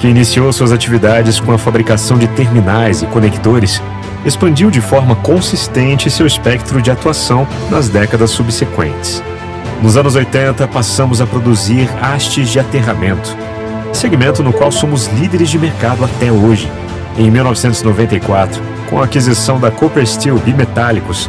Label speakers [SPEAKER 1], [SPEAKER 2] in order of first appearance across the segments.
[SPEAKER 1] que iniciou suas atividades com a fabricação de terminais e conectores, expandiu de forma consistente seu espectro de atuação nas décadas subsequentes. Nos anos 80, passamos a produzir hastes de aterramento, segmento no qual somos líderes de mercado até hoje. Em 1994, com a aquisição da Copper Steel Bimetálicos,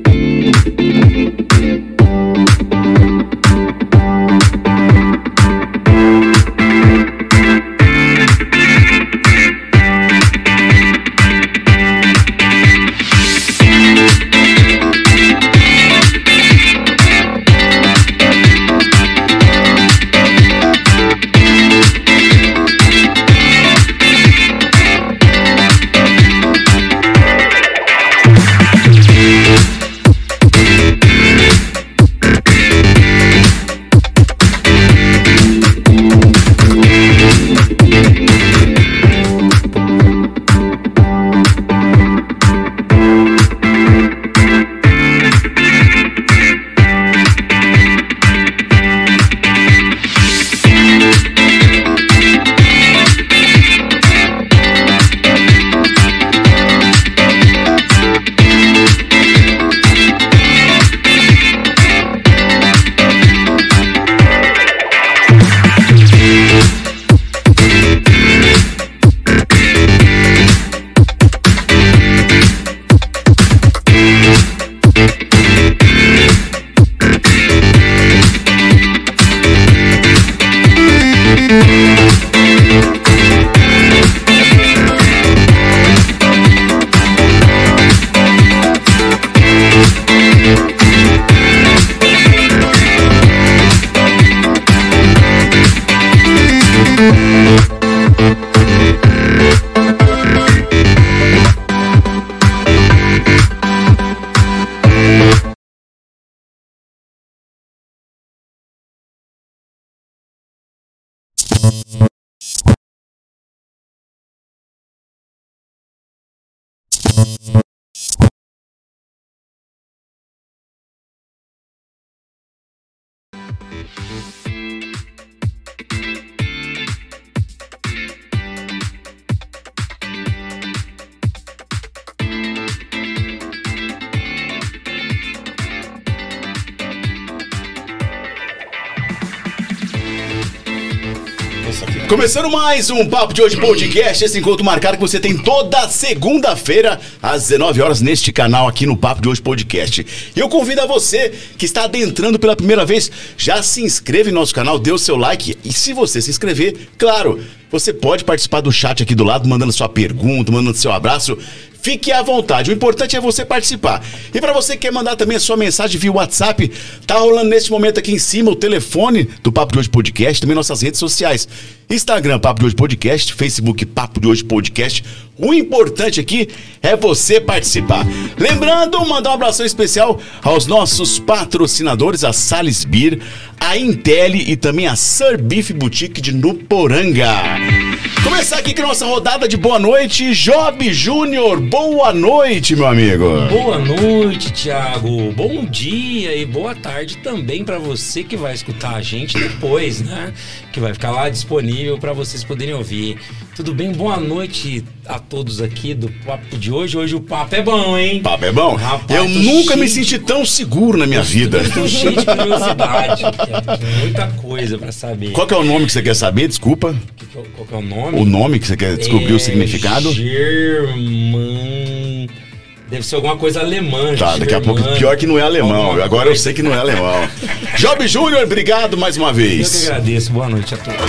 [SPEAKER 2] Começando mais um Papo de Hoje Podcast, esse encontro marcado que você tem toda segunda-feira, às 19 horas, neste canal aqui no Papo de Hoje Podcast. E eu convido a você que está adentrando pela primeira vez, já se inscreva em nosso canal, dê o seu like. E se você se inscrever, claro, você pode participar do chat aqui do lado, mandando sua pergunta, mandando seu abraço. Fique à vontade. O importante é você participar. E para você que quer mandar também a sua mensagem via WhatsApp, tá rolando neste momento aqui em cima o telefone do Papo de Hoje Podcast, também nossas redes sociais. Instagram Papo de Hoje Podcast, Facebook Papo de Hoje Podcast. O importante aqui é você participar. Lembrando, mandar um abração especial aos nossos patrocinadores, a Sales Beer, a Intel e também a Sir Beef Boutique de Nuporanga. Começar aqui com a nossa rodada de boa noite, Job Júnior. Boa noite, meu amigo.
[SPEAKER 3] Boa noite, Thiago. Bom dia e boa tarde também para você que vai escutar a gente depois, né? Que vai ficar lá disponível para vocês poderem ouvir. Tudo bem? Boa noite a todos aqui do papo de hoje. Hoje o papo é bom, hein?
[SPEAKER 2] Papo é bom?
[SPEAKER 3] Rapaz,
[SPEAKER 2] Eu nunca me senti tão seguro na minha vida.
[SPEAKER 3] Estou cheio de curiosidade. Muita coisa para saber.
[SPEAKER 2] Qual é o nome que você quer saber? Desculpa.
[SPEAKER 3] Qual, qual que é o nome?
[SPEAKER 2] O nome que você quer descobrir
[SPEAKER 3] É
[SPEAKER 2] o significado?
[SPEAKER 3] German. Deve ser alguma coisa alemã.
[SPEAKER 2] Tá, daqui a pouco. Pior que não é alemão.
[SPEAKER 3] Alguma
[SPEAKER 2] Agora eu
[SPEAKER 3] coisa.
[SPEAKER 2] sei que não é alemão. Job Júnior, obrigado mais uma
[SPEAKER 3] Eu que
[SPEAKER 2] vez.
[SPEAKER 3] agradeço. Boa noite a todos.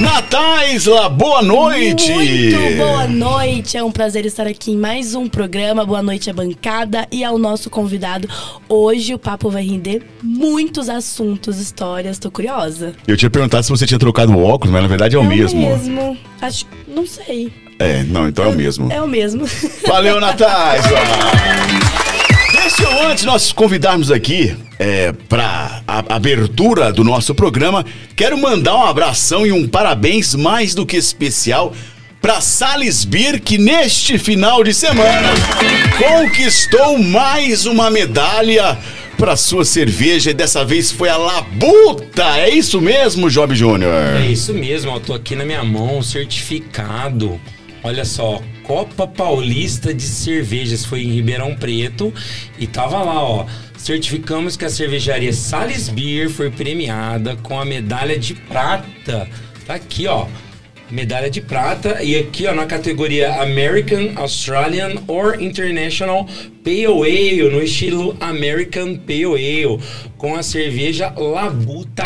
[SPEAKER 2] Nataisla, boa noite.
[SPEAKER 4] Muito boa noite, é um prazer estar aqui em mais um programa. Boa noite à bancada e ao nosso convidado. Hoje o papo vai render muitos assuntos, histórias, tô curiosa.
[SPEAKER 2] Eu tinha perguntado se você tinha trocado o óculos, mas na verdade é o mesmo.
[SPEAKER 4] mesmo. Acho, não sei.
[SPEAKER 2] É, não, então é o mesmo.
[SPEAKER 4] É o mesmo.
[SPEAKER 2] Valeu, Nataisla. Deixa eu, antes nós convidarmos aqui é, para a abertura do nosso programa, quero mandar um abração e um parabéns mais do que especial para Sales Beer, que neste final de semana conquistou mais uma medalha para sua cerveja e dessa vez foi a Labuta. É isso mesmo, Job Júnior?
[SPEAKER 3] É isso mesmo, eu tô aqui na minha mão, certificado. Olha só, Copa Paulista de Cervejas foi em Ribeirão Preto e tava lá, ó. Certificamos que a cervejaria Sales Beer foi premiada com a medalha de prata. Tá aqui, ó. Medalha de prata e aqui ó na categoria American, Australian or International Pale Ale, no estilo American Pale Ale, com a cerveja Labuta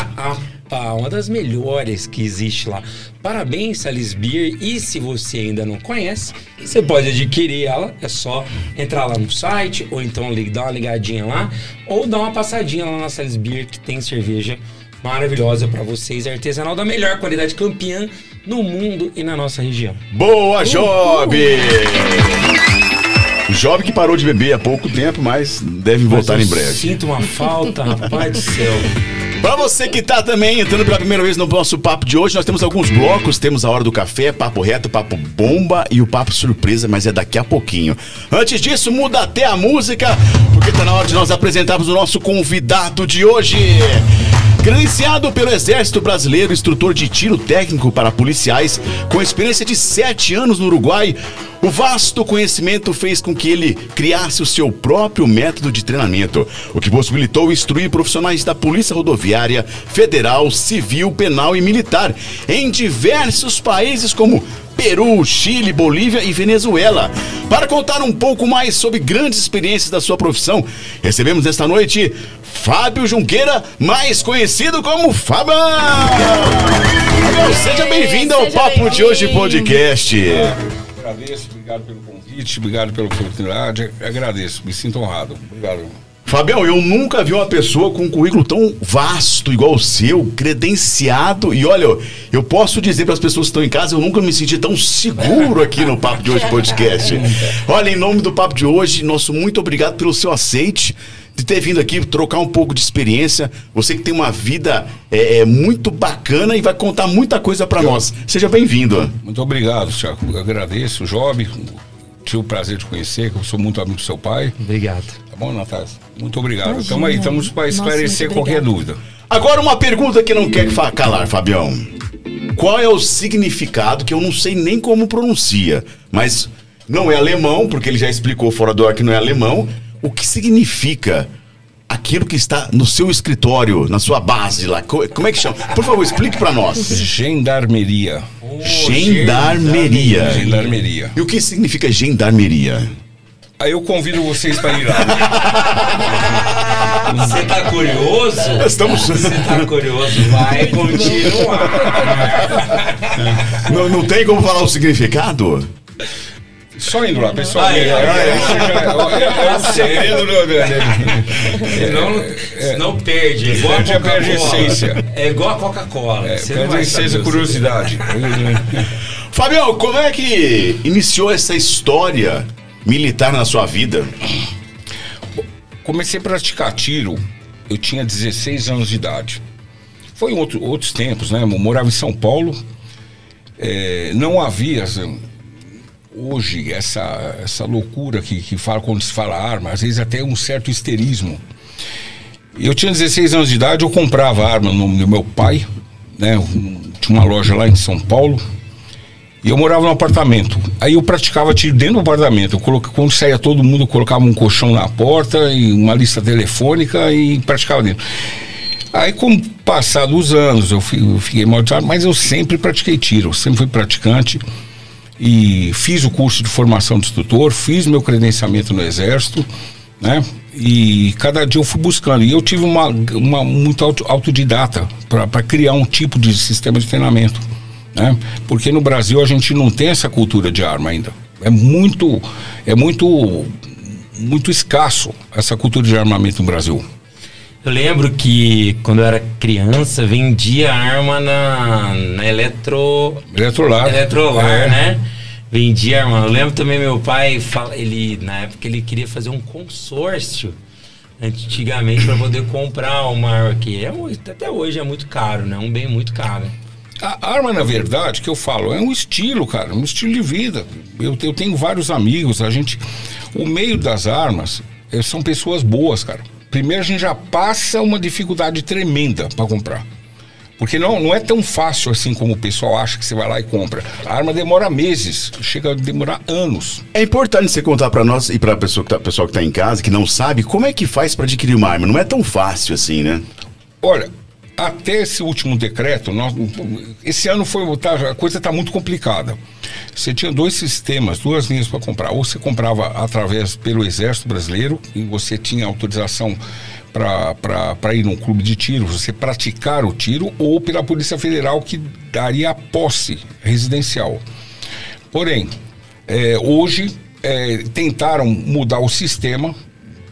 [SPEAKER 3] APA, uma das melhores que existe lá. Parabéns, Salis Beer, e se você ainda não conhece, você pode adquirir ela, é só entrar lá no site, ou então dar uma ligadinha lá, ou dar uma passadinha lá na Salis Beer, que tem cerveja maravilhosa para vocês, artesanal da melhor qualidade, campeã no mundo e na nossa região.
[SPEAKER 2] Boa, Job! Job que parou de beber há pouco tempo, mas deve voltar
[SPEAKER 3] Mas
[SPEAKER 2] em breve.
[SPEAKER 3] Sinto uma falta, rapaz do céu.
[SPEAKER 2] Pra você que tá também entrando pela primeira vez no nosso papo de hoje, nós temos alguns blocos. Temos a hora do café, papo reto, papo bomba e o papo surpresa, mas é daqui a pouquinho. Antes disso, muda até a música, porque tá na hora de nós apresentarmos o nosso convidado de hoje. Credenciado pelo Exército Brasileiro, instrutor de tiro técnico para policiais, com experiência de sete anos no Uruguai, o vasto conhecimento fez com que ele criasse o seu próprio método de treinamento, o que possibilitou instruir profissionais da Polícia Rodoviária, Federal, Civil, Penal e Militar em diversos países como Peru, Chile, Bolívia e Venezuela. Para contar um pouco mais sobre grandes experiências da sua profissão, recebemos esta noite Fábio Junqueira, mais conhecido como Fabão. Seja bem-vindo ao
[SPEAKER 4] Seja
[SPEAKER 2] Papo de Hoje. Podcast.
[SPEAKER 5] Agradeço, obrigado pelo convite, obrigado pela oportunidade. Agradeço, me sinto honrado. Obrigado.
[SPEAKER 2] Fabião, eu nunca vi uma pessoa com um currículo tão vasto igual o seu, credenciado. E olha, eu posso dizer para as pessoas que estão em casa, eu nunca me senti tão seguro aqui no Papo de Hoje Podcast. Olha, em nome do Papo de hoje, nosso muito obrigado pelo seu aceite. De ter vindo aqui trocar um pouco de experiência. Você que tem uma vida é, é, muito bacana e vai contar muita coisa para nós. Seja bem-vindo.
[SPEAKER 5] Muito obrigado, Thiago. Agradeço, Job, tive o prazer de conhecer, que eu sou muito amigo do seu pai.
[SPEAKER 3] Obrigado.
[SPEAKER 5] Tá bom, Natália? Muito obrigado.
[SPEAKER 4] Imagina.
[SPEAKER 5] Estamos aí, estamos para
[SPEAKER 4] Nossa,
[SPEAKER 5] esclarecer
[SPEAKER 4] muito
[SPEAKER 5] qualquer dúvida.
[SPEAKER 2] Agora uma pergunta que não quer calar, Fabião. Qual é o significado que eu não sei nem como pronuncia, mas não é alemão, porque ele já explicou fora do ar que não é alemão. O que significa aquilo que está no seu escritório, na sua base lá? Co- Como é que chama? Por favor, explique pra nós.
[SPEAKER 5] Gendarmeria.
[SPEAKER 2] Gendarmeria.
[SPEAKER 5] Gendarmeria.
[SPEAKER 2] E o que significa gendarmeria?
[SPEAKER 5] Aí eu convido vocês para ir lá.
[SPEAKER 3] Você tá curioso?
[SPEAKER 2] Estamos.
[SPEAKER 3] Você tá curioso? Vai continuar.
[SPEAKER 2] Não, não tem como falar o significado?
[SPEAKER 5] Só indo lá, pessoal.
[SPEAKER 3] Aí,
[SPEAKER 5] é, é, é, é, é o segredo do. do-
[SPEAKER 3] senão perde. É igual a
[SPEAKER 5] Perde a- perde a
[SPEAKER 3] Coca-Cola.
[SPEAKER 5] essência.
[SPEAKER 3] É igual a Coca-Cola.
[SPEAKER 5] É,
[SPEAKER 3] não
[SPEAKER 5] perde a essência curiosidade.
[SPEAKER 2] Fabião, como é que iniciou essa história militar na sua vida?
[SPEAKER 5] Comecei a praticar tiro, eu tinha 16 anos de idade. Foi em outro- outros tempos, né? Eu morava em São Paulo. É, não havia assim, hoje essa, essa loucura que, que fala quando se fala arma, às vezes até um certo histerismo. Eu tinha 16 anos de idade, eu comprava arma no nome do meu pai, né? Tinha uma loja lá em São Paulo. E eu morava num apartamento. Aí eu praticava tiro dentro do apartamento. Eu coloca, quando saía todo mundo, eu colocava um colchão na porta e uma lista telefônica e praticava dentro. Aí, com o passar dos anos, eu, fi- eu fiquei maltratado, mas eu sempre pratiquei tiro, eu sempre fui praticante. E fiz o curso de formação de instrutor, fiz meu credenciamento no Exército, né? E cada dia eu fui buscando. E eu tive uma, uma muito auto- autodidata para criar um tipo de sistema de treinamento, né? Porque no Brasil a gente não tem essa cultura de arma ainda. É muito, é muito, muito escasso essa cultura de armamento no Brasil.
[SPEAKER 3] Eu lembro que quando eu era criança, vendia arma na, na eletro...
[SPEAKER 5] Eletrolar.
[SPEAKER 3] Eletrolar,
[SPEAKER 5] É.
[SPEAKER 3] né? Vendia arma. Eu lembro também meu pai, ele na época ele queria fazer um consórcio antigamente para poder comprar uma arma que é até hoje é muito caro, né? Um bem muito caro.
[SPEAKER 5] A arma, na verdade, que eu falo, é um estilo, cara, um estilo de vida. Eu, eu tenho vários amigos, a gente. O meio das armas eh, são pessoas boas, cara. Primeiro a gente já passa uma dificuldade tremenda para comprar. Porque não, não é tão fácil assim como o pessoal acha que você vai lá e compra. A arma demora meses, chega a demorar anos.
[SPEAKER 2] É importante você contar pra nós e pra pessoa que tá, pessoal que tá em casa, que não sabe, como é que faz pra adquirir uma arma. Não é tão fácil assim, né?
[SPEAKER 5] Olha, até esse último decreto, nós- esse ano foi tá- a coisa está muito complicada. Você tinha dois sistemas, duas linhas para comprar. Ou você comprava através pelo Exército Brasileiro e você tinha autorização para ir num clube de tiro, você praticar o tiro, ou pela Polícia Federal que daria a posse residencial. Porém, é, hoje é, tentaram mudar o sistema,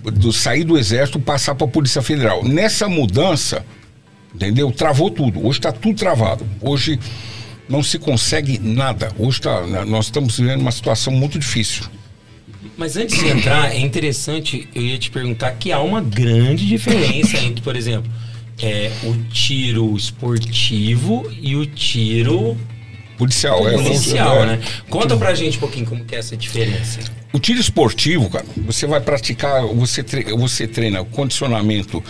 [SPEAKER 5] do, sair do Exército passar para a Polícia Federal. Nessa mudança, entendeu? Travou tudo. Hoje está tudo travado. Hoje não se consegue nada. Hoje tá, nós estamos vivendo uma situação muito difícil.
[SPEAKER 3] Mas antes de entrar, é interessante, eu ia te perguntar que há uma grande diferença entre, por exemplo, é, o tiro esportivo e o tiro
[SPEAKER 5] Policial, é.
[SPEAKER 3] policial,
[SPEAKER 5] é.
[SPEAKER 3] né? Conta pra gente um pouquinho como que é essa diferença.
[SPEAKER 5] O tiro esportivo, cara, você vai praticar, você, tre- você treina condicionamento,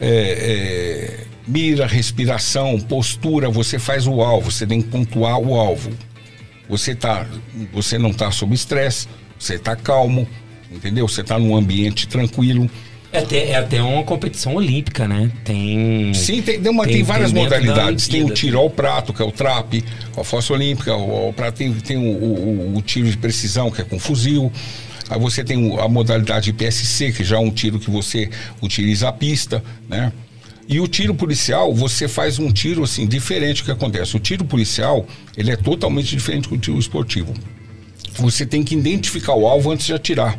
[SPEAKER 5] é, é, mira, respiração, postura, você faz o alvo, você tem que pontuar o alvo. Você, tá, você não está sob estresse, você está calmo, entendeu? Você está num ambiente tranquilo.
[SPEAKER 3] É até, é até uma competição olímpica, né? Tem.
[SPEAKER 5] Sim, tem, tem, uma-
[SPEAKER 3] Tem-
[SPEAKER 5] tem várias modalidades. Tem o tiro ao prato, que é o trap, a fossa olímpica, o, prato, tem, tem o, o- o- tiro de precisão, que é com fuzil. Aí você tem a modalidade PSC, que já é um tiro que você utiliza a pista, né? E o tiro policial, você faz um tiro assim diferente. O que acontece? O tiro policial, ele é totalmente diferente do tiro esportivo. Você tem que identificar o alvo antes de atirar.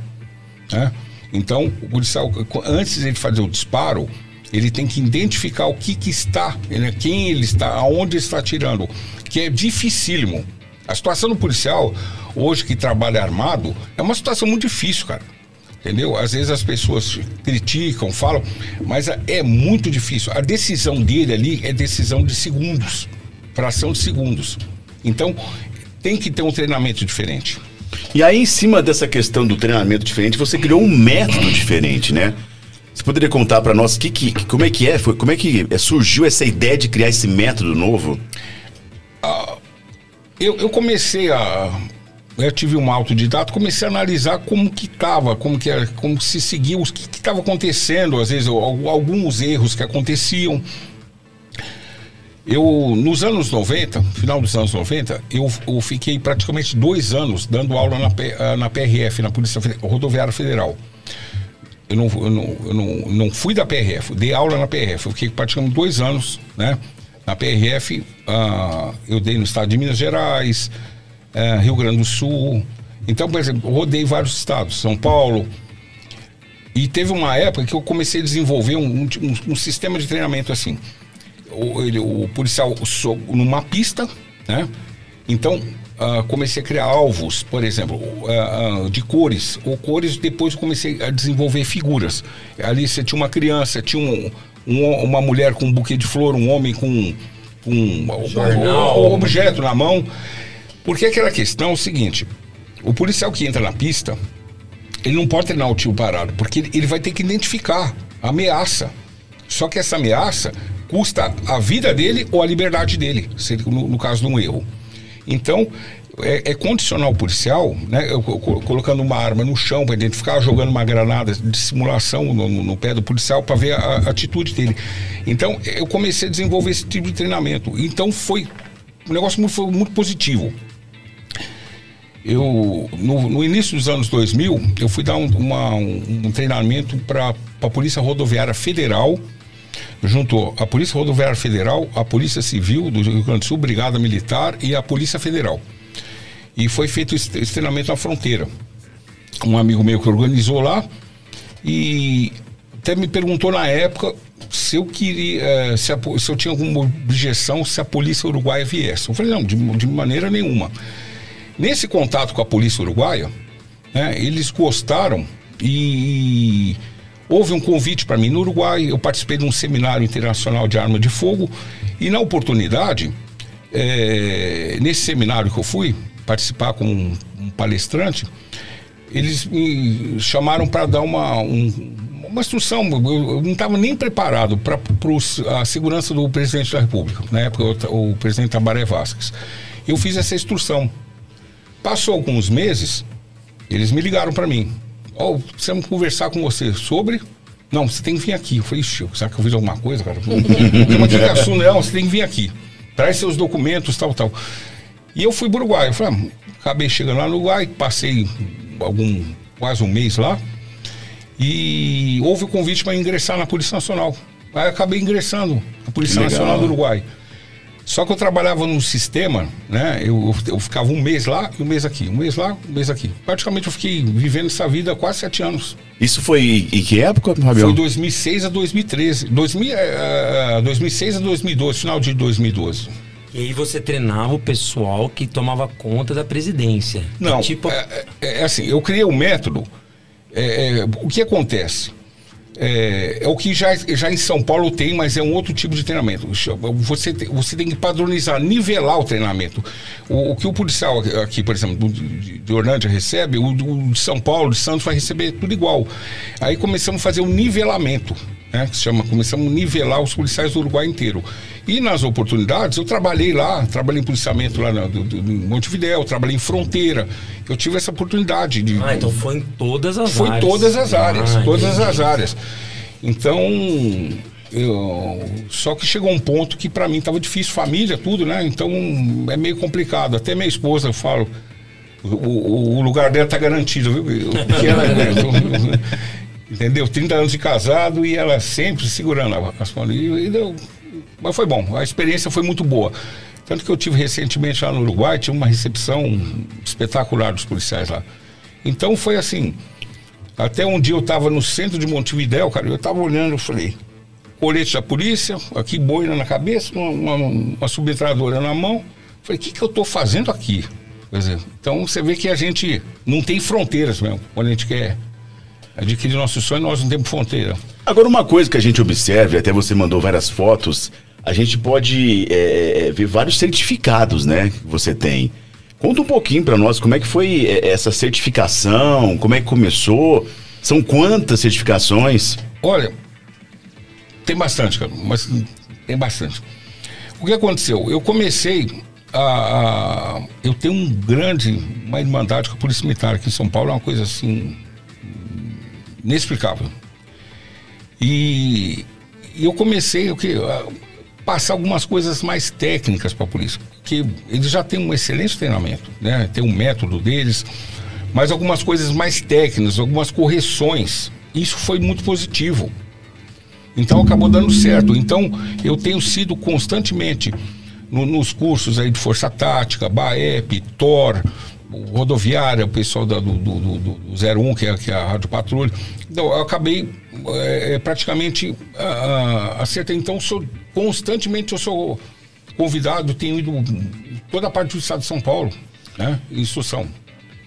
[SPEAKER 5] Né? Então, o policial, antes de ele fazer o disparo, ele tem que identificar o que, que está, né? quem ele está, aonde ele está atirando, que é dificílimo. A situação do policial, hoje que trabalha armado, é uma situação muito difícil, cara. Entendeu? Às vezes as pessoas criticam, falam, mas é muito difícil. A decisão dele ali é decisão de segundos, fração de segundos. Então, tem que ter um treinamento diferente.
[SPEAKER 2] E aí, em cima dessa questão do treinamento diferente, você criou um método diferente, né? Você poderia contar para nós que, que, como é que é? Foi, como é que é, surgiu essa ideia de criar esse método novo?
[SPEAKER 5] eu, eu comecei a. Eu tive uma autodidata, comecei a analisar como que estava, como que era, como se seguia, o que estava acontecendo, às vezes al- alguns erros que aconteciam. Eu, nos anos 90, final dos anos 90, eu, eu fiquei praticamente dois anos dando aula na, ah, na PRF, na Polícia Rodoviária Federal. Eu não, eu, não, eu não, não fui da PRF, dei aula na PRF. Eu fiquei praticamente dois anos, né? Na PRF, ah, eu dei no estado de Minas Gerais, eh, Rio Grande do Sul. Então, por exemplo, rodei vários estados, São Paulo. E teve uma época que eu comecei a desenvolver um, um, um sistema de treinamento assim. O, ele- o policial so- numa pista, né? Então, ah, comecei a criar alvos, por exemplo, ah, ah, de cores. Ou cores, depois comecei a desenvolver figuras. Ali você tinha uma criança, tinha um, um- uma mulher com um buquê de flor, um homem com, um,
[SPEAKER 3] Jornal.
[SPEAKER 5] um objeto na mão. Porque aquela questão é o seguinte: o policial que entra na pista, ele não pode treinar o tio parado, porque ele- vai ter que identificar a ameaça. Só que essa ameaça custa a vida dele ou a liberdade dele, no, no caso de um erro. Então, é, é condicionar o policial, né, colocando uma arma no chão para identificar, jogando uma granada de simulação no, no- pé do policial para ver a, a atitude dele. Então, eu comecei a desenvolver esse tipo de treinamento. Então, foi um negócio foi muito positivo eu no, no início dos anos 2000 eu fui dar um, uma- um- um treinamento para a Polícia Rodoviária Federal. Juntou a Polícia Rodoviária Federal a Polícia Civil do Rio Grande do Sul Brigada Militar e a Polícia Federal. E foi feito esse, esse treinamento na fronteira. Um amigo meu que organizou lá e até me perguntou na época se eu queria eh, se, a se eu tinha alguma objeção se a polícia uruguaia viesse. Eu falei não de, de maneira nenhuma Nesse contato com a polícia uruguaia, né, eles gostaram e houve um convite para mim no Uruguai. Eu participei de um seminário internacional de arma de fogo e na oportunidade, eh, nesse seminário que eu fui participar com um, um palestrante, eles me chamaram para dar uma, um- uma instrução. Eu não estava nem preparado para a segurança do presidente da República, na época o, o presidente Tabaré Vasquez. Eu fiz essa instrução. Passou alguns meses, eles me ligaram para mim. Ó, precisamos conversar com você sobre. Não, você tem que vir aqui. Eu falei, Ixi, será que eu fiz alguma coisa, cara? Não, que assunto, não, você tem que vir aqui. Traz seus documentos, tal, tal. E eu fui para o Uruguai. Eu falei, ah, acabei chegando lá no Uruguai, passei algum, quase um mês lá. E houve o convite para ingressar na Polícia Nacional. Aí acabei ingressando na Polícia. Nacional do Uruguai. Só que eu trabalhava num sistema, né? Eu, eu ficava um mês lá e um mês aqui. Um mês lá, um mês aqui. Praticamente eu fiquei vivendo essa vida há quase sete anos.
[SPEAKER 2] Isso foi em que época,
[SPEAKER 5] Foi
[SPEAKER 2] Fabião?
[SPEAKER 5] 2006 a 2013. 2000, eh, 2006 a 2012, final de 2012.
[SPEAKER 3] E aí você treinava o pessoal que tomava conta da presidência.
[SPEAKER 5] Não,
[SPEAKER 3] Tipo,
[SPEAKER 5] é, é- é assim, eu criei um método. é, é, o que acontece? É, é o que já, já em São Paulo tem, mas é um outro tipo de treinamento. Você, você tem que padronizar, nivelar o treinamento. O, o que o policial aqui, por exemplo, de, de Orlândia recebe, o, do- de São Paulo, de Santos, vai receber tudo igual. Aí começamos a fazer um nivelamento. Né, que se chama, começamos a nivelar os policiais do Uruguai inteiro. E nas oportunidades, eu trabalhei lá, trabalhei em policiamento lá na, do, do, em Montevidéu, trabalhei em fronteira. Eu tive essa oportunidade de.
[SPEAKER 3] ah, então foi em todas as
[SPEAKER 5] Foi
[SPEAKER 3] áreas.
[SPEAKER 5] todas as áreas,
[SPEAKER 3] Ah,
[SPEAKER 5] todas as áreas. Então, eu- só que chegou um ponto que para mim estava difícil, família, tudo, né? Então é meio complicado. Até minha esposa eu falo, o, o- o lugar dela tá garantido, viu? Ela aguentou. Entendeu? 30 anos de casado e ela sempre segurando a- as mãos. E, e mas foi bom, a experiência foi muito boa. Tanto que eu tive recentemente lá no Uruguai, tive uma recepção espetacular dos policiais lá. Então foi assim, até um dia eu estava no centro de Montevidéu, cara, eu estava olhando, eu falei, colete da polícia, aqui boina na cabeça, uma, uma, uma na mão. Falei, o que, que eu estou fazendo aqui? Dizer, então você vê que a gente não tem fronteiras mesmo. Quando a gente quer adquirir nosso sonho, nós não temos fronteira.
[SPEAKER 2] Agora, uma coisa que a gente observa, até você mandou várias fotos, a gente pode é, é, ver vários certificados, né, que você tem. Conta um pouquinho para nós como é que foi é, essa certificação, como é que começou, são quantas certificações?
[SPEAKER 5] Olha, tem bastante, cara, mas tem bastante. O que aconteceu? Eu comecei a, a eu tenho um grande, uma irmandade com a Polícia Militar aqui em São Paulo, é uma coisa assim inexplicável. E, e eu comecei o que passar algumas coisas mais técnicas para a polícia, que eles já têm um excelente treinamento, né? Tem um método deles, mas algumas coisas mais técnicas, algumas correções. Isso foi muito positivo. Então acabou dando certo. Então eu tenho sido constantemente no, nos cursos aí de força tática, BAEP, TOR, rodoviária, o pessoal da, do, do, do, do 01, que é, que é a Rádio Patrulha. Então, eu acabei é, é praticamente uh, acertando. Então, sou, constantemente eu sou convidado, tenho ido toda a parte do estado de São Paulo, né? Instrução.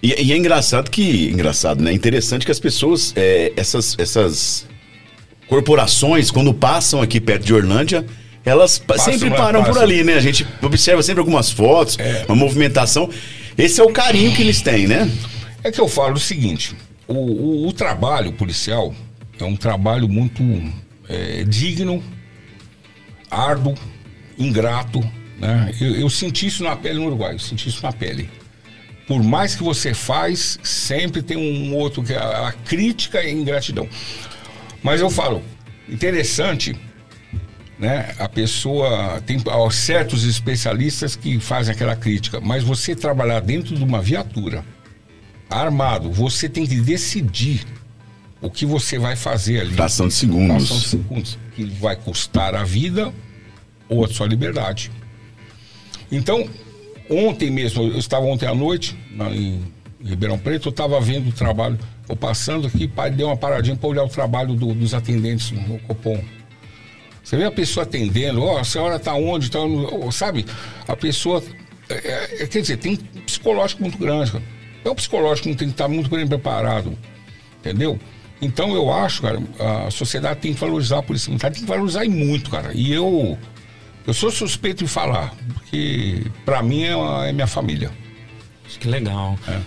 [SPEAKER 2] E, e é engraçado que. Engraçado, né? Interessante que as pessoas, é, essas, essas corporações, quando passam aqui perto de Orlândia, elas Passam sempre param por ali, né? A gente observa sempre algumas fotos, é. uma movimentação. Esse é o carinho que eles têm, né?
[SPEAKER 5] É que eu falo o seguinte: o, o, o trabalho policial é um trabalho muito é, digno, árduo, ingrato. Né? Eu, eu, senti isso na pele no Uruguai, eu senti isso na pele. Por mais que você faz, sempre tem um outro que é a, a crítica e ingratidão. Mas eu falo, interessante né? A pessoa tem certos especialistas que fazem aquela crítica, mas você trabalhar dentro de uma viatura armado, você tem que decidir o que você vai fazer ali.
[SPEAKER 2] Fração de segundos.
[SPEAKER 5] Fração de segundos. Que vai custar a vida ou a sua liberdade. Então, ontem mesmo, eu estava ontem à noite na, em Ribeirão Preto, eu estava vendo o trabalho, eu passando aqui, dei uma paradinha para olhar o trabalho do, dos atendentes no Copom. Você vê a pessoa atendendo, ó, oh, a senhora está onde? Tá no... sabe? A pessoa. É, é, quer dizer, tem um psicológico muito grande, cara. É um psicológico que tem que estar muito bem preparado. Entendeu? Então eu acho, cara, a sociedade tem que valorizar a polícia militar, tem que valorizar e muito, cara. E eu. Eu sou suspeito de falar, porque para mim é, é minha família.
[SPEAKER 3] Que legal. É.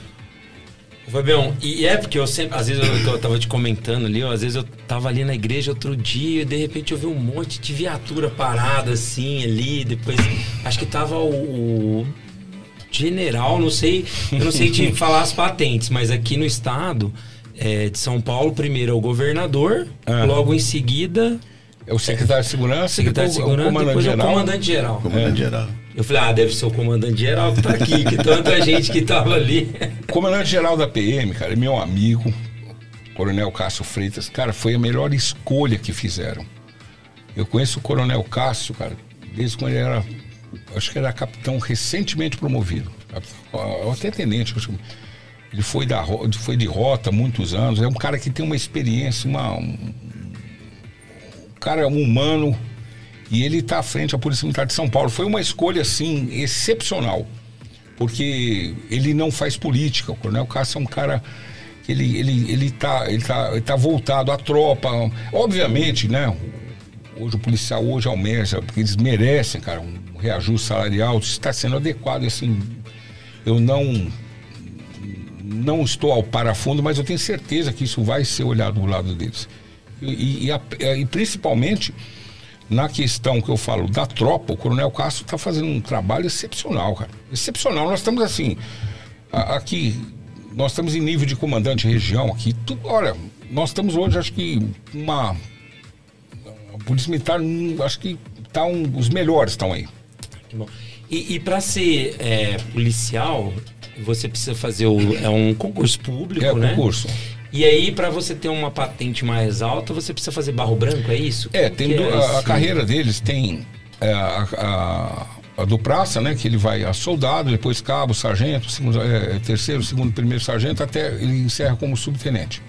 [SPEAKER 3] Fabião, e é porque eu sempre, às vezes eu, eu tava te comentando ali, ó, às vezes eu tava ali na igreja outro dia e de repente eu vi um monte de viatura parada assim ali, depois acho que tava o, o general, não sei, eu não sei te falar as patentes, mas aqui no estado é, de São Paulo, primeiro é o governador, ah. logo em seguida
[SPEAKER 5] é o secretário de segurança,
[SPEAKER 3] secretário de segurança, o depois é o comandante geral.
[SPEAKER 2] Comandante
[SPEAKER 3] é.
[SPEAKER 2] geral.
[SPEAKER 3] Eu falei, ah, deve ser o comandante geral que tá aqui, que tanta gente que tava ali.
[SPEAKER 5] Comandante geral da PM, cara, é meu amigo, Coronel Cássio Freitas, cara, foi a melhor escolha que fizeram. Eu conheço o Coronel Cássio, cara, desde quando ele era, acho que era capitão recentemente promovido, até tenente, ele foi, da, foi de rota muitos anos, é um cara que tem uma experiência, uma, um, um cara é um humano e ele está à frente da Polícia Militar de São Paulo. Foi uma escolha, assim, excepcional, porque ele não faz política. O Coronel Cássio é um cara que ele ele ele está ele tá, ele tá voltado à tropa. Obviamente, né? Hoje o policial hoje almeja, porque eles merecem, cara, um reajuste salarial, está sendo adequado, assim. Eu não não estou ao parafundo, mas eu tenho certeza que isso vai ser olhado do lado deles. E, e, a, e principalmente na questão que eu falo da tropa, o Coronel Castro está fazendo um trabalho excepcional, cara. Excepcional. Nós estamos assim, aqui, nós estamos em nível de comandante de região aqui. Tu, olha, nós estamos hoje, acho que uma. A Polícia Militar, acho que tá um, os melhores estão aí.
[SPEAKER 3] E, e para ser é, policial, você precisa fazer o, é um concurso público,
[SPEAKER 5] é,
[SPEAKER 3] né?
[SPEAKER 5] concurso.
[SPEAKER 3] E aí, para você ter uma patente mais alta, você precisa fazer barro branco, é isso?
[SPEAKER 5] É, tem do, é a, a, carreira deles tem é, a, a, a, do praça, né? Que ele vai a soldado, depois cabo, sargento, segundo, é, terceiro, segundo, primeiro sargento, até ele encerra como subtenente.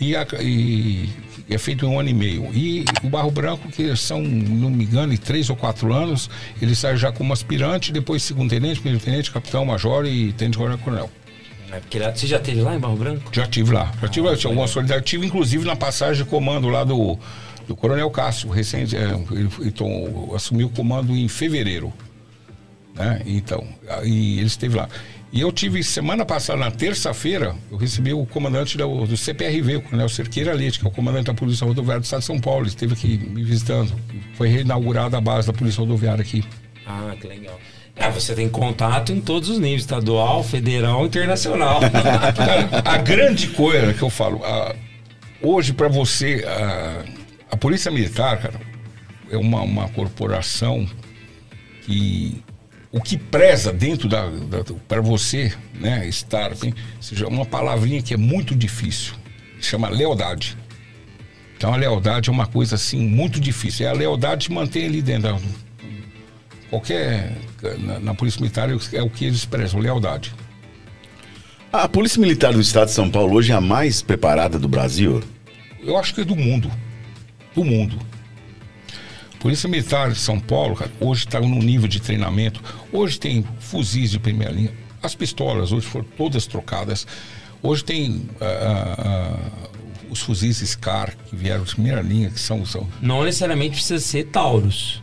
[SPEAKER 5] E, e, é feito em um ano e meio. E o barro branco, que são, não me engano, em três ou quatro anos, ele sai já como aspirante, depois segundo tenente, primeiro tenente, capitão, major e tenente coronel.
[SPEAKER 3] É porque lá, você já teve lá em Barro Branco?
[SPEAKER 5] Já tive lá. Já tive, ah, tinha alguma solidariedade. Tive, inclusive, na passagem de comando lá do, do Coronel Cássio, recente. É, ele, tom, assumiu o comando em fevereiro. Né? Então, e ele esteve lá. E eu tive, semana passada, na terça-feira, eu recebi o comandante do, do CPRV, o Coronel Cerqueira Leite, que é o comandante da Polícia Rodoviária do Estado de São Paulo. Ele esteve aqui me visitando. Foi reinaugurada a base da Polícia Rodoviária aqui.
[SPEAKER 3] Ah, que legal. É, você tem contato em todos os níveis, estadual, federal, internacional.
[SPEAKER 5] A grande coisa que eu falo, a, hoje para você, a, a, Polícia Militar, cara, é uma, uma corporação que o que preza dentro da, da para você, né, estar, tem, seja uma palavrinha que é muito difícil, chama lealdade. Então a lealdade é uma coisa assim muito difícil. É a lealdade que mantém ali dentro. Da, qualquer na, na polícia militar é o que eles prezam, lealdade.
[SPEAKER 2] A Polícia Militar do Estado de São Paulo hoje é a mais preparada do Brasil?
[SPEAKER 5] Eu acho que é do mundo. Do mundo. Polícia Militar de São Paulo, cara, hoje está num nível de treinamento. Hoje tem fuzis de primeira linha. As pistolas hoje foram todas trocadas. Hoje tem uh, uh, os fuzis SCAR que vieram de primeira linha, que são, são.
[SPEAKER 3] Não necessariamente precisa ser Taurus.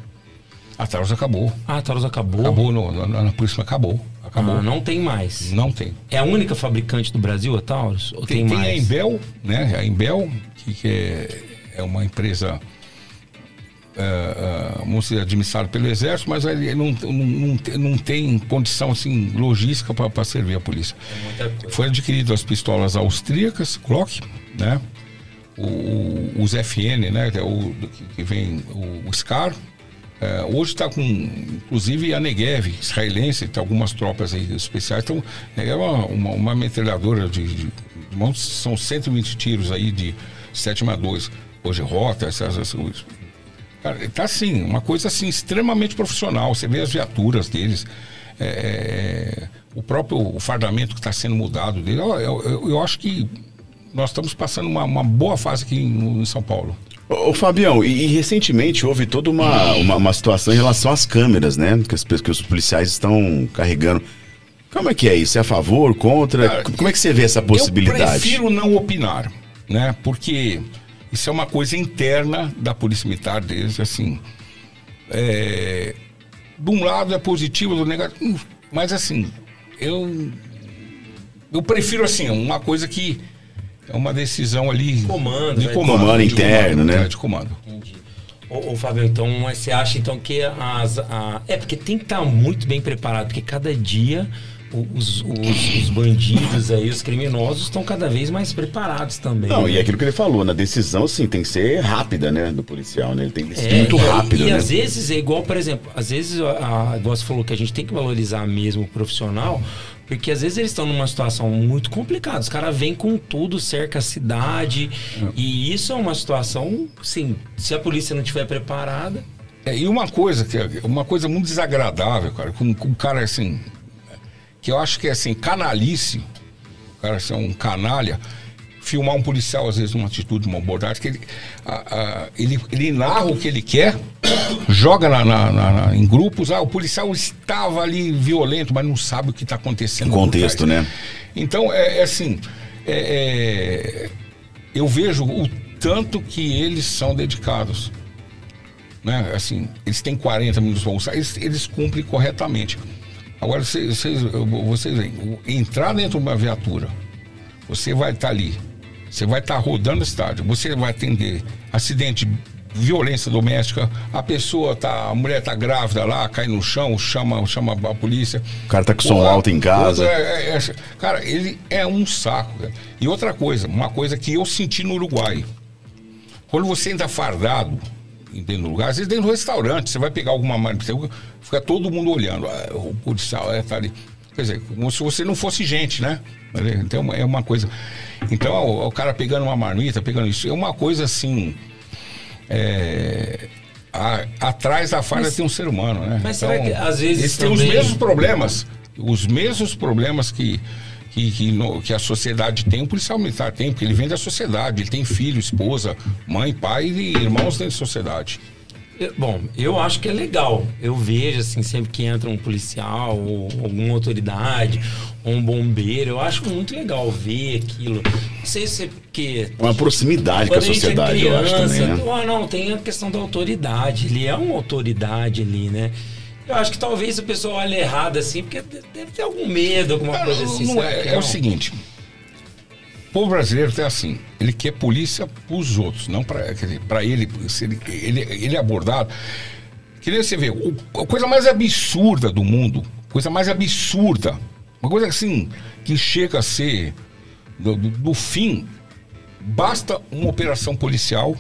[SPEAKER 5] A Taurus acabou.
[SPEAKER 3] Ah, a Taurus acabou?
[SPEAKER 5] Acabou, no, no, na polícia acabou. Acabou. Ah,
[SPEAKER 3] não tem mais.
[SPEAKER 5] Não tem.
[SPEAKER 3] É a única fabricante do Brasil, a Taurus? Ou tem,
[SPEAKER 5] tem, tem
[SPEAKER 3] mais?
[SPEAKER 5] a Embel, né? A Embel, que, que é, é uma empresa uh, uh, administrado pelo Exército, mas ele não, não, não, tem condição assim, logística para servir a polícia. É Foi adquirido as pistolas austríacas, Glock, né? O, os FN, né? É o, que vem o, o SCAR. Uh, hoje está com, inclusive, a Negev israelense, tem algumas tropas aí especiais. Então, é uma, uma, uma metralhadora de, de, de, São 120 tiros aí de 762. Hoje rota, essas, essas Cara, tá assim, uma coisa assim extremamente profissional. Você vê as viaturas deles, é, é o próprio fardamento que está sendo mudado dele. Eu, eu, eu, acho que nós estamos passando uma, uma boa fase aqui em, em São Paulo.
[SPEAKER 2] Ô, Fabião, e, e, recentemente houve toda uma, uma, uma, situação em relação às câmeras, né? Que, as, que os policiais estão carregando. Como é que é isso? É a favor, contra? Cara, Como é que você vê essa possibilidade?
[SPEAKER 5] Eu prefiro não opinar, né? Porque isso é uma coisa interna da Polícia Militar deles, assim. É, de um lado é positivo, do negativo. Hum, mas assim, eu. Eu prefiro assim, uma coisa que é uma decisão ali.
[SPEAKER 3] Comando,
[SPEAKER 5] de
[SPEAKER 2] né? comando, comando de interno, comando, né?
[SPEAKER 5] De comando.
[SPEAKER 3] Entendi. Ô, ô, Fábio, então você acha então que as. A... É, porque tem que estar muito bem preparado, porque cada dia os, os, os, bandidos aí, os criminosos estão cada vez mais preparados também.
[SPEAKER 2] Não,
[SPEAKER 3] né?
[SPEAKER 2] e é aquilo que ele falou, na decisão, assim, tem que ser rápida, né, do policial, né? Ele tem que ser é, muito rápido,
[SPEAKER 3] e,
[SPEAKER 2] e
[SPEAKER 3] né? às vezes é igual, por exemplo, às vezes, a, a, igual você falou que a gente tem que valorizar mesmo o profissional, porque às vezes eles estão numa situação muito complicada. Os caras vêm com tudo, cerca a cidade. É. E isso é uma situação, sim, se a polícia não estiver preparada.
[SPEAKER 5] É, e uma coisa que é uma coisa muito desagradável, cara, com, com um cara assim, que eu acho que é assim, canalice, o cara ser um canalha, filmar um policial, às vezes, numa atitude, uma abordagem, que ele, a, a, ele, ele narra o que ele quer, joga na, na, na, em grupos, ah, o policial estava ali violento, mas não sabe o que está acontecendo.
[SPEAKER 2] O contexto, né?
[SPEAKER 5] Então, é, é assim, é, é, eu vejo o tanto que eles são dedicados. Né? Assim, eles têm 40 minutos para almoçar, eles, eles cumprem corretamente. Agora, vocês, vocês, veem, entrar dentro de uma viatura, você vai estar tá ali, você vai estar tá rodando a cidade, você vai atender acidente, violência doméstica, a pessoa tá, a mulher tá grávida lá, cai no chão, chama, chama a polícia.
[SPEAKER 2] O cara tá com som alto em casa.
[SPEAKER 5] É, é, é, cara, ele é um saco. Cara. E outra coisa, uma coisa que eu senti no Uruguai. Quando você entra fardado, dentro do lugar. Às vezes dentro do restaurante, você vai pegar alguma marmita, fica todo mundo olhando. Ah, o policial é, tá ali. Quer dizer, como se você não fosse gente, né? Então é uma coisa. Então o, o cara pegando uma marmita, pegando isso, é uma coisa assim. É, a, atrás da falha mas, tem um ser humano, né?
[SPEAKER 3] Mas então, será que às vezes.
[SPEAKER 5] Eles têm os mesmos problemas. Os mesmos problemas que que, que, no, que, a sociedade tem, o policial militar tem, porque ele vem da sociedade, ele tem filho, esposa, mãe, pai e irmãos dentro da sociedade.
[SPEAKER 3] Bom, eu acho que é legal. Eu vejo, assim, sempre que entra um policial, ou alguma autoridade, ou um bombeiro, eu acho muito legal ver aquilo. Não sei se é porque.
[SPEAKER 2] Uma proximidade com a sociedade, é criança, eu acho também, né?
[SPEAKER 3] Não, não, tem a questão da autoridade. Ele é uma autoridade ali, né? Eu acho que talvez o pessoal olhe errado assim, porque deve ter algum medo, alguma
[SPEAKER 5] Cara,
[SPEAKER 3] coisa assim.
[SPEAKER 5] não é, é o seguinte. O povo brasileiro tem assim, ele quer polícia pros outros, não para para ele, se ele, ele, ele é abordado. Que nem você vê, o- a coisa mais absurda do mundo, coisa mais absurda, uma coisa assim, que chega a ser do, do- do fim, basta uma operação policial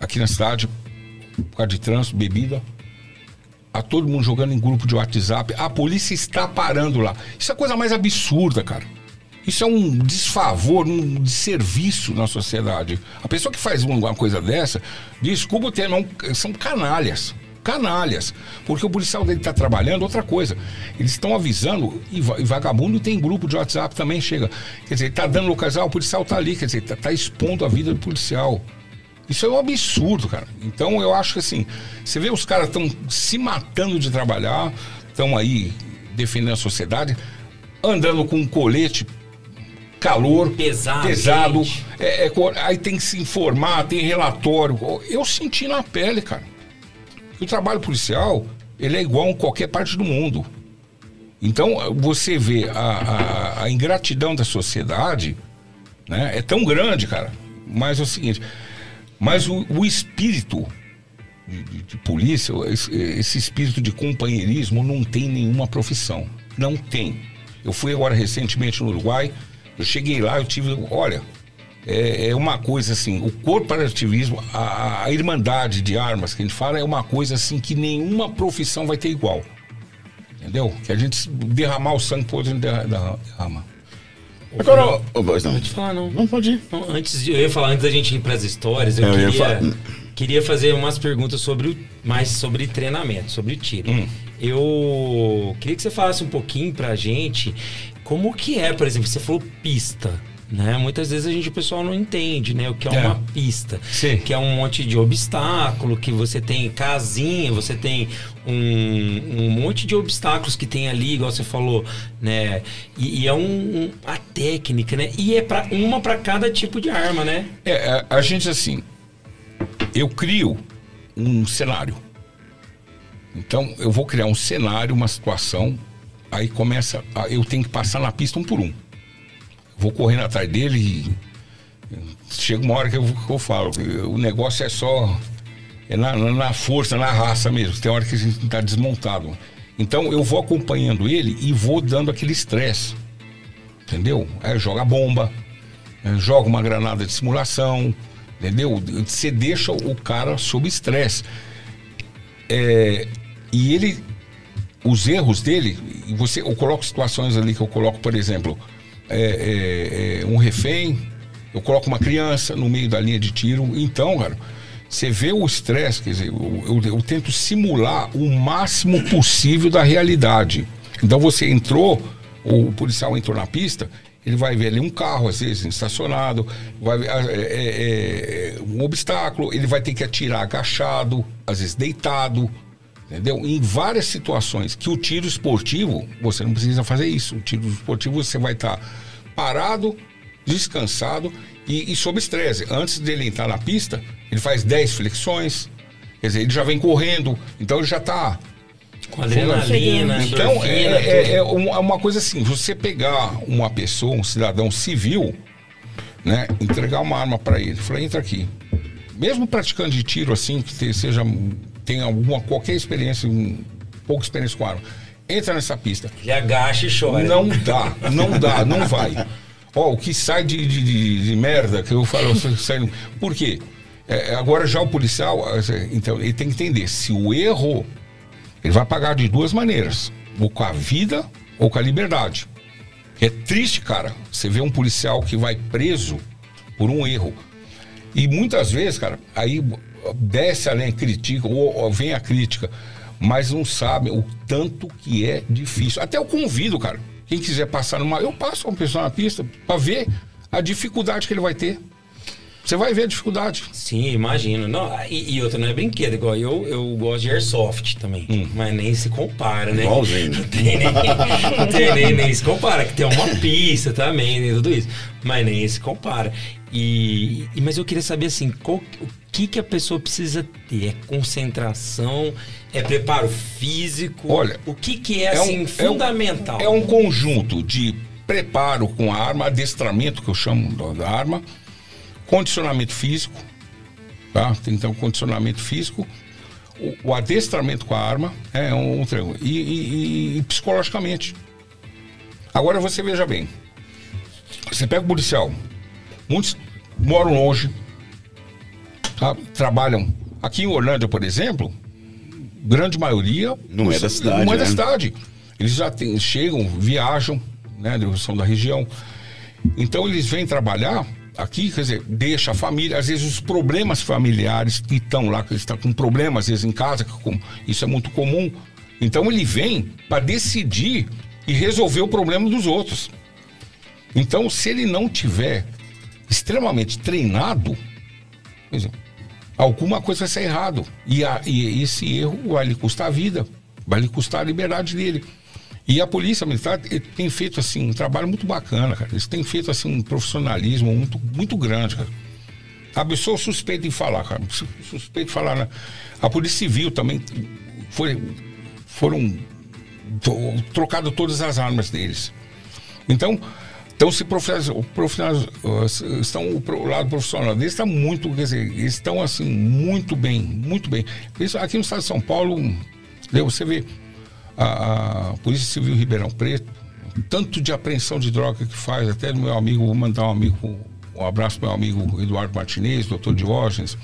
[SPEAKER 5] aqui na cidade, por causa de trânsito, bebida, a todo mundo jogando em grupo de WhatsApp. A polícia está parando lá. Isso é a coisa mais absurda, cara. Isso é um desfavor, um desserviço na sociedade. A pessoa que faz uma coisa dessa, desculpa o termo, é são canalhas. Canalhas. Porque o policial dele está trabalhando, outra coisa. Eles estão avisando, e, va- vagabundo tem grupo de WhatsApp também, chega. Quer dizer, está dando localizar, o policial está ali, quer dizer, está expondo a vida do policial. Isso é um absurdo, cara. Então eu acho que assim, você vê os caras estão se matando de trabalhar, estão aí defendendo a sociedade, andando com um colete, calor,
[SPEAKER 3] Pesado,
[SPEAKER 5] pesado é- é aí tem que se informar, tem relatório. Eu senti na pele, cara. que O trabalho policial, ele é igual em qualquer parte do mundo. Então, você vê a, a- a ingratidão da sociedade, né? É tão grande, cara. Mas é o seguinte, mas o, o espírito de, de- de polícia, esse, espírito de companheirismo não tem nenhuma profissão. Não tem. Eu fui agora recentemente no Uruguai, eu cheguei lá, eu tive, olha, é, é uma coisa assim, o corporativismo, a, a- irmandade de armas que a gente fala é uma coisa assim que nenhuma profissão vai ter igual. Entendeu? Que a gente derramar o sangue por derra- derrama.
[SPEAKER 2] Agora, ô, pois não.
[SPEAKER 3] Pode falar, não.
[SPEAKER 2] Não pode ir.
[SPEAKER 3] Não, antes de, eu ia falar, antes da gente ir para as histórias, eu,
[SPEAKER 2] É, eu ia
[SPEAKER 3] queria,
[SPEAKER 2] falar-
[SPEAKER 3] queria fazer umas perguntas sobre o, mais sobre treinamento, sobre tiro.
[SPEAKER 2] Hum.
[SPEAKER 3] Eu queria que você falasse um pouquinho pra gente como que é, por exemplo, você falou pista. Né? Muitas vezes a gente, o pessoal não entende, né? O que é,
[SPEAKER 5] É.
[SPEAKER 3] uma pista.
[SPEAKER 5] Sim.
[SPEAKER 3] Que é um monte de obstáculo, que você tem casinha, você tem um, um monte de obstáculos que tem ali, igual você falou, né? E, e é um, um- a técnica, né? E é para uma para cada tipo de arma, né?
[SPEAKER 5] É, a, a gente assim, eu crio um cenário. Então, eu vou criar um cenário, uma situação, aí começa, a- eu tenho que passar na pista um por um. Vou correndo atrás dele e chega uma hora que eu, que eu falo, o negócio é só é na, na- força, na raça mesmo. Tem hora que a gente está desmontado. Então eu vou acompanhando ele e vou dando aquele estresse. Entendeu? Aí joga bomba, eh, joga uma granada de simulação, entendeu? Você deixa o cara sob estresse. É, e ele, os erros dele, você, eu coloco situações ali que eu coloco, por exemplo, é, é, é, um refém, eu coloco uma criança no meio da linha de tiro. Então, cara, você vê o estresse, quer dizer, eu, eu- eu tento simular o máximo possível da realidade. Então você entrou, o policial entrou na pista, ele vai ver ali um carro, às vezes, estacionado, vai ver ah, é, é, é, um obstáculo, ele vai ter que atirar agachado, às vezes deitado, entendeu? Em várias situações que o tiro esportivo, você não precisa fazer isso. O tiro esportivo você vai estar parado, descansado e, e sob estresse. Antes dele entrar na pista, ele faz 10 flexões, quer dizer, ele já vem correndo, então ele já está
[SPEAKER 3] Com adrenalina,
[SPEAKER 5] então, é, é-
[SPEAKER 3] tudo.
[SPEAKER 5] é uma coisa assim, você pegar uma pessoa, um cidadão civil, né, entregar uma arma para ele, falar, entra aqui. Mesmo praticante de tiro assim, que seja tenha alguma qualquer experiência, um, pouca experiência com arma, entra nessa pista.
[SPEAKER 3] Ele agacha e chora.
[SPEAKER 5] Não dá, não dá, não vai. Ó, o que sai de, de, de- de merda, que eu falo, sai, por quê? É, agora já o policial, é, então, ele tem que entender, se o erro, ele vai pagar de duas maneiras, ou com a vida ou com a liberdade. É triste, cara, você vê um policial que vai preso por um erro. E muitas vezes, cara, aí desce além, critica, ou, ou vem a crítica, mas não sabe o tanto que é difícil. Até eu convido, cara, quem quiser passar numa. Eu passo uma pessoa na pista para ver a dificuldade que ele vai ter. Você vai ver a dificuldade.
[SPEAKER 3] Sim, imagino. Não, e, e outra não é brinquedo, igual eu, eu gosto de airsoft também.
[SPEAKER 5] Hum.
[SPEAKER 3] Mas nem se compara, né?
[SPEAKER 2] Igualzinho.
[SPEAKER 3] Não tem, nem, não tem nem, nem se compara, que tem uma pista também, nem tudo isso. Mas nem se compara. E, e- mas eu queria saber assim, qual, que, que a pessoa precisa ter? É concentração? É preparo físico?
[SPEAKER 5] Olha,
[SPEAKER 3] o que, que é,
[SPEAKER 5] é um-
[SPEAKER 3] assim
[SPEAKER 5] é um-
[SPEAKER 3] fundamental?
[SPEAKER 5] É um conjunto de preparo com a arma, adestramento, que eu chamo da- arma, condicionamento físico, tá? Tem então condicionamento físico, o, o adestramento com a arma é um, um. E, e- e- psicologicamente. Agora você veja bem. Você pega o policial, muitos moram longe? Trabalham. Aqui em Orlândia, por exemplo, grande maioria
[SPEAKER 2] Não é da cidade,
[SPEAKER 5] Não é da
[SPEAKER 2] né?
[SPEAKER 5] cidade. Eles já têm- chegam, viajam, né? São da região. Então eles vêm trabalhar aqui, quer dizer, deixa a família, às vezes os problemas familiares que estão lá, que eles estão com problemas, às vezes em casa, com- isso é muito comum. Então ele vem para decidir e resolver o problema dos outros. Então, se ele não tiver extremamente treinado, por exemplo, alguma coisa vai ser errado. E, a- e esse erro vai lhe custar a vida, vai lhe custar a liberdade dele. E a polícia militar tem feito assim um trabalho muito bacana, cara. Eles têm feito assim um profissionalismo muito, muito grande, cara. A pessoa suspeita em falar, cara. Su- Suspeita em falar, né? A Polícia Civil também foi, foram trocado todas as armas deles. Então, então se profissionais, profissionais, uh, estão o lado profissional deles está muito, quer dizer, eles estão assim muito bem, muito bem. Isso aqui no estado de São Paulo, né, você vê a, a Polícia Civil Ribeirão Preto, tanto de apreensão de droga que faz, até meu amigo, vou mandar um amigo, um abraço para meu amigo Eduardo Martinez, doutor Diógenes,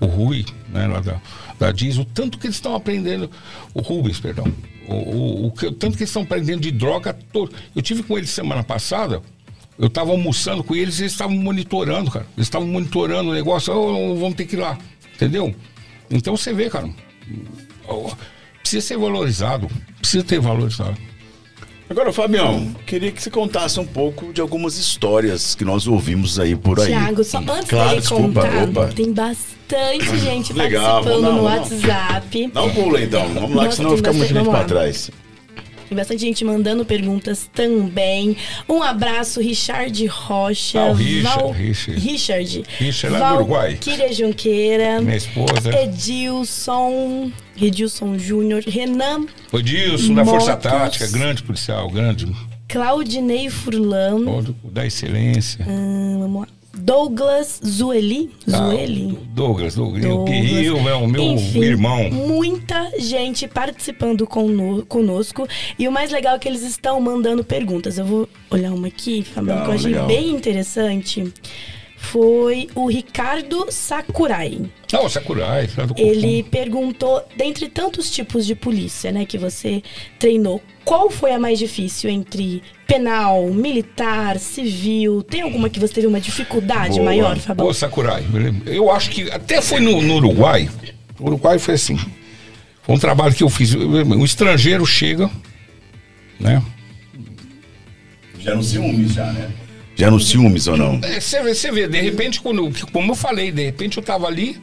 [SPEAKER 5] o Rui, né, lá da, da Diz, o tanto que eles estão aprendendo, o Rubens, perdão, o, o, o tanto que eles estão aprendendo de droga. Eu tive com eles semana passada, eu estava almoçando com eles e eles estavam monitorando, cara. Eles estavam monitorando o negócio, "Ô, vamos ter que ir lá, entendeu? Então você vê, cara, precisa ser valorizado, precisa ter valorizado.
[SPEAKER 2] Agora, Fabião, queria que você contasse um pouco de algumas histórias que nós ouvimos aí por aí.
[SPEAKER 4] Tiago, só antes
[SPEAKER 2] Claro,
[SPEAKER 4] dele
[SPEAKER 2] desculpa,
[SPEAKER 4] contar,
[SPEAKER 2] opa.
[SPEAKER 4] tem bastante gente
[SPEAKER 2] Legal,
[SPEAKER 4] participando
[SPEAKER 2] lá,
[SPEAKER 4] no. WhatsApp.
[SPEAKER 2] Dá um pulo então, vamos lá, que
[SPEAKER 4] Nossa,
[SPEAKER 2] senão
[SPEAKER 4] tem
[SPEAKER 2] fica muito
[SPEAKER 4] bastante-
[SPEAKER 2] gente pra trás.
[SPEAKER 4] Tem bastante gente mandando perguntas também. Um abraço, Richard Rocha.
[SPEAKER 5] Ah, o Richard, Richard.
[SPEAKER 4] Richard.
[SPEAKER 5] Richard lá do Uruguai.
[SPEAKER 4] Valquíria Junqueira.
[SPEAKER 5] Minha esposa,
[SPEAKER 4] Edilson. Edilson Júnior. Renan
[SPEAKER 5] o Dilson da Força. Tática, grande policial, grande,
[SPEAKER 4] Claudinei Furlan.
[SPEAKER 5] da excelência.
[SPEAKER 4] Hum, vamos lá. Douglas Zueli.
[SPEAKER 5] Ah,
[SPEAKER 4] Zueli.
[SPEAKER 5] Douglas, Douglas, o
[SPEAKER 4] Douglas.
[SPEAKER 5] Guerreiro é o meu
[SPEAKER 4] Enfim,
[SPEAKER 5] irmão.
[SPEAKER 4] Muita gente participando cono- conosco. E o mais legal é que eles estão mandando perguntas. Eu vou olhar uma aqui, Fabiano, que eu achei
[SPEAKER 2] legal.
[SPEAKER 4] bem interessante. Foi o Ricardo Sakurai.
[SPEAKER 5] Não, Sakurai, lá do
[SPEAKER 4] Ele perguntou, dentre tantos tipos de polícia, né, que você treinou, qual foi a mais difícil entre penal, militar, civil? Tem alguma que você teve uma dificuldade
[SPEAKER 2] Boa.
[SPEAKER 4] maior, Fabão?
[SPEAKER 5] Ô, Sakurai, eu acho que até foi no, no Uruguai. O Uruguai foi assim. Foi um trabalho que eu fiz. Um estrangeiro chega, né?
[SPEAKER 2] Já no ciúmes, já, né? Já no ciúmes ou não?
[SPEAKER 5] É, Você vê, você vê, de repente, quando, como eu falei, de repente eu tava ali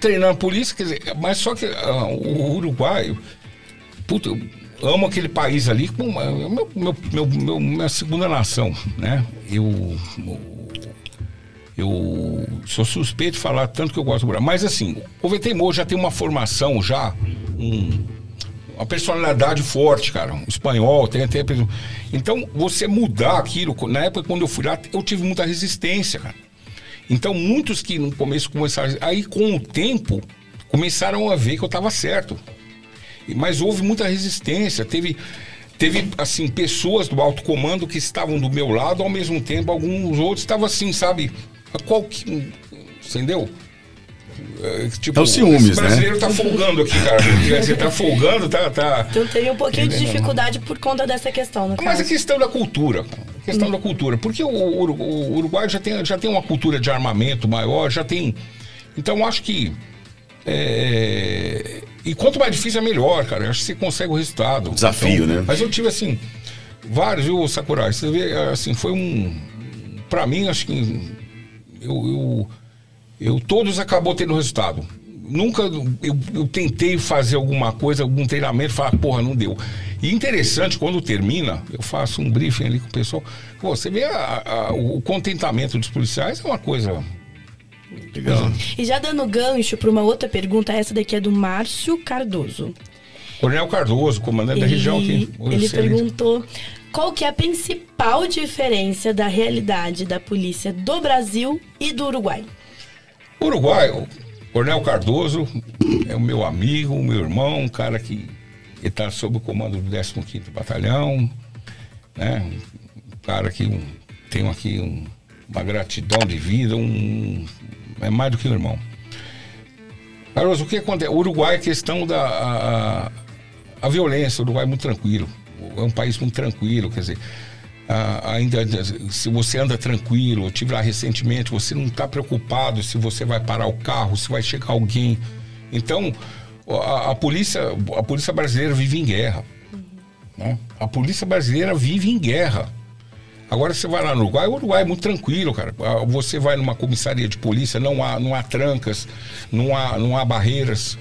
[SPEAKER 5] treinando polícia, quer dizer, mas só que ah, o Uruguai, puta, amo aquele país ali, como meu, meu, meu, meu- minha segunda nação, né? Eu, eu sou suspeito de falar tanto que eu gosto do Brasil, mas assim, o VTMO já tem uma formação, já, um, uma personalidade forte, cara. Um espanhol, tem até. Então, você mudar aquilo, na época quando eu fui lá, eu tive muita resistência, cara. Então, muitos que no começo começaram. Aí, com o tempo, começaram a ver que eu estava certo. Mas houve muita resistência. Teve, teve assim, pessoas do alto comando que estavam do meu lado, ao mesmo tempo, alguns outros estavam assim, sabe? A qual que. Entendeu? É, tipo,
[SPEAKER 2] É o ciúmes,
[SPEAKER 5] esse brasileiro tá folgando aqui, cara. Você tá folgando, tá. tá...
[SPEAKER 4] Então teve um pouquinho de dificuldade por conta dessa questão, no
[SPEAKER 5] Mas a
[SPEAKER 4] caso.
[SPEAKER 5] questão da cultura. A questão da cultura. Porque o, o Uruguai já tem, já tem uma cultura de armamento maior, já tem. Então eu acho que. é, E quanto mais difícil é melhor, cara. Eu acho que você consegue o resultado.
[SPEAKER 2] Desafio,
[SPEAKER 5] Então,
[SPEAKER 2] né?
[SPEAKER 5] Mas eu tive assim. Vários, viu, Sakurai? Você vê, assim, foi um. Pra mim, acho que. Eu. eu, eu todos acabou tendo resultado. Nunca eu, eu tentei fazer alguma coisa, algum treinamento, falar, porra, não deu. E interessante, quando termina, eu faço um briefing ali com o pessoal. Pô, você vê a- a- o contentamento dos policiais é uma coisa
[SPEAKER 2] Legal.
[SPEAKER 4] E já dando gancho para uma outra pergunta, essa daqui é do Márcio Cardoso.
[SPEAKER 5] Coronel Cardoso, comandante da região aqui.
[SPEAKER 4] ele perguntou qual que é a principal diferença da realidade da polícia do Brasil e do Uruguai.
[SPEAKER 5] Uruguai, o Coronel Cardoso é o meu amigo, o meu irmão, um cara que está sob o comando do 15º Batalhão, né? Um cara que um, tenho aqui um- uma gratidão de vida, um, é mais do que um irmão. Cardoso, o que acontece? O Uruguai é questão da a, a- a violência, o Uruguai é muito tranquilo, é um país muito tranquilo, quer dizer, ah, ainda se você anda tranquilo, eu tive lá recentemente, você não está preocupado se você vai parar o carro, se vai chegar alguém. Então, a, a polícia, a polícia brasileira vive em guerra. né? A polícia brasileira vive em guerra. Agora você vai lá no Uruguai, o Uruguai é muito tranquilo, cara. Ah, Você vai numa comissaria de polícia, não há, não há trancas, não há, não há barreiras,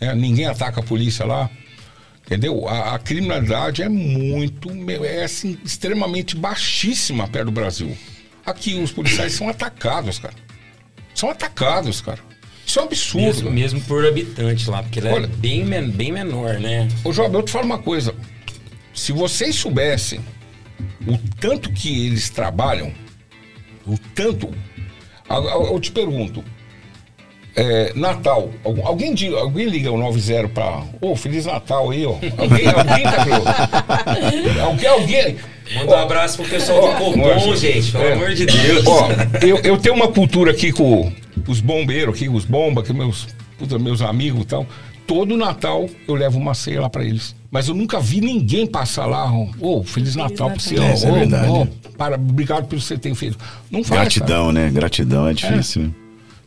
[SPEAKER 5] né? ninguém ataca a polícia lá. Entendeu? A, a criminalidade é muito, é assim, extremamente baixíssima perto do Brasil. Aqui os policiais são atacados, cara. São atacados, cara. Isso é um absurdo.
[SPEAKER 3] Mesmo, mesmo por habitante lá, porque ela
[SPEAKER 5] Olha-
[SPEAKER 3] é bem, bem menor, né?
[SPEAKER 5] Ô, Job, eu te falo uma coisa. Se vocês soubessem o tanto que eles trabalham, o tanto. Eu te pergunto. é, Natal, alguém, alguém liga o 90 pra. Ô, Feliz Natal aí, ó. Alguém, alguém tá? Alguém, alguém.
[SPEAKER 3] Manda um abraço pro pessoal
[SPEAKER 5] Ó,
[SPEAKER 3] do Copom, gente, pelo
[SPEAKER 5] é.
[SPEAKER 3] amor de Deus.
[SPEAKER 5] Ó, eu, eu tenho uma cultura aqui com os bombeiros aqui, os bombas, que meus, puta, meus amigos e tal. Todo Natal eu levo uma ceia lá pra eles. Mas eu nunca vi ninguém passar lá, ô, Feliz Natal pra você,
[SPEAKER 2] É, isso é verdade.
[SPEAKER 5] ó, para, obrigado pelo que você tem feito. Não faz, cara,
[SPEAKER 2] Gratidão, né? Gratidão é difícil. né?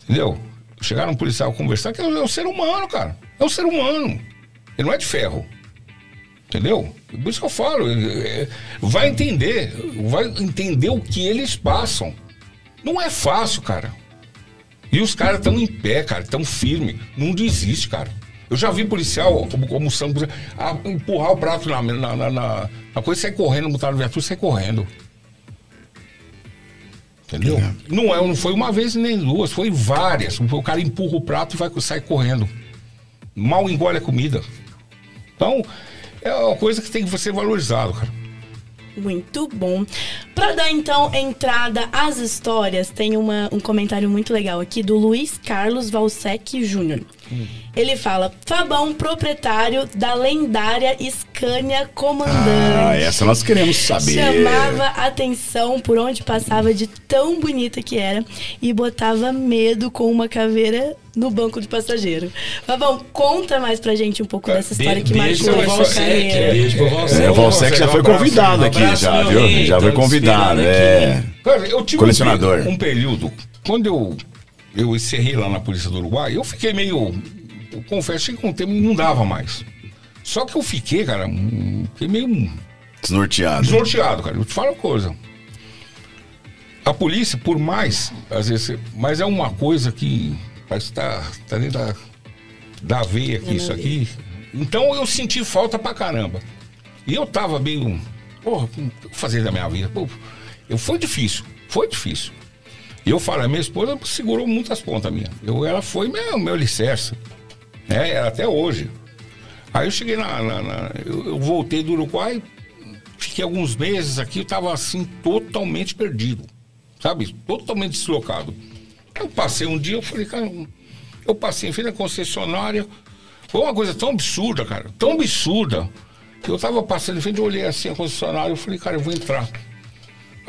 [SPEAKER 5] entendeu? Chegar um policial conversar, que é o é ser humano, cara. É o ser humano. Ele não é de ferro. Entendeu? Por isso que eu falo. é, é, Vai entender. Vai entender o que eles passam. Não é fácil, cara. E os caras estão em pé, cara. Estão firmes. Não desiste, cara. Eu já vi policial como, como são, ah, empurrar o prato na, na, na, na- na coisa, sai correndo, botar no viatura, sai correndo. Entendeu? Não, é, não foi uma vez nem duas, foi várias. O cara empurra o prato e vai, sai correndo. Mal engole a comida. Então, é uma coisa que tem que ser valorizado, cara.
[SPEAKER 4] Muito bom. Para dar então entrada às histórias, tem uma, um comentário muito legal aqui do Luiz Carlos Valsec Júnior. Ele fala: Fabão, proprietário da lendária Scania Comandante.
[SPEAKER 2] Ah, essa nós queremos saber.
[SPEAKER 4] Chamava atenção por onde passava de tão bonita que era e botava medo com uma caveira no banco de passageiro. Fabão, conta mais pra gente um pouco dessa história que marcou a sua
[SPEAKER 3] Valsec,
[SPEAKER 4] carreira.
[SPEAKER 3] beijo pro Valsec.
[SPEAKER 2] É, o Valsec já foi
[SPEAKER 5] abraço,
[SPEAKER 2] convidado
[SPEAKER 3] um
[SPEAKER 2] aqui, já, viu?
[SPEAKER 3] rei,
[SPEAKER 2] Já foi convidado, é.
[SPEAKER 5] Cara, eu tive
[SPEAKER 2] Colecionador.
[SPEAKER 5] Um período, quando eu, eu encerrei lá na Polícia do Uruguai, eu fiquei meio. Eu confesso que com o tempo não dava mais. Só que eu fiquei, cara, fiquei meio
[SPEAKER 2] Desnorteado.
[SPEAKER 5] desnorteado, cara. Eu te falo uma coisa. A polícia, por mais, às vezes, mas é uma coisa que parece que tá, tá dentro da, da veia aqui, isso aqui. Então eu senti falta pra caramba. E eu tava meio. Porra, o que fazer da minha vida? Pô, eu, foi difícil, foi difícil. E eu falo, a minha esposa segurou muitas pontas minhas. Eu, ela foi meu, meu alicerce. Né? Até hoje. Aí eu cheguei na. na- na- eu, eu voltei do Uruguai, fiquei alguns meses aqui, eu tava assim, totalmente perdido. Sabe? Totalmente deslocado. Eu passei um dia, eu falei, cara, eu passei em frente à concessionária. Foi uma coisa tão absurda, cara, tão absurda. Que eu tava passando em frente, eu olhei assim a concessionária, eu falei, cara, eu vou entrar.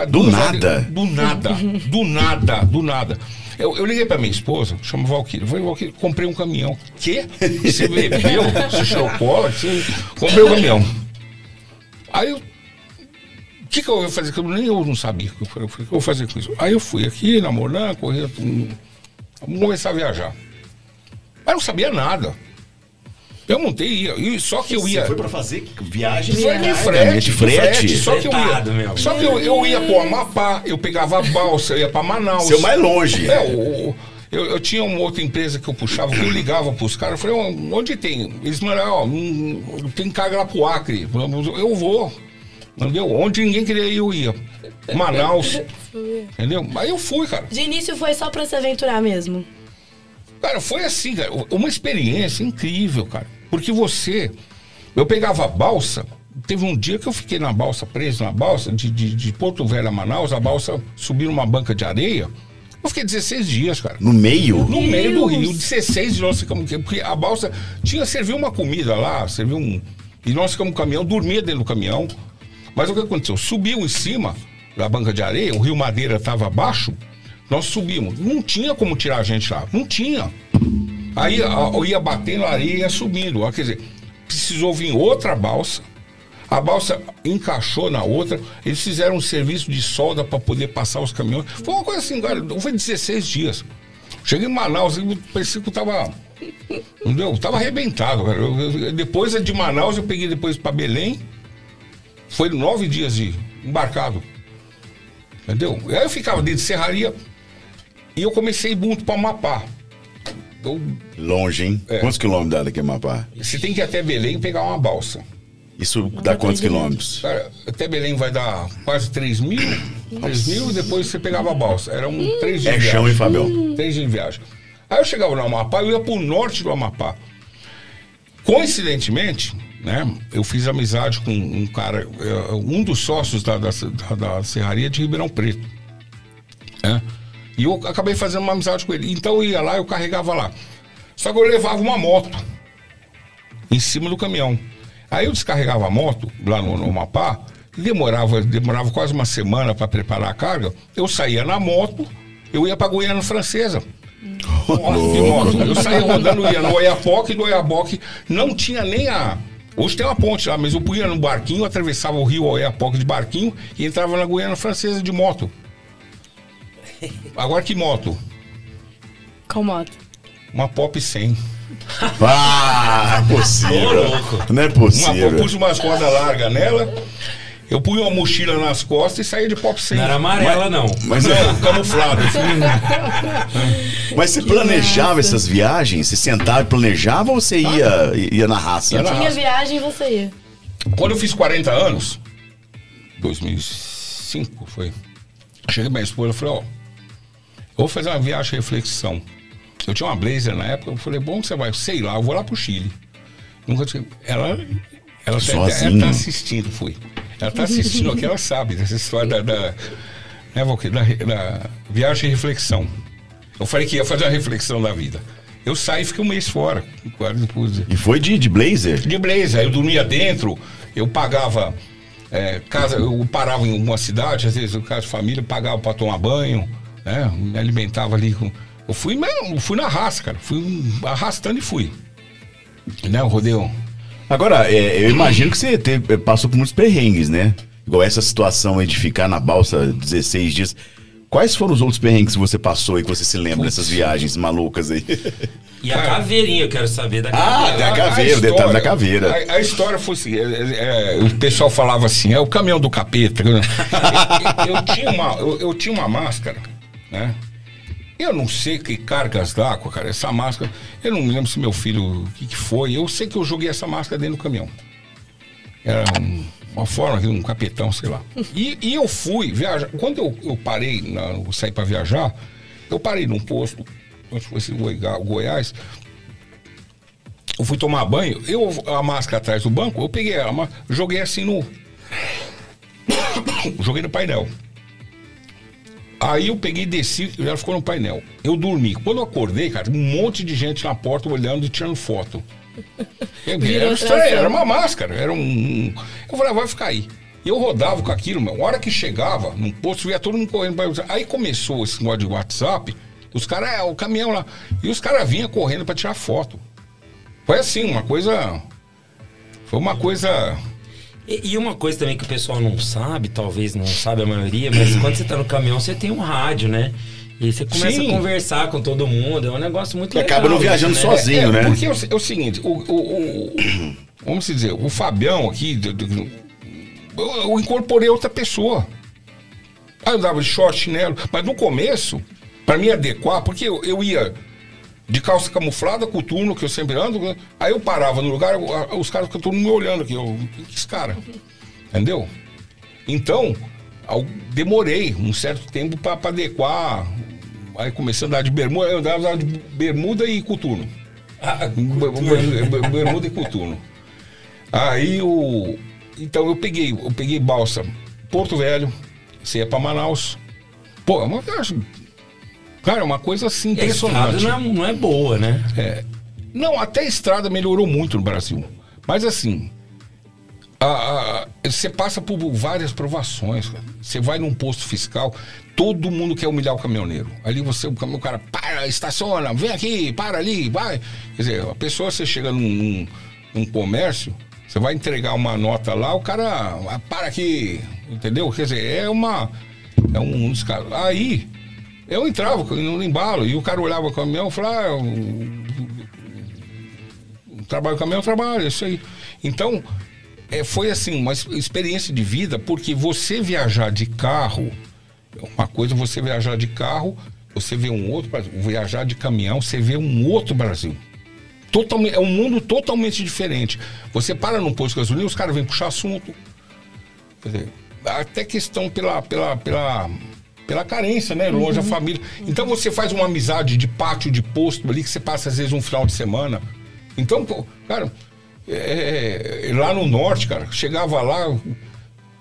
[SPEAKER 2] Do nada?
[SPEAKER 5] Do nada, do nada, do nada. Eu, eu liguei pra minha esposa, chama Valquíria. Falei, Valquíria, comprei um caminhão. Quê? Você bebeu? Você cola? Você... Comprei um caminhão. Aí eu. O que, que eu ia fazer? Eu, nem eu não sabia. Eu falei, o que eu vou fazer com isso? Aí eu fui aqui, namorando, correndo. hum, Vamos começar a viajar. Mas eu não sabia nada. Eu montei e ia. E só que eu ia.
[SPEAKER 2] Você foi pra fazer viagem?
[SPEAKER 5] Foi de frete,
[SPEAKER 2] de
[SPEAKER 5] de
[SPEAKER 2] frete.
[SPEAKER 5] Só que eu ia, só que eu, eu ia pro Amapá, eu pegava a balsa, eu ia pra Manaus.
[SPEAKER 2] Seu mais longe.
[SPEAKER 5] É, o- eu, eu tinha uma outra empresa que eu puxava, que eu ligava pros caras, eu falei, "Ó, onde tem? Eles mandaram, ó, hum, tem carga lá pro Acre. Eu vou. Entendeu? Onde ninguém queria ir, eu ia. Manaus. entendeu? Aí eu fui, cara.
[SPEAKER 4] De início foi só pra se aventurar mesmo.
[SPEAKER 5] Cara, foi assim, cara, uma experiência incrível, cara. Porque você. Eu pegava a balsa. Teve um dia que eu fiquei na balsa, preso na balsa, de, de, de Porto Velho a Manaus, a balsa subiu numa banca de areia. Eu fiquei 16 dias, cara.
[SPEAKER 2] No meio?
[SPEAKER 5] No meio do rio, 16 dias nós ficamos. Porque a balsa tinha, serviu uma comida lá, serviu um. E nós ficamos no caminhão, dormia dentro do caminhão. Mas o que aconteceu? Subiu em cima da banca de areia, o rio Madeira estava abaixo, nós subimos. Não tinha como tirar a gente lá. Não tinha. Aí ia batendo a areia e ia subindo. Quer dizer, precisou vir outra balsa. A balsa encaixou na outra. Eles fizeram um serviço de solda para poder passar os caminhões. Foi uma coisa assim, cara. Foi 16 dias. Cheguei em Manaus, parecia que eu tava. Entendeu? Eu tava arrebentado, cara. Eu- eu- depois de Manaus, eu peguei depois para Belém. Foi nove dias de embarcado. Entendeu? Aí eu ficava dentro de serraria e eu comecei muito para Amapá.
[SPEAKER 2] Longe, hein?
[SPEAKER 5] É.
[SPEAKER 2] Quantos quilômetros dá daqui a Mapá?
[SPEAKER 5] você tem que ir até Belém e pegar uma balsa.
[SPEAKER 2] Isso dá quantos quilômetros?
[SPEAKER 5] Cara, até Belém vai dar quase 3 mil. 3 mil e depois você pegava a balsa. Eram três dias
[SPEAKER 2] É
[SPEAKER 5] de
[SPEAKER 2] chão,
[SPEAKER 5] viagem.
[SPEAKER 2] hein, Fabião?
[SPEAKER 5] Três dias de viagem. Aí eu chegava no Amapá, eu ia pro norte do Amapá. Coincidentemente, né, eu fiz amizade com um cara, eh, um dos sócios da, da, da- da serraria de Ribeirão Preto. né? E eu acabei fazendo uma amizade com ele. Então eu ia lá, eu carregava lá. Só que eu levava uma moto em cima do caminhão. Aí eu descarregava a moto lá no, no Amapá, demorava, demorava quase uma semana para preparar a carga. Eu saía na moto, eu ia para Goiânia Francesa. De moto. Eu saía rodando, ia no Oiapoque, do Oiapoque não tinha nem a. Hoje tem uma ponte lá, mas eu punha no barquinho, atravessava o rio Oiapoque de barquinho e entrava na Goiânia Francesa de moto. Agora que moto?
[SPEAKER 4] Qual moto?
[SPEAKER 5] Uma Pop 100.
[SPEAKER 2] Ah, é possível. Não é
[SPEAKER 5] Uma, eu
[SPEAKER 2] possível.
[SPEAKER 5] pus umas rodas largas nela, eu punha uma mochila nas costas e saía de Pop 100.
[SPEAKER 3] Não era amarela, não.
[SPEAKER 2] Mas,
[SPEAKER 5] Não, camuflado. assim.
[SPEAKER 2] mas você planejava essas viagens? Você sentava e planejava ou você ia, ia na raça?
[SPEAKER 5] Ia na
[SPEAKER 4] Tinha
[SPEAKER 5] raça.
[SPEAKER 4] viagem e você ia.
[SPEAKER 5] Quando eu fiz 40 anos, 2005 foi, cheguei minha esposa e falei, ó, vou fazer uma viagem de reflexão. Eu tinha uma blazer na época, eu falei, bom, você vai, sei lá, eu vou lá pro Chile. Nunca tinha. Ela, ela,
[SPEAKER 2] Sozinho?
[SPEAKER 5] ela tá assistindo, fui. Ela tá assistindo aqui, ela sabe dessa história da, da, né, da, da viagem de reflexão. Eu falei que ia fazer uma reflexão da vida. Eu saí e fiquei um mês fora.
[SPEAKER 2] E foi de, de blazer?
[SPEAKER 5] De blazer, eu dormia dentro, eu pagava é, casa, eu parava em uma cidade, às vezes o caso de família, pagava para tomar banho, né? Me alimentava ali com. Eu fui mesmo, eu fui na raça, cara. Fui arrastando e fui. Né, o rodeio.
[SPEAKER 2] Agora, é, eu imagino que você teve- passou por muitos perrengues, né? Igual essa situação aí de ficar na balsa 16 dias. Quais foram os outros perrengues que você passou e que você se lembra dessas viagens malucas aí?
[SPEAKER 3] E a caveirinha, eu quero saber da
[SPEAKER 2] Ah,
[SPEAKER 3] caveira.
[SPEAKER 2] da caveira, o detalhe da caveira.
[SPEAKER 5] A, a história foi assim: é, é, é, o pessoal falava assim, é o caminhão do capeta. eu, eu- eu tinha uma, eu, eu tinha uma máscara, né? Eu não sei que cargas d'água, cara, essa máscara. Eu não me lembro se meu filho, o que, que foi. Eu sei que eu joguei essa máscara dentro do caminhão. Era um- uma forma, um capetão, sei lá. E, e eu fui viajar. Quando eu, eu parei, na, eu saí para viajar, eu parei num posto, acho que Goi- Goiás, eu fui tomar banho, eu a máscara atrás do banco, eu peguei a máscara, joguei assim no. joguei no painel. Aí eu peguei e desci, e ela ficou no painel. Eu dormi. Quando eu acordei, cara, um monte de gente na porta olhando e tirando foto.
[SPEAKER 4] Virou
[SPEAKER 5] Era, estranho, era uma máscara, era um, Eu falei, ah, vai ficar aí. E eu rodava com aquilo, meu. A hora que chegava num posto, via todo mundo correndo pra. Aí começou esse negócio de WhatsApp, os caras, é, o caminhão lá. E os caras vinham correndo pra tirar foto. Foi assim, uma coisa. Foi uma coisa.
[SPEAKER 3] E, e uma coisa também que o pessoal não sabe, talvez não sabe a maioria, mas quando você tá no caminhão, você tem um rádio, né? E aí você começa
[SPEAKER 5] Sim.
[SPEAKER 3] a conversar com todo mundo, é um negócio muito
[SPEAKER 2] E
[SPEAKER 3] legal.
[SPEAKER 2] acaba não
[SPEAKER 3] isso,
[SPEAKER 2] viajando
[SPEAKER 3] né?
[SPEAKER 2] sozinho. né?
[SPEAKER 5] Porque é o, é o seguinte, o, o- o- vamos dizer, o Fabião aqui, eu, eu incorporei outra pessoa. Aí eu dava de short, chinelo, mas no começo, para me adequar, porque eu, eu ia de calça camuflada, coturno, que eu sempre ando, né? aí eu parava no lugar, os caras ficam todo mundo me olhando aqui, eu, que esse cara? Entendeu? Então, demorei um certo tempo para adequar. Aí comecei a andar de bermuda, eu andava de bermuda e coturno.
[SPEAKER 3] Ah,
[SPEAKER 5] ber- Bermuda e coturno. Aí o. Então eu peguei, eu peguei balsa Porto Velho, você ia pra Manaus. Pô, é uma viagem. Cara, é uma coisa assim
[SPEAKER 3] a estrada
[SPEAKER 5] impressionante.
[SPEAKER 3] não é, não é boa, né?
[SPEAKER 5] Não, até a estrada melhorou muito no Brasil. Mas assim, a- a- você passa por várias provações. cara. Você vai num posto fiscal, todo mundo quer humilhar o caminhoneiro. Ali você, o cam- o cara, para, estaciona, vem aqui, para ali, vai. Quer dizer, a pessoa, você chega num, num- num comércio, você vai entregar uma nota lá, o cara, ah, para aqui, entendeu? Quer dizer, é uma. É um dos casos. Aí, eu entrava no embalo e o cara olhava o caminhão e falava, ah, o- trabalho caminhão, trabalho, isso aí. Então, é, foi assim, uma ex- experiência de vida, porque você viajar de carro, é uma coisa você viajar de carro, você vê um outro Brasil. Viajar de caminhão, você vê um outro Brasil. Totalmente, é um mundo totalmente diferente. Você para num posto de gasolina, os caras vêm puxar assunto. Dizer, até questão pela, pela, pela, pela carência, né? Longe da família. Então você faz uma amizade de pátio de posto ali que você passa às vezes um final de semana. Então, pô, cara, é, é, lá no norte, cara, chegava lá,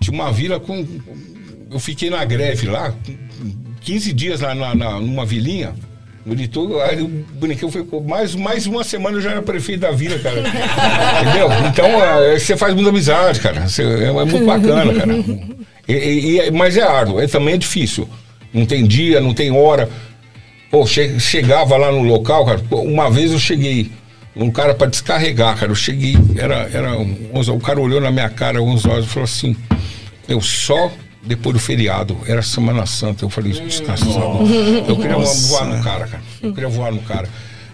[SPEAKER 5] tinha uma vila com. Eu fiquei na greve lá, 15 dias lá na, na- numa vilinha. No litor, aí o brinquedo foi mais, mais uma semana eu já era prefeito da vila, cara. Entendeu? Então é, você faz muita amizade, cara. Você- é, é muito bacana, cara. E- e- e- mas é árduo, é, também é difícil. Não tem dia, não tem hora. Pô, che- chegava lá no local, cara. pô, Uma vez eu cheguei, um cara para descarregar, cara. Eu cheguei, era, era 11, o cara olhou na minha cara 11 horas e falou assim: Eu só depois do feriado, era Semana Santa. Eu falei: Descansado. Eu queria voar no cara, cara. Eu queria voar no cara.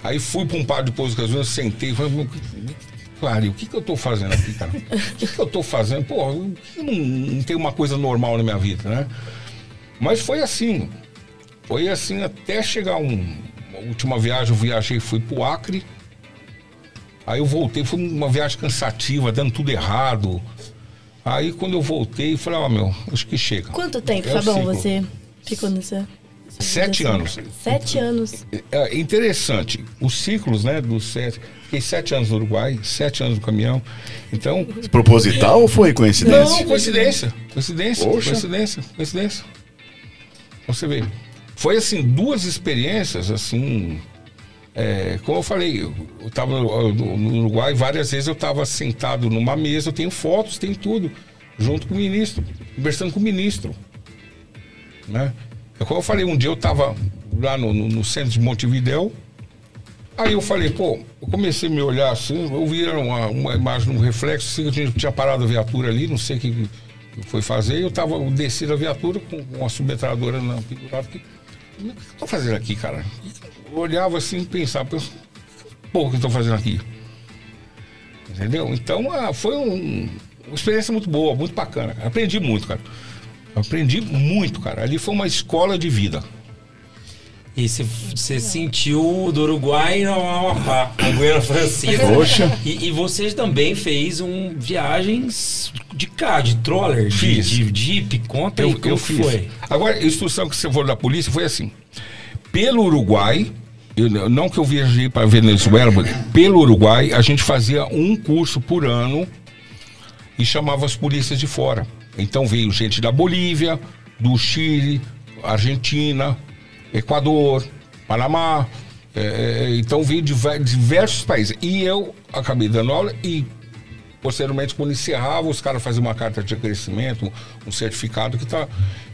[SPEAKER 5] Aí fui para um par de pouso de gasolina, sentei falei: "Meu, Pariu, o que, que eu tô fazendo aqui, cara? O que, que eu tô fazendo? Pô, não, não tem uma coisa normal na minha vida, né? Mas foi assim. Foi assim até chegar um. A última viagem eu viajei, fui pro Acre. Aí eu voltei, foi uma viagem cansativa, dando tudo errado. Aí quando eu voltei, falei, ó, meu, acho que chega.
[SPEAKER 4] Quanto tempo,
[SPEAKER 5] É
[SPEAKER 4] Fabão, você ficou nessa.
[SPEAKER 5] Sete anos.
[SPEAKER 4] Sete anos.
[SPEAKER 5] É interessante, os ciclos, né, dos sete. Fiquei sete anos no Uruguai, sete anos no caminhão. Então,
[SPEAKER 2] Proposital ou foi coincidência?
[SPEAKER 5] Não, coincidência. Coincidência.
[SPEAKER 2] Poxa.
[SPEAKER 5] Coincidência. Coincidência. Você vê. Foi assim, duas experiências, assim. é, como eu falei, eu estava no, no Uruguai, várias vezes eu estava sentado numa mesa, eu tenho fotos, tenho tudo, junto com o ministro, conversando com o ministro. Né? É Como eu falei, um dia eu estava lá no, no- no centro de Montevidéu, Aí eu falei, pô, eu comecei a me olhar assim, eu vi uma, uma imagem, um reflexo, assim, eu tinha, tinha parado a viatura ali, não sei o que, foi fazer, eu tava eu desci da viatura com uma submetralhadora na pendurada. que- O que eu tô fazendo aqui, cara? Eu olhava assim pensava, pô, o que eu tô fazendo aqui? Entendeu? Então ah, foi um- uma experiência muito boa, muito bacana. Aprendi muito, cara. Aprendi muito, cara. Ali foi uma escola de vida.
[SPEAKER 3] E você- você sentiu do Uruguai ao Amapá, a Guiana Francesa.
[SPEAKER 2] Poxa.
[SPEAKER 3] E, e você também fez um viagens de carro, de troller, de,
[SPEAKER 5] Fiz.
[SPEAKER 3] de jeep. Conta aí como que
[SPEAKER 5] fiz.
[SPEAKER 3] foi.
[SPEAKER 5] Agora, a instrução que você falou da polícia foi assim: pelo Uruguai, eu- não que eu viajei para Venezuela, mas pelo Uruguai, a gente fazia um curso por ano e chamava as polícias de fora. Então veio gente da Bolívia, do Chile, Argentina, Equador, Panamá. é, é, então veio de diversos países. E eu acabei dando aula e posteriormente, quando encerrava, os caras faziam uma carta de crescimento, um certificado que tá.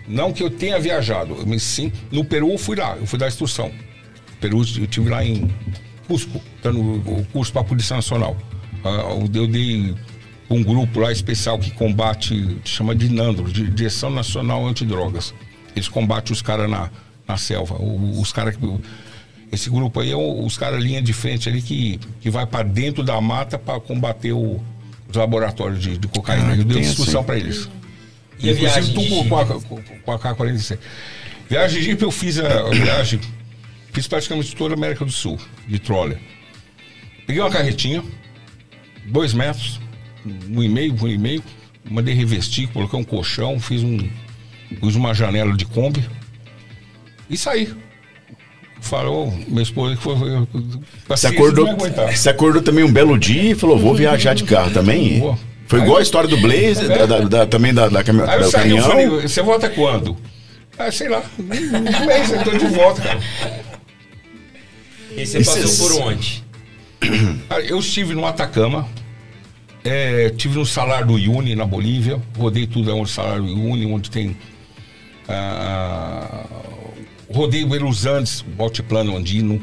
[SPEAKER 5] Não que eu tenha viajado, mas sim, no Peru eu fui lá, eu fui dar instrução. Peru, eu estive lá em Cusco, dando o curso para a Polícia Nacional. Ah, eu dei um grupo lá especial que combate, chama de NANDRO, de Direção Nacional Antidrogas. Eles combatem os caras na, na selva. O- Os caras que. Esse grupo aí é o- os caras linha de frente ali que, que vai para dentro da mata para combater o- os laboratórios de, de cocaína.
[SPEAKER 2] Ah,
[SPEAKER 5] eu dei instrução
[SPEAKER 2] assim.
[SPEAKER 5] para eles.
[SPEAKER 3] E a viagem
[SPEAKER 5] tu
[SPEAKER 3] de
[SPEAKER 5] com, a, com a K-47. Viagem de Jeep eu fiz a, a viagem, fiz praticamente toda a América do Sul, de troller. Peguei uma carretinha, dois metros, um e meio, um e meio, mandei revestir, coloquei um colchão, fiz um. Pus uma janela de Kombi e saí. Falou, minha esposa que foi.
[SPEAKER 2] Você acordou, você acordou também um belo dia e falou: vou viajar de carro também?
[SPEAKER 5] Vou.
[SPEAKER 2] Foi igual a história do Blaze, da- da- da- também da, da,
[SPEAKER 5] Aí eu
[SPEAKER 2] do
[SPEAKER 5] saí, eu
[SPEAKER 2] caminhão.
[SPEAKER 5] falei, você volta quando? Ah, sei lá, um mês eu tô de volta, cara.
[SPEAKER 3] E você
[SPEAKER 2] E
[SPEAKER 3] passou
[SPEAKER 2] cês-
[SPEAKER 3] por onde?
[SPEAKER 5] Cara, Eu estive no Atacama, é, tive no salário do Iuni na Bolívia, rodei tudo onde salário do Iuni, onde tem. ah, rodei Buenos Andes, o altiplano andino.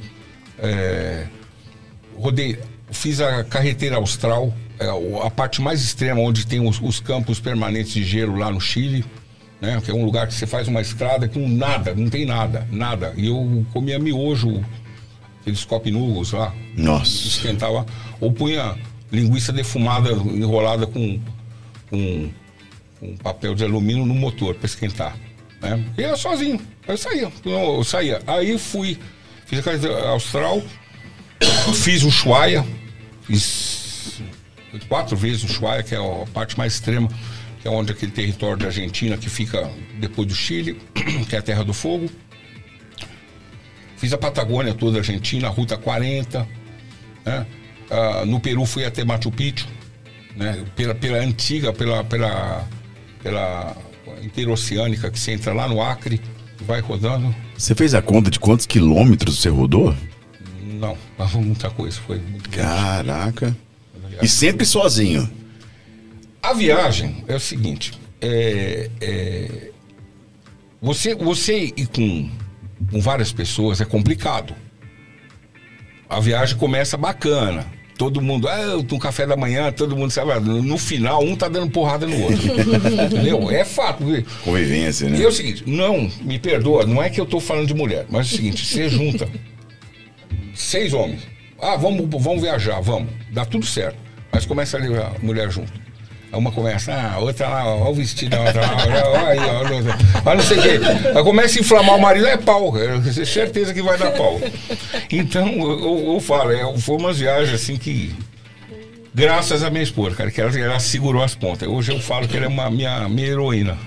[SPEAKER 5] é, rodei, fiz a carreteira austral, é, o- a parte mais extrema, onde tem os, os campos permanentes de gelo lá no Chile. Né, que é um lugar que você faz uma estrada com nada, não tem nada, nada. E eu comia miojo, aqueles copinugos lá,
[SPEAKER 2] Nossa.
[SPEAKER 5] esquentava, ou punha linguiça defumada enrolada com, com, papel de alumínio no motor para esquentar. Né? E era sozinho. Eu saía. Eu saía. Aí fui, fiz a carreira austral, fiz o Ushuaia, fiz quatro vezes o Ushuaia, que é a parte mais extrema, que é onde aquele território da Argentina que fica depois do Chile, que é a Terra do Fogo. Fiz a Patagônia toda a Argentina, a Ruta 40. Né? Ah, no Peru fui até Machu Picchu, né? pela, pela antiga, pela, pela, pela interoceânica que você entra lá no Acre, vai rodando.
[SPEAKER 2] Você fez a conta de quantos quilômetros você rodou?
[SPEAKER 5] Não, mas foi muita coisa, foi muito.
[SPEAKER 2] Caraca. E sempre sozinho.
[SPEAKER 5] A viagem é o seguinte: é, é, você, você ir com, com várias pessoas é complicado. A viagem começa bacana. Todo mundo, ah, eu tô um café da manhã, todo mundo sabe. No final, um tá dando porrada no outro. Entendeu? É fato.
[SPEAKER 2] Convivência, né?
[SPEAKER 5] E é o seguinte, não, me perdoa, não é que eu tô falando de mulher, mas é o seguinte, você junta seis homens. Ah, vamos, vamos viajar, vamos. Dá tudo certo. Mas começa a levar a mulher junto. Aí Uma começa, ah, a outra lá, ó, o vestido da outra lá, ó, aí, ó, ó, ó, não sei o quê. Aí começa a inflamar o marido, é pau, é certeza que vai dar pau. Então, eu, eu falo, é, foi umas viagens assim que. Graças à minha esposa, cara, que ela, ela segurou as pontas. Hoje eu falo que ela é uma minha, minha heroína.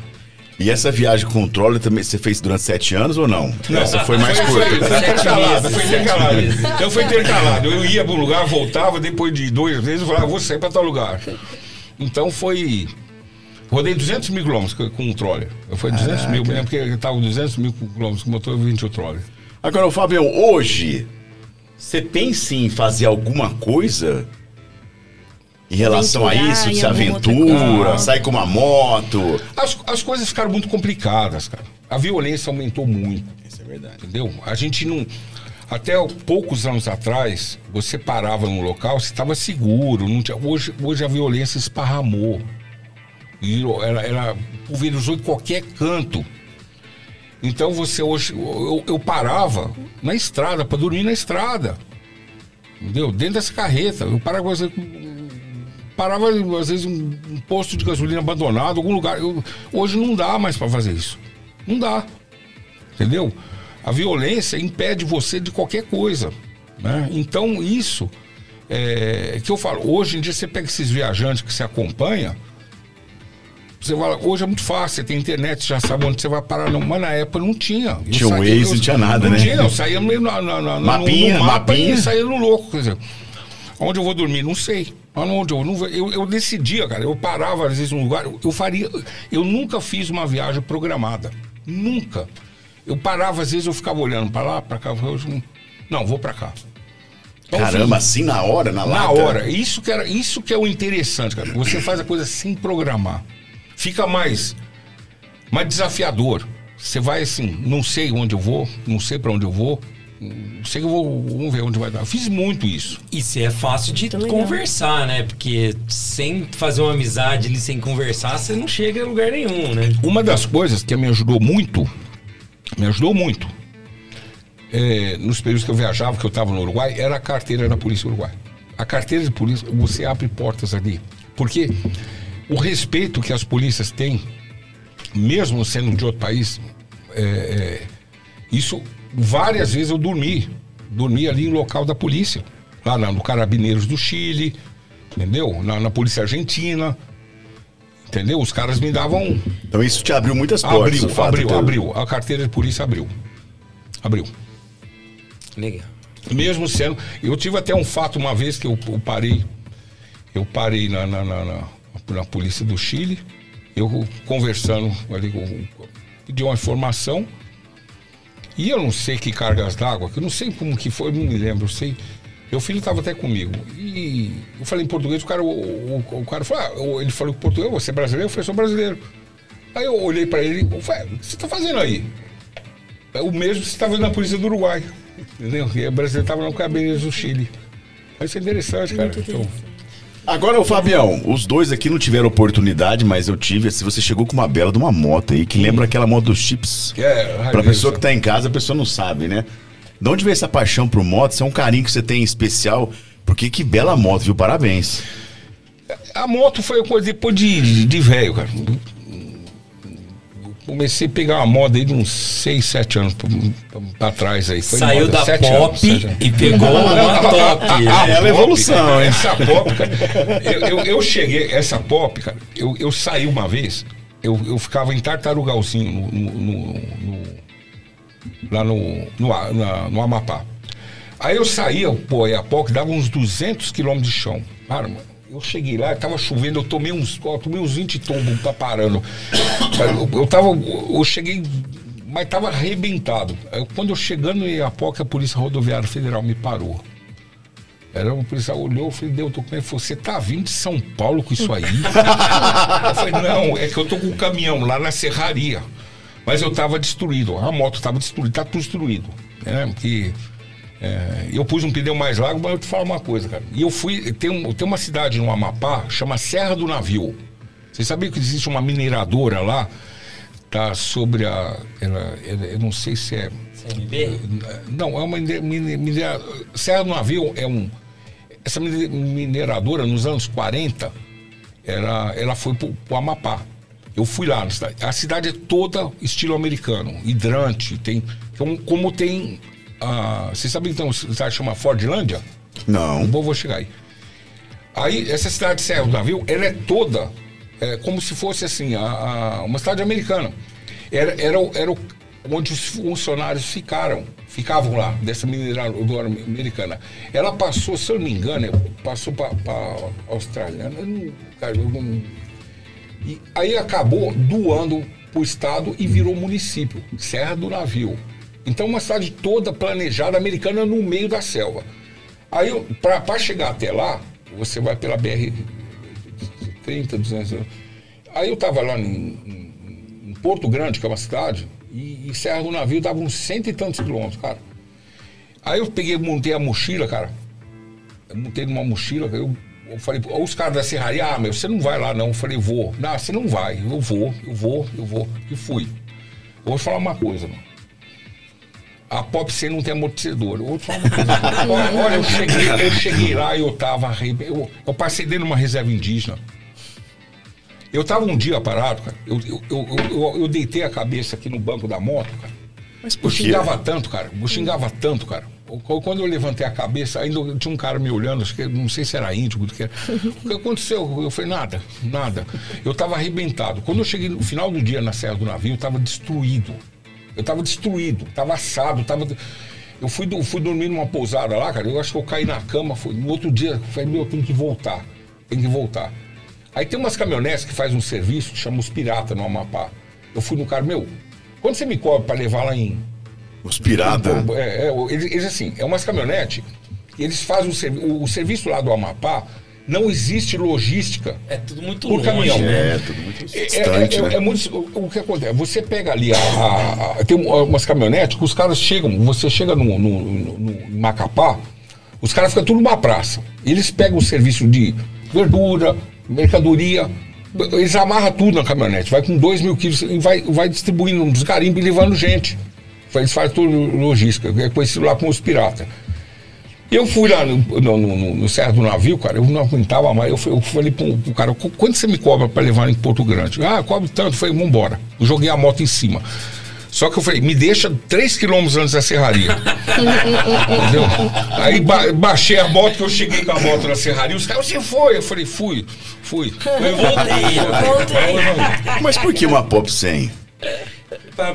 [SPEAKER 2] E essa viagem com o troller também você fez durante sete anos ou não? Essa foi mais
[SPEAKER 5] Foi,
[SPEAKER 2] curta.
[SPEAKER 5] foi, foi intercalado,
[SPEAKER 3] meses.
[SPEAKER 5] foi intercalado. Então foi intercalado. Eu ia para um lugar, voltava, depois de dois meses eu falava, vou sair para tal lugar. Então foi. Rodei 200 mil quilômetros com- com um troller. Eu fui 200 mil, me lembro que estava 200 mil quilômetros com o motor 20 o troller.
[SPEAKER 2] Agora, ô, Fabião, hoje, você pensa em fazer alguma coisa em relação a
[SPEAKER 4] Aventurar
[SPEAKER 2] isso? se aventura, sair com uma moto?
[SPEAKER 5] As, as coisas ficaram muito complicadas, cara. A violência aumentou muito.
[SPEAKER 2] Isso é verdade.
[SPEAKER 5] Entendeu? A gente não. Até poucos anos atrás, você parava num local, você estava seguro. Não tinha, hoje, hoje a violência esparramou. Virou- Ela, ela pulverizou em qualquer canto. Então você hoje. Eu, eu parava na estrada, para dormir na estrada. Entendeu? Dentro dessa carreta. Eu parava, parava às vezes, um, um posto de gasolina abandonado, algum lugar. Eu- hoje não dá mais para fazer isso. Não dá. Entendeu? A violência impede você de qualquer coisa. Né? Então, isso é que eu falo. Hoje em dia, você pega esses viajantes que você acompanha. Você vai, hoje é muito fácil, você tem internet, você já sabe onde você vai parar. Não, mas na época não tinha. Eu
[SPEAKER 2] Tinha o
[SPEAKER 5] saía-
[SPEAKER 2] Waze,
[SPEAKER 5] eu-
[SPEAKER 2] não tinha nada,
[SPEAKER 5] não
[SPEAKER 2] né?
[SPEAKER 5] Tinha, eu saía meio na, na, na, no-
[SPEAKER 2] Mapinha,
[SPEAKER 5] no mapa
[SPEAKER 2] mapinha.
[SPEAKER 5] e saía no louco. Quer dizer, onde eu vou dormir? Não sei. Onde eu, não vou- eu, eu decidia, cara. Eu parava às vezes num lugar. Eu, eu faria. Eu nunca fiz uma viagem programada. Nunca. Eu parava, às vezes eu ficava olhando para lá, para cá. Eu, não, vou para cá. Então,
[SPEAKER 2] Caramba, assim na hora, na
[SPEAKER 5] na
[SPEAKER 2] lata?
[SPEAKER 5] hora. Isso que, era, isso que é o interessante, cara. Você faz a coisa sem programar. Fica mais, mais desafiador. Você vai assim, não sei onde eu vou, não sei para onde eu vou. Sei que eu vou, vamos ver onde vai dar. Eu fiz muito isso.
[SPEAKER 3] Isso é fácil de
[SPEAKER 4] Muito legal.
[SPEAKER 3] conversar, né? Porque sem fazer uma amizade ali, sem conversar, você não chega a lugar nenhum, né?
[SPEAKER 5] Uma das coisas que me ajudou muito, me ajudou muito, é, nos períodos que eu viajava, que eu estava no Uruguai, era a carteira da Polícia Uruguai. A carteira de polícia, você abre portas ali. Porque o respeito que as polícias têm, mesmo sendo de outro país, é, é, isso várias vezes eu dormi. Dormi ali em local da polícia. Lá no Carabineiros do Chile, entendeu? Na, na Polícia Argentina. Entendeu? Os caras me davam.
[SPEAKER 2] Então isso te abriu muitas portas.
[SPEAKER 5] Abriu,
[SPEAKER 2] o fato
[SPEAKER 5] abriu,
[SPEAKER 2] de ter-
[SPEAKER 5] abriu. A carteira de polícia abriu. Abriu.
[SPEAKER 3] Legal.
[SPEAKER 5] Mesmo sendo. Eu tive até um fato uma vez que eu, eu parei. Eu parei na, na, na, na- na polícia do Chile. Eu conversando ali, com- pedi uma informação. E eu não sei que cargas d'água, que eu não sei como que foi, não me lembro. Eu sei. Meu filho estava até comigo. E eu falei em português, o cara, o, o, o cara falou, ah, ele falou em português, você é brasileiro? Eu falei, sou brasileiro. Aí eu olhei para ele e falei, o que você está fazendo aí? É o mesmo que você estava na polícia do Uruguai. Entendeu? E o brasileiro estava na cabeleira do Chile. Isso é interessante, cara. Então,
[SPEAKER 2] Agora, o Fabião, os dois aqui não tiveram oportunidade, mas eu tive. Se você chegou com uma bela de uma moto aí, que lembra aquela moto dos chips.
[SPEAKER 5] é,
[SPEAKER 2] Pra pessoa que tá em casa, a pessoa não sabe, né? De onde veio essa paixão por moto? Isso é um carinho que você tem especial. Porque que bela moto, viu? Parabéns.
[SPEAKER 5] A moto foi uma coisa depois de, de velho, cara. Eu Comecei a pegar uma moda aí de uns 6, 7 anos pra, trás aí. Foi
[SPEAKER 3] Saiu
[SPEAKER 5] moda,
[SPEAKER 3] da pop
[SPEAKER 5] anos,
[SPEAKER 3] e pegou uma top.
[SPEAKER 5] A- a-
[SPEAKER 3] né?
[SPEAKER 5] a
[SPEAKER 2] é
[SPEAKER 5] pop,
[SPEAKER 2] evolução, hein?
[SPEAKER 5] Essa pop, cara. Eu, eu, eu cheguei, essa pop, cara, eu, eu saí uma vez, eu, eu ficava em Tartarugalzinho, no, no- no- no- lá no, no, na- no Amapá. Aí eu saía, pô, e a POC dava uns 200 quilômetros de chão. Cara, mano, eu cheguei lá, tava chovendo, eu tomei uns, eu tomei uns 20 tombos pra parando. Eu, eu tava, eu cheguei, mas tava arrebentado. Quando eu chegando em Iapoca, a Polícia Rodoviária Federal me parou. Era um policial olhou, falei, deu, tô com você tá vindo de São Paulo com isso aí? eu falei, não, é que eu tô com um caminhão lá na serraria. Mas eu tava destruído, a moto tava destruída, tá tudo destruído. Né? Porque é, eu pus um pneu mais largo, mas eu te falo uma coisa, cara. E eu fui, tem, tem uma cidade no Amapá, chama Serra do Navio. Vocês sabiam que existe uma mineradora lá? Tá sobre a. Ela, ela- eu não sei se é.
[SPEAKER 3] CMB?
[SPEAKER 5] Não, é uma mine- mine- minera- Serra do Navio é um. Essa mine- mineradora, nos anos 40, era, ela foi pro, pro Amapá. Eu fui lá na cidade. A cidade é toda estilo americano, hidrante, tem. Como, como tem. ah, Vocês sabem que tem uma cidade chama Fordlândia?
[SPEAKER 2] Não.
[SPEAKER 5] Bom, vou chegar aí. Aí, essa cidade de Serra do Navio, ela é toda é, como se fosse assim, a- a- uma cidade americana. Era, era, era onde os funcionários ficaram, ficavam lá, dessa mineradora americana. Ela passou, se eu não me engano, é, passou para australiana. eu não- cara, eu não- e aí acabou doando para o estado e virou município, Serra do Navio. Então, uma cidade toda planejada americana no meio da selva. Aí, para chegar até lá, você vai pela BR 30, 200. Aí eu tava lá em- em Porto Grande, que é uma cidade, e, e Serra do Navio dava uns cento e tantos quilômetros, cara. Aí eu peguei, montei a mochila, cara. Eu montei numa mochila, eu, eu falei, os caras da serraria, ah, meu, você não vai lá não. Eu falei, vou. Não, você não vai. Eu vou, eu vou, eu vou. E fui. Eu vou te falar uma coisa, mano. A Pop C não tem amortecedor. Eu vou te falar uma coisa. olha, olha, eu cheguei, eu cheguei lá e eu tava. Eu, eu passei dentro de uma reserva indígena. Eu tava um dia parado, cara. Eu, eu, eu, eu, eu deitei a cabeça aqui no banco da moto, cara.
[SPEAKER 2] Mas
[SPEAKER 5] Eu
[SPEAKER 2] por quê?
[SPEAKER 5] xingava tanto, cara. Eu xingava tanto, cara. Quando eu levantei a cabeça, ainda tinha um cara me olhando, acho que não sei se era índio, o que aconteceu? Eu falei, nada, nada. Eu estava arrebentado. Quando eu cheguei no final do dia na Serra do Navio, eu estava destruído. Eu estava destruído, estava assado, tava... Eu fui, fui dormir numa pousada lá, cara. Eu acho que eu caí na cama. Foi, no outro dia, eu falei, meu, eu tenho que voltar. Tem que voltar. Aí tem umas caminhonetes que faz um serviço que chama os piratas no Amapá. Eu fui no cara, meu, quando você me cobra para levar lá em,
[SPEAKER 2] Os piratas.
[SPEAKER 5] é, é, eles, eles, assim, é umas caminhonetes, e eles fazem o, servi- o, o serviço lá do Amapá, não existe logística.
[SPEAKER 3] É tudo muito
[SPEAKER 5] Por
[SPEAKER 3] longe,
[SPEAKER 5] caminhão.
[SPEAKER 3] né?
[SPEAKER 2] É, tudo muito
[SPEAKER 5] É,
[SPEAKER 2] distante,
[SPEAKER 5] é- é-
[SPEAKER 2] né?
[SPEAKER 5] é muito, o, o que acontece? Você pega ali, a, a- a- tem um- umas caminhonetes que os caras chegam, você chega no, no, no- no- em Macapá, os caras ficam tudo numa praça. Eles pegam o serviço de verdura, mercadoria, eles amarram tudo na caminhonete, vai com dois mil quilos e vai, vai distribuindo nos garimpos e levando gente. Eles fazem tudo logística, é conhecido lá como os piratas. E eu fui lá no, no, no- no Serra do Navio, cara, eu não aguentava mais. Eu, fui- eu falei pro, pro cara, "Qu- quanto você me cobra para levar em Porto Grande? Ah, cobre tanto. Eu falei, vambora. Eu joguei a moto em cima. Só que eu falei, me deixa 3 quilômetros antes da serraria. Entendeu? Aí ba baixei a moto, que eu cheguei com a moto na serraria, os caras, você foi? Eu falei, fui, fui. Eu
[SPEAKER 4] Voltei.
[SPEAKER 2] Mas por que uma Pop 100?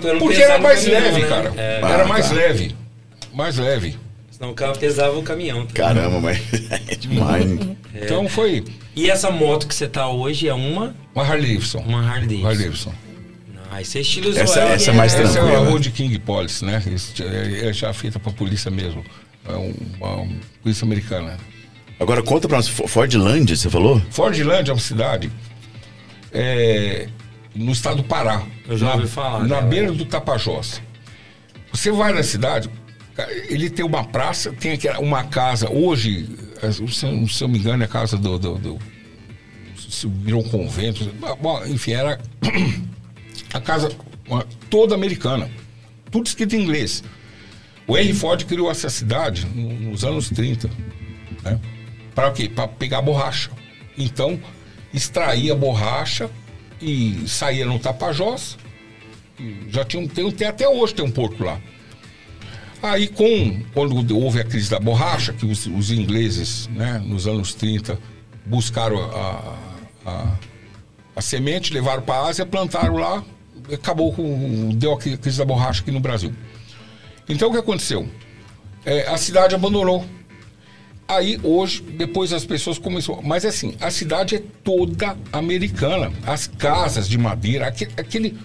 [SPEAKER 3] Não
[SPEAKER 5] Porque era mais
[SPEAKER 3] caminhão,
[SPEAKER 5] leve,
[SPEAKER 3] né?
[SPEAKER 5] cara.
[SPEAKER 3] É,
[SPEAKER 5] Era
[SPEAKER 2] Ah,
[SPEAKER 5] mais
[SPEAKER 2] tá.
[SPEAKER 5] leve. Mais leve.
[SPEAKER 3] senão o carro pesava o caminhão.
[SPEAKER 2] Caramba, mas é demais. hein?
[SPEAKER 5] Então foi
[SPEAKER 3] E essa moto que você tá hoje é uma,
[SPEAKER 5] uma Harley Davidson.
[SPEAKER 3] uma Harley
[SPEAKER 5] Harley
[SPEAKER 3] Davidson.
[SPEAKER 5] Davidson.
[SPEAKER 3] Ah, esse é estilo
[SPEAKER 2] Essa-
[SPEAKER 3] zoado,
[SPEAKER 2] essa é
[SPEAKER 3] né?
[SPEAKER 2] mais
[SPEAKER 5] Essa é
[SPEAKER 2] tranquila.
[SPEAKER 5] a Road King Policy, né? Esse É é já feita pra polícia mesmo. É um- uma polícia americana.
[SPEAKER 2] Agora conta pra nós, Fo- Fordland, você falou?
[SPEAKER 5] Fordland é uma cidade é, no estado do Pará.
[SPEAKER 3] Eu já
[SPEAKER 5] na,
[SPEAKER 3] ouvi falar
[SPEAKER 5] Na
[SPEAKER 3] dela.
[SPEAKER 5] beira do Tapajós. Você vai na cidade, ele tem uma praça, tem uma casa. Hoje, é, se, eu- me engano, é a casa do. do- do- se virou um convento. Bom, enfim, era a casa toda americana. Tudo escrito em inglês. O Henry Ford criou essa cidade no- nos anos 30. Né? Para quê? Para pegar borracha. Então, extraía borracha e saía no Tapajós. Já tinha, um- tem, tem até hoje tem um porto lá. Aí, com, quando houve a crise da borracha, que os, os ingleses, né, nos anos 30, buscaram a, a, a semente, levaram para a Ásia, plantaram lá, acabou com. deu a cri- crise da borracha aqui no Brasil. Então, o que aconteceu? É, a cidade abandonou. Aí, hoje, depois as pessoas começaram. Mas assim, a cidade é toda americana. As casas de madeira, aquele. aquele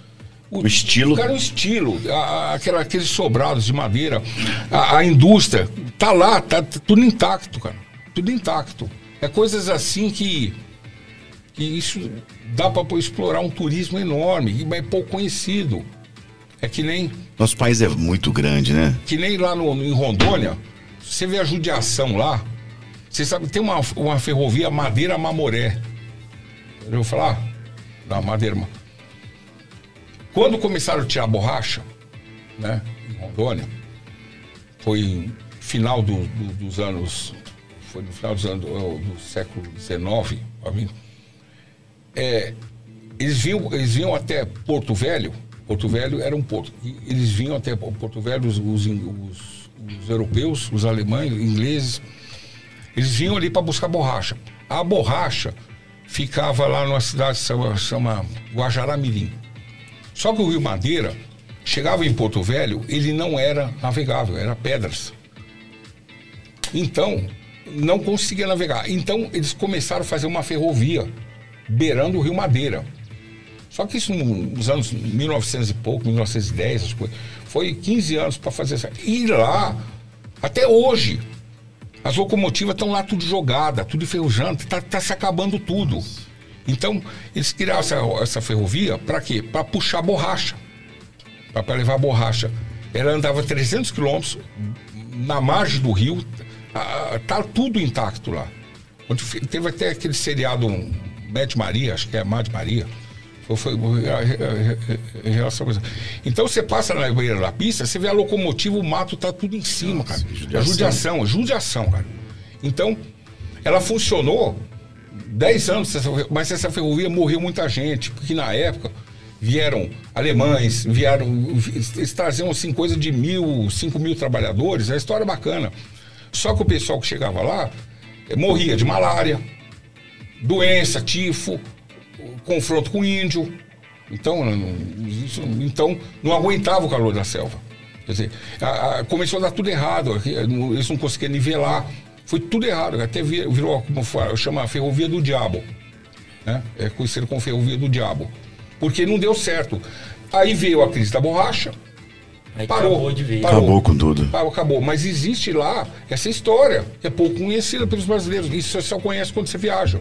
[SPEAKER 2] O estilo.
[SPEAKER 5] Cara, o estilo, a- aquela, aqueles sobrados de madeira, a, a indústria, tá lá, tá, tudo intacto, cara. Tudo intacto. É coisas assim que. que isso dá para explorar um turismo enorme, e é pouco conhecido. É que nem
[SPEAKER 2] Nosso país é muito grande, né?
[SPEAKER 5] que nem lá no, em Rondônia, você vê a judiação lá, você sabe, tem uma, uma ferrovia Madeira Mamoré. Eu vou falar? Da Madeira. Ma- Quando começaram a tirar borracha, né, em Rondônia, foi final do- do- dos anos, foi no final dos anos do, do século XIX, é, eles vinham, eles vinham até Porto Velho. Porto Velho era um porto. Eles vinham até Porto Velho, os, os, os- os europeus, os alemães, ingleses. Eles vinham ali para buscar borracha. A borracha ficava lá numa cidade que chama, chama Guajará-Mirim. Só que o Rio Madeira chegava em Porto Velho, ele não era navegável, era pedras. Então, não conseguia navegar. Então, eles começaram a fazer uma ferrovia beirando o Rio Madeira. Só que isso nos anos 1900 e pouco, 1910, as coisas, foi 15 anos para fazer isso. E lá, até hoje, as locomotivas estão lá tudo jogada, tudo enferrujando, tá, tá se acabando tudo. Então, eles criaram essa, essa ferrovia para quê? Para puxar borracha. Para levar borracha. Ela andava 300 quilômetros na margem do rio, tá tudo intacto lá. Onde teve até aquele seriado Mad Maria, acho que é Mad Maria. Foi, foi, em relação a isso. Então você passa na beira da pista, você vê a locomotiva, o mato tá tudo em cima, cara.
[SPEAKER 2] judiação.
[SPEAKER 5] É judiação, é judiação, cara. Então, ela funcionou 10 anos, mas essa ferrovia morreu muita gente, porque na época vieram alemães, vieram, eles traziam assim coisa de mil, cinco mil trabalhadores, a história é bacana. Só que o pessoal que chegava lá eh, morria de malária, doença, tifo, confronto com índio. Então, não- isso- então não aguentava o calor da selva. Quer dizer, a- a- começou a dar tudo errado. Eles não conseguiam nivelar. Foi tudo errado. Até vi- virou, como fala, chama a ferrovia do diabo. Né? É conhecido como ferrovia do diabo. Porque não deu certo. Aí veio a crise da borracha,
[SPEAKER 3] Aí
[SPEAKER 5] Parou.
[SPEAKER 3] acabou de.
[SPEAKER 5] Parou.
[SPEAKER 2] Acabou com tudo.
[SPEAKER 5] Acabou, acabou. Mas existe lá essa história, que é pouco conhecida pelos brasileiros. Isso você só conhece quando você viaja.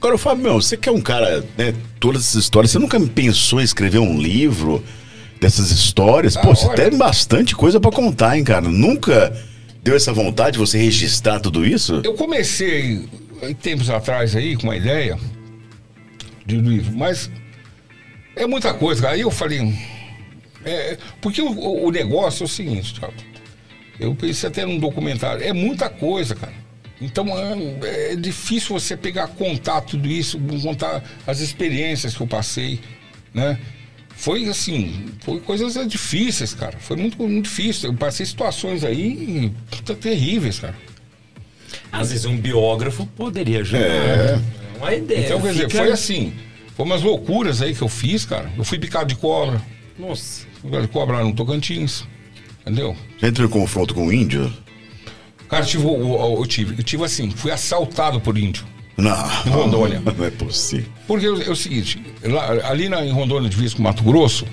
[SPEAKER 2] Agora, Fábio, meu, você que é um cara, né, todas essas histórias, você nunca pensou em escrever um livro dessas histórias?
[SPEAKER 5] Ah,
[SPEAKER 2] Pô, você
[SPEAKER 5] olha.
[SPEAKER 2] tem bastante coisa pra contar, hein, cara? Nunca deu essa vontade de você registrar tudo isso?
[SPEAKER 5] Eu comecei, em tempos atrás aí, com uma ideia de livro, mas é muita coisa, cara. Aí eu falei. é, porque o, o negócio é o seguinte, Thiago. Eu pensei até num documentário. É muita coisa, cara. Então é, é difícil você pegar, contar tudo isso, contar as experiências que eu passei, né? foi assim, foi coisas difíceis, cara. Foi muito, muito difícil. Eu passei situações aí puta, terríveis, cara.
[SPEAKER 3] Às vezes um biógrafo poderia ajudar.
[SPEAKER 2] É.
[SPEAKER 3] É uma ideia.
[SPEAKER 5] Então, quer dizer,
[SPEAKER 3] Fica-
[SPEAKER 5] foi assim. Foi umas loucuras aí que eu fiz, cara. Eu fui picado de cobra.
[SPEAKER 3] Nossa.
[SPEAKER 5] Picado de cobra lá no Tocantins. Entendeu?
[SPEAKER 2] Já entrou em confronto com o índio?
[SPEAKER 5] Cara, eu tive, eu, eu- tive, eu tive assim, fui assaltado por índio.
[SPEAKER 2] Não.
[SPEAKER 5] Em Rondônia.
[SPEAKER 2] Não é possível.
[SPEAKER 5] Porque é o, é o seguinte, lá- ali na, em Rondônia, divisa com Mato Grosso,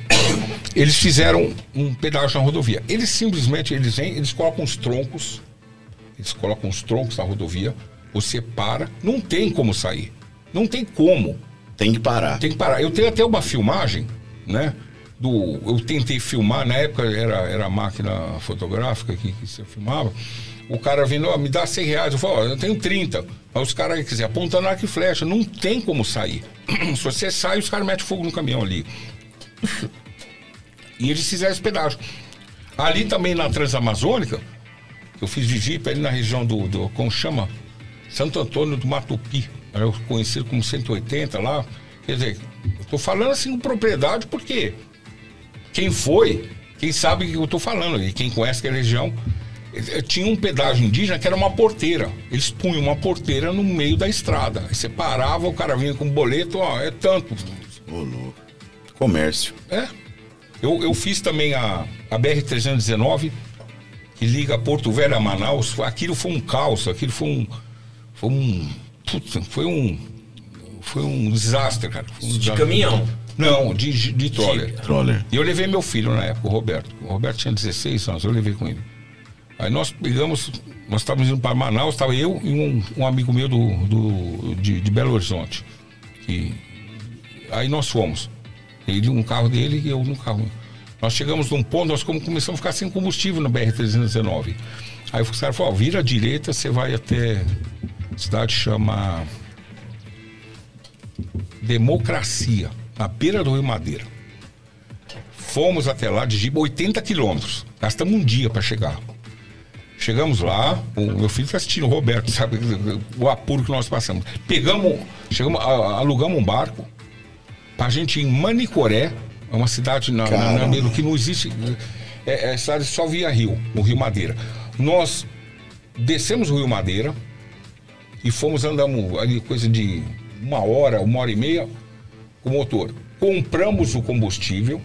[SPEAKER 5] eles fizeram um pedágio na rodovia. Eles simplesmente, eles vêm, eles colocam os troncos, eles colocam os troncos na rodovia, você para, não tem como sair. Não tem como.
[SPEAKER 2] Tem que parar.
[SPEAKER 5] Tem que parar. Eu tenho até uma filmagem, né? Do, eu tentei filmar, na época era, era a máquina fotográfica que, que você filmava. O cara vindo, me dá 100 reais. Eu falo, eu tenho 30. Mas os caras, quer dizer, apontando arco e flecha, não tem como sair. Se você sai, os caras metem fogo no caminhão ali. E eles fizeram esse pedágio. Ali também na Transamazônica, eu fiz de ali na região do, do como chama? Santo Antônio do Matupi. Era conhecido como 180 lá. Quer dizer, eu tô falando assim com propriedade porque quem foi, quem sabe o que eu tô falando, e quem conhece aquela região, eh, tinha um pedágio indígena que era uma porteira. Eles punham uma porteira no meio da estrada. Aí você parava, o cara vinha com um boleto, ó, é tanto.
[SPEAKER 2] Ô, louco. Comércio.
[SPEAKER 5] É. Eu, eu fiz também a, a BR-319, que liga Porto Velho a Manaus. Aquilo foi um caos, aquilo foi um. Foi um. Putz, foi um. Foi um desastre, cara. Um
[SPEAKER 3] De
[SPEAKER 5] desastre.
[SPEAKER 3] caminhão.
[SPEAKER 5] Não, de, de, de troller.
[SPEAKER 2] Troller.
[SPEAKER 5] E eu levei meu filho na época, o Roberto. O Roberto tinha 16 anos, eu levei com ele. Aí nós pegamos, nós estávamos indo para Manaus, estava eu e um, um amigo meu do, do, de, de Belo Horizonte. Que, aí nós fomos. Ele um carro dele e eu no carro. Nós chegamos num ponto, nós como- começamos a ficar sem combustível no BR-319. Aí o cara falou, ó, vira à direita, você vai até cidade chama Democracia, na beira do Rio Madeira. Fomos até lá de Jiba 80 quilômetros. Gastamos um dia para chegar. Chegamos lá, o meu filho está assistindo o Roberto, sabe o apuro que nós passamos. Pegamos, chegamos, a- alugamos um barco pra gente ir em Manicoré, é uma cidade na, na, na que não existe. É, é cidade só via rio, no Rio Madeira. Nós descemos o Rio Madeira e fomos andamos ali coisa de uma hora, uma hora e meia com o motor. Compramos o combustível,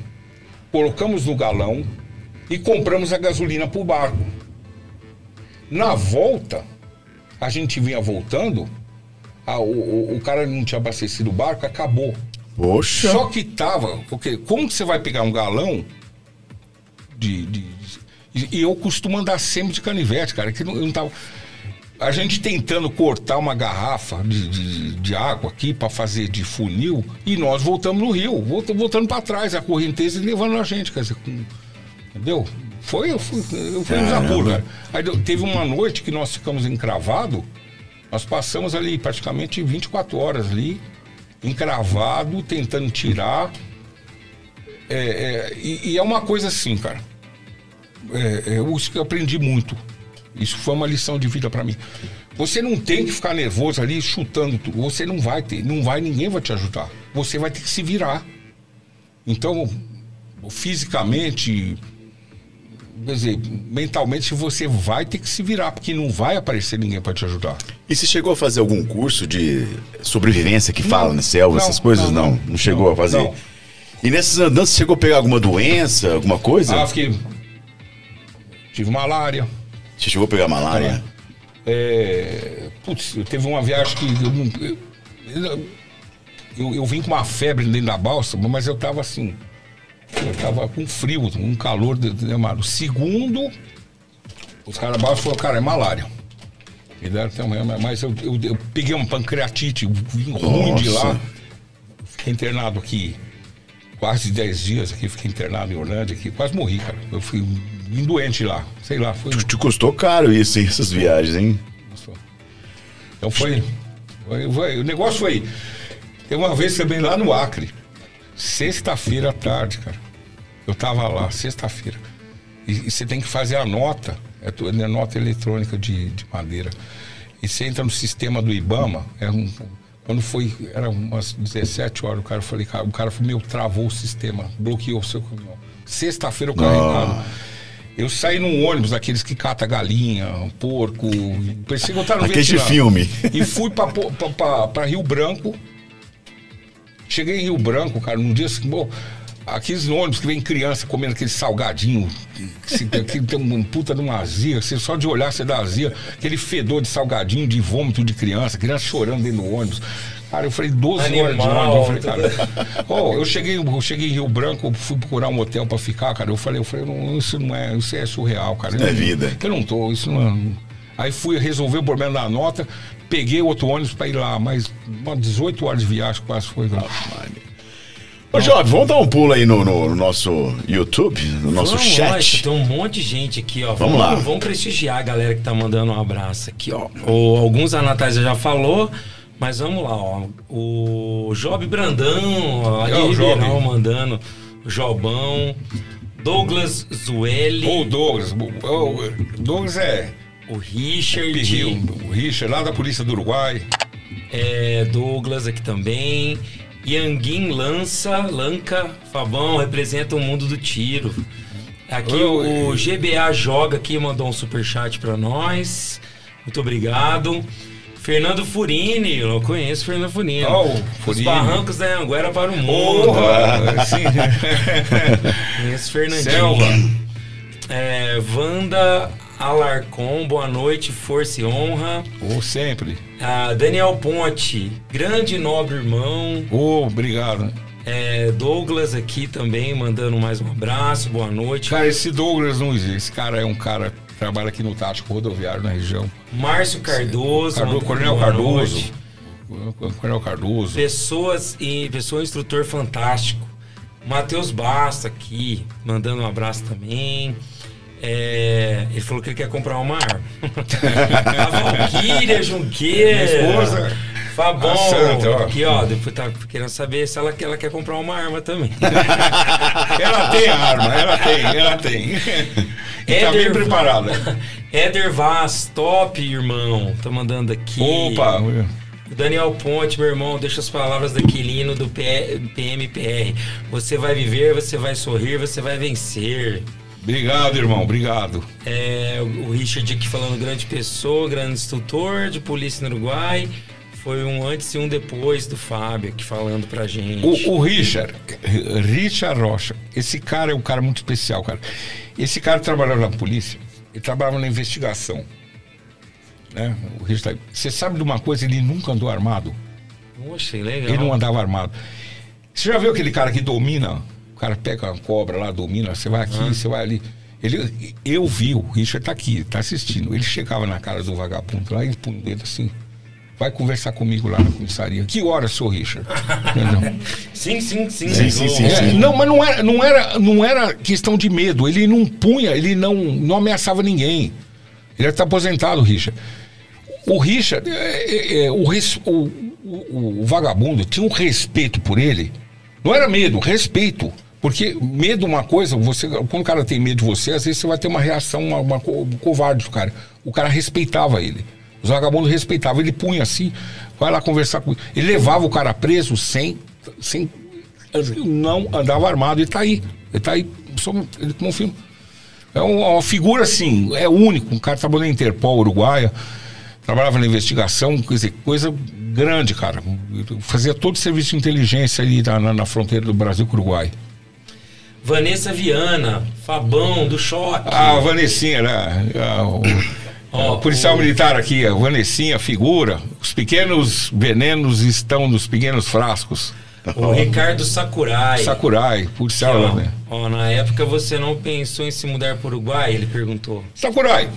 [SPEAKER 5] colocamos no galão e compramos a gasolina para o barco. Na volta, a gente vinha voltando, a- o, o- cara não tinha abastecido o barco, acabou.
[SPEAKER 2] Poxa.
[SPEAKER 5] Só que tava, porque como que você vai pegar um galão de. de- e e eu costumo andar sempre de canivete, cara, que não, eu não tava. A gente tentando cortar uma garrafa de, de, de água aqui para fazer de funil e nós voltamos no rio, volta- voltando para trás, a correnteza levando a gente, quer dizer, com- entendeu? Foi, eu fui, eu fui
[SPEAKER 2] Caramba.
[SPEAKER 5] apuros, cara. Aí deu- teve uma noite que nós ficamos encravado, nós passamos ali praticamente 24 horas ali, encravado, tentando tirar. É, é, e, e é uma coisa assim, cara. É, é, eu, isso que eu aprendi muito. Isso foi uma lição de vida pra mim. Você não tem que ficar nervoso ali chutando tudo. Você não vai ter, não vai, ninguém vai te ajudar. Você vai ter que se virar. Então, fisicamente, quer dizer, mentalmente você vai ter que se virar, porque não vai aparecer ninguém pra te ajudar.
[SPEAKER 2] E você chegou a fazer algum curso de sobrevivência que fala na selva,
[SPEAKER 5] não,
[SPEAKER 2] essas coisas?
[SPEAKER 5] não,
[SPEAKER 2] Não,
[SPEAKER 5] não.
[SPEAKER 2] não, chegou
[SPEAKER 5] Não,
[SPEAKER 2] a fazer?
[SPEAKER 5] não.
[SPEAKER 2] E nessas andanças você chegou a pegar alguma doença, alguma coisa?
[SPEAKER 5] Ah, fiquei. Tive malária.
[SPEAKER 2] Você chegou a pegar malária?
[SPEAKER 5] É, putz, eu teve uma viagem que eu, não- eu, eu, eu vim com uma febre dentro da balsa, mas eu tava assim. Eu tava com frio, um calor de- de- demais. Segundo, os caras balsa falaram, cara, é malária. Me deram até uma- Mas eu, eu, eu peguei uma pancreatite, vim ruim de lá. Fiquei internado aqui quase 10 dias aqui, fiquei internado em Orlândia aqui, quase morri, cara. Eu fui vim doente lá, sei lá, foi.
[SPEAKER 2] Te custou caro isso, hein, essas viagens, hein?
[SPEAKER 5] Então foi, foi- foi- O negócio foi. Tem uma vez também lá no Acre, sexta-feira à tarde, cara. Eu tava lá, sexta-feira. E, e você tem que fazer a nota, é, é nota eletrônica de, de madeira. E você entra no sistema do Ibama, é um, Quando foi, era umas 17 horas, o cara falei, o cara falou, meu, travou o sistema, bloqueou o seu caminhão. Sexta-feira eu carregado. Eu saí num ônibus daqueles que cata galinha, porco. Pensei que eu tava no
[SPEAKER 2] Aquele filme.
[SPEAKER 5] E fui pra Rio Branco. Cheguei em Rio Branco, cara, num dia assim, bom, aqueles ônibus que vem criança comendo aquele salgadinho, que, tem um puta de uma azia, você só de olhar você dá azia, aquele fedor de salgadinho, de vômito de criança, criança chorando dentro do ônibus. Cara, eu falei 12 horas de
[SPEAKER 3] Animal,
[SPEAKER 5] ônibus. Eu falei, cara, Ó, eu cheguei, eu cheguei em Rio Branco, fui procurar um hotel pra ficar, cara. Eu falei, eu falei, não, isso não é, isso é surreal, cara.
[SPEAKER 2] Isso é
[SPEAKER 5] Eu-
[SPEAKER 2] vida.
[SPEAKER 5] Eu não tô, isso não. é- Aí fui resolver o problema da nota, peguei outro ônibus pra ir lá, mas umas 18 horas de viagem quase foi lá.
[SPEAKER 2] Ô, Job, vamos dar um pulo aí no, no- no nosso YouTube, no nosso
[SPEAKER 3] Vamos,
[SPEAKER 2] chat.
[SPEAKER 3] lógico, tem um monte de gente aqui, ó.
[SPEAKER 2] Vamos lá.
[SPEAKER 3] Vamos prestigiar a galera que tá mandando um abraço aqui, ó. O, alguns a Natália já falou, mas vamos lá, ó. O Job Brandão, ó,
[SPEAKER 5] É, o Job.
[SPEAKER 3] mandando. Jobão. Douglas Zueli.
[SPEAKER 5] Ô, Douglas, o- Douglas é
[SPEAKER 3] O Richard.
[SPEAKER 5] Pirril, o Richard, lá da Polícia do Uruguai.
[SPEAKER 3] É, Douglas aqui também. Yanguin Lança, Lanca, Fabão, representa o mundo do tiro. Aqui o, o GBA Joga aqui mandou um superchat pra nós. Muito obrigado. Fernando Furini, eu conheço o Fernando Furini.
[SPEAKER 5] Oh,
[SPEAKER 3] Os
[SPEAKER 5] Furini.
[SPEAKER 3] barrancos da Anguera para o mundo.
[SPEAKER 5] Sim.
[SPEAKER 3] Conheço o Fernandinho.
[SPEAKER 5] Selva.
[SPEAKER 3] É, Wanda Alarcon, boa noite, força e honra.
[SPEAKER 5] Ô, sempre.
[SPEAKER 3] Ah, Daniel Ponte, grande e nobre irmão.
[SPEAKER 5] Ô, obrigado.
[SPEAKER 3] É, Douglas aqui também, mandando mais um abraço, boa noite.
[SPEAKER 5] Cara, esse Douglas não existe. Esse cara é um cara que trabalha aqui no Tático Rodoviário na região.
[SPEAKER 3] Márcio Cardoso,
[SPEAKER 5] Cardo- Coronel Cardoso. Coronel Cardoso.
[SPEAKER 3] Pessoas e pessoa instrutor fantástico. Matheus Basta aqui, mandando um abraço também. É, ele falou que ele quer comprar uma arma. a Valquíria Junqueira.
[SPEAKER 5] Minha esposa.
[SPEAKER 3] Fabão.
[SPEAKER 5] Santa, ó.
[SPEAKER 3] Aqui, ó. Depois tá querendo saber se ela, ela quer comprar uma arma também.
[SPEAKER 5] Ela tem a arma, ela tem, ela tem. E tá bem
[SPEAKER 3] Éder-
[SPEAKER 5] preparada.
[SPEAKER 3] Éder Vaz, top, irmão. Tô mandando aqui.
[SPEAKER 5] Opa!
[SPEAKER 3] O Daniel Ponte, meu irmão, deixa as palavras do Aquilino do PMPR. Você vai viver, você vai sorrir, você vai vencer.
[SPEAKER 5] Obrigado, irmão, obrigado.
[SPEAKER 3] É, o Richard aqui falando grande pessoa, grande instrutor de polícia no Uruguai. Foi um antes e um depois do Fábio aqui falando pra gente.
[SPEAKER 5] O, o Richard, Richard Rocha, esse cara é um cara muito especial, cara. Esse cara trabalhava na polícia, ele trabalhava na investigação. Né? O Richard, você sabe de uma coisa, ele nunca andou armado.
[SPEAKER 3] Poxa, legal.
[SPEAKER 5] Ele não andava armado. Você já viu aquele cara que domina? O cara pega uma cobra lá, domina, você vai aqui, você vai ali. Ele, eu vi, o Richard tá aqui, tá assistindo. Ele chegava na cara do vagabundo lá e punha o dedo assim. Vai conversar comigo lá na comissaria. Que hora, seu Richard?
[SPEAKER 3] Sim, sim, sim.
[SPEAKER 2] Sim, sim, sim,
[SPEAKER 5] É,
[SPEAKER 2] sim.
[SPEAKER 5] não, mas não era, não, era, não era questão de medo. Ele não punha, ele não, não ameaçava ninguém. Ele está aposentado, Richard. O Richard, é, é, é, o, o, o- o vagabundo tinha um respeito por ele. Não era medo, respeito. Porque medo é uma coisa, você, quando o cara tem medo de você, às vezes você vai ter uma reação, uma, uma co- covarde do cara. O cara respeitava ele. Os vagabundos respeitavam. Ele punha assim, vai lá conversar com ele. levava o cara preso sem, sem não andava armado. Ele tá aí. Ele tá aí. Só, ele confirma. É uma, uma figura assim, é único. Um cara trabalhou na Interpol Uruguaia, trabalhava na investigação, quer dizer, coisa grande, cara. Fazia todo o serviço de inteligência ali na, na- na fronteira do Brasil com o Uruguai.
[SPEAKER 3] Vanessa Viana, Fabão do Choque.
[SPEAKER 5] A Vanessinha, né? A, o,
[SPEAKER 3] Ó,
[SPEAKER 5] policial
[SPEAKER 3] o-
[SPEAKER 5] militar aqui, a Vanessinha, figura. Os pequenos venenos estão nos pequenos frascos.
[SPEAKER 3] O Ricardo Sakurai.
[SPEAKER 5] Sakurai, policial lá, né?
[SPEAKER 3] ó, na época você não pensou em se mudar para o Uruguai? Ele perguntou.
[SPEAKER 5] Sakurai,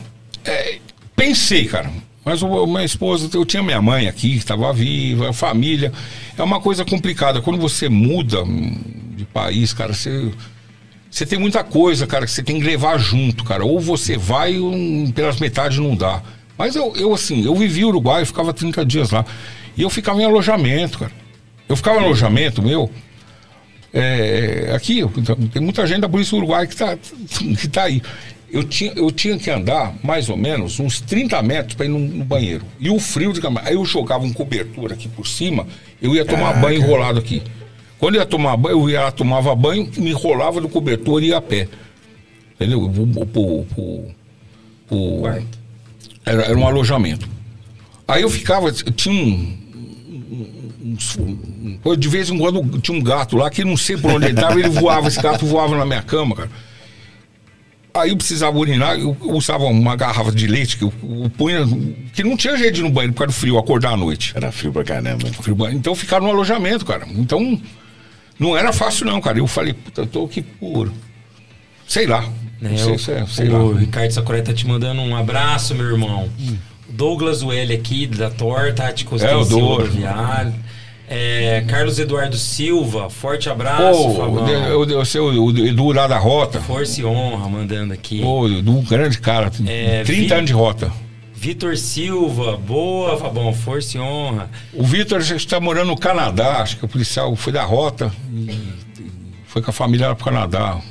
[SPEAKER 5] é, pensei, cara. Mas o, minha esposa, eu tinha minha mãe aqui, que estava viva, família. É uma coisa complicada. Quando você muda de país, cara, você, você tem muita coisa, cara, que você tem que levar junto, cara. Ou você vai, um, pelas metades não dá. Mas eu, eu, assim, eu vivi o Uruguai, eu ficava 30 dias lá. E eu ficava em alojamento, cara. Eu ficava em alojamento meu. É, aqui, então, tem muita gente da Polícia Uruguai que tá, que tá aí. eu tinha, eu tinha que andar mais ou menos uns 30 metros para ir no, no banheiro. E o frio de cama. Aí eu jogava um cobertor aqui por cima, eu ia tomar banho enrolado aqui. Quando eu ia tomar banho, eu ia lá, tomava banho, me enrolava no cobertor e ia a pé. Entendeu? O- o- o- o- o- era, era um alojamento. Aí eu ficava, tinha um, de vez em quando tinha um gato lá que não sei por onde ele estava, ele voava, esse gato voava na minha cama, cara. Aí eu precisava urinar, eu usava uma garrafa de leite que eu, eu punha, que não tinha jeito de ir no banheiro por causa do frio, acordar à noite.
[SPEAKER 2] Era frio pra caramba.
[SPEAKER 5] Frio, Então eu ficava no alojamento, cara. Então não era fácil não, cara. Eu falei, puta, eu tô aqui por. Sei lá.
[SPEAKER 3] Né,
[SPEAKER 5] Não sei,
[SPEAKER 3] o,
[SPEAKER 5] se é- sei
[SPEAKER 3] o
[SPEAKER 5] lá.
[SPEAKER 3] Ricardo Sakurai tá te mandando um abraço, meu irmão. Douglas Welli aqui, da Torta, Tático
[SPEAKER 5] É, o.
[SPEAKER 3] Rodoviário. É, Carlos Eduardo Silva, forte abraço, Fabão.
[SPEAKER 5] o, eu, eu, sei, o, o Edu lá da Rota.
[SPEAKER 3] Força e honra, mandando aqui.
[SPEAKER 5] Pô, Edu, um grande cara.
[SPEAKER 3] É,
[SPEAKER 5] 30
[SPEAKER 3] vi-
[SPEAKER 5] anos de Rota.
[SPEAKER 3] Vitor Silva, boa, Fabão, força e honra.
[SPEAKER 5] O Vitor está morando no Canadá, acho que o policial foi da Rota e, foi com a família lá pro Canadá.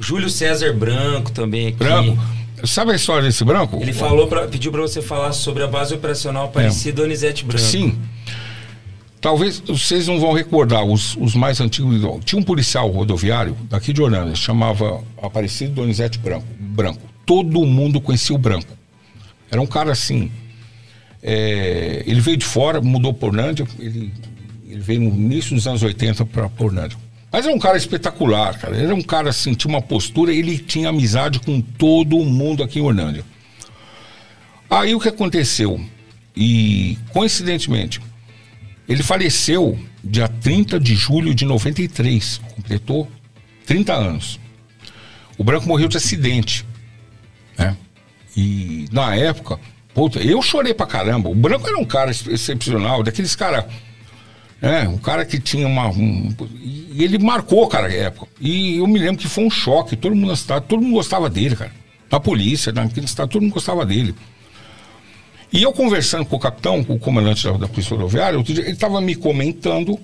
[SPEAKER 3] Júlio César Branco também aqui.
[SPEAKER 5] Branco. Sabe a história desse branco?
[SPEAKER 3] Ele falou pra, pediu para você falar sobre a base operacional Aparecida Donizete Branco.
[SPEAKER 5] Sim. Talvez vocês não vão recordar, os, os mais antigos. Tinha um policial rodoviário daqui de Orlando, chamava Aparecido Donizete Branco. Branco. Todo mundo conhecia o Branco. Era um cara assim. é, ele veio de fora, mudou por Orlândia. Ele, ele veio no início dos anos 80 para Orlândia. Mas era um cara espetacular, cara. Era um cara assim, tinha uma postura, ele tinha amizade com todo mundo aqui em Orlândia. Aí o que aconteceu? E coincidentemente, ele faleceu dia 30 de julho de 93, completou 30 anos. O Branco morreu de acidente, né? E na época, puta, eu chorei pra caramba. O Branco era um cara ex- excepcional, daqueles caras, né? Um cara que tinha uma. um- e ele marcou, cara, a época. E eu me lembro que foi um choque. Todo mundo na cidade, todo mundo gostava dele, cara. Na polícia, naquele estado, todo mundo gostava dele. E eu conversando com o capitão, com o comandante da, da Polícia Rodoviária, dia, ele estava me comentando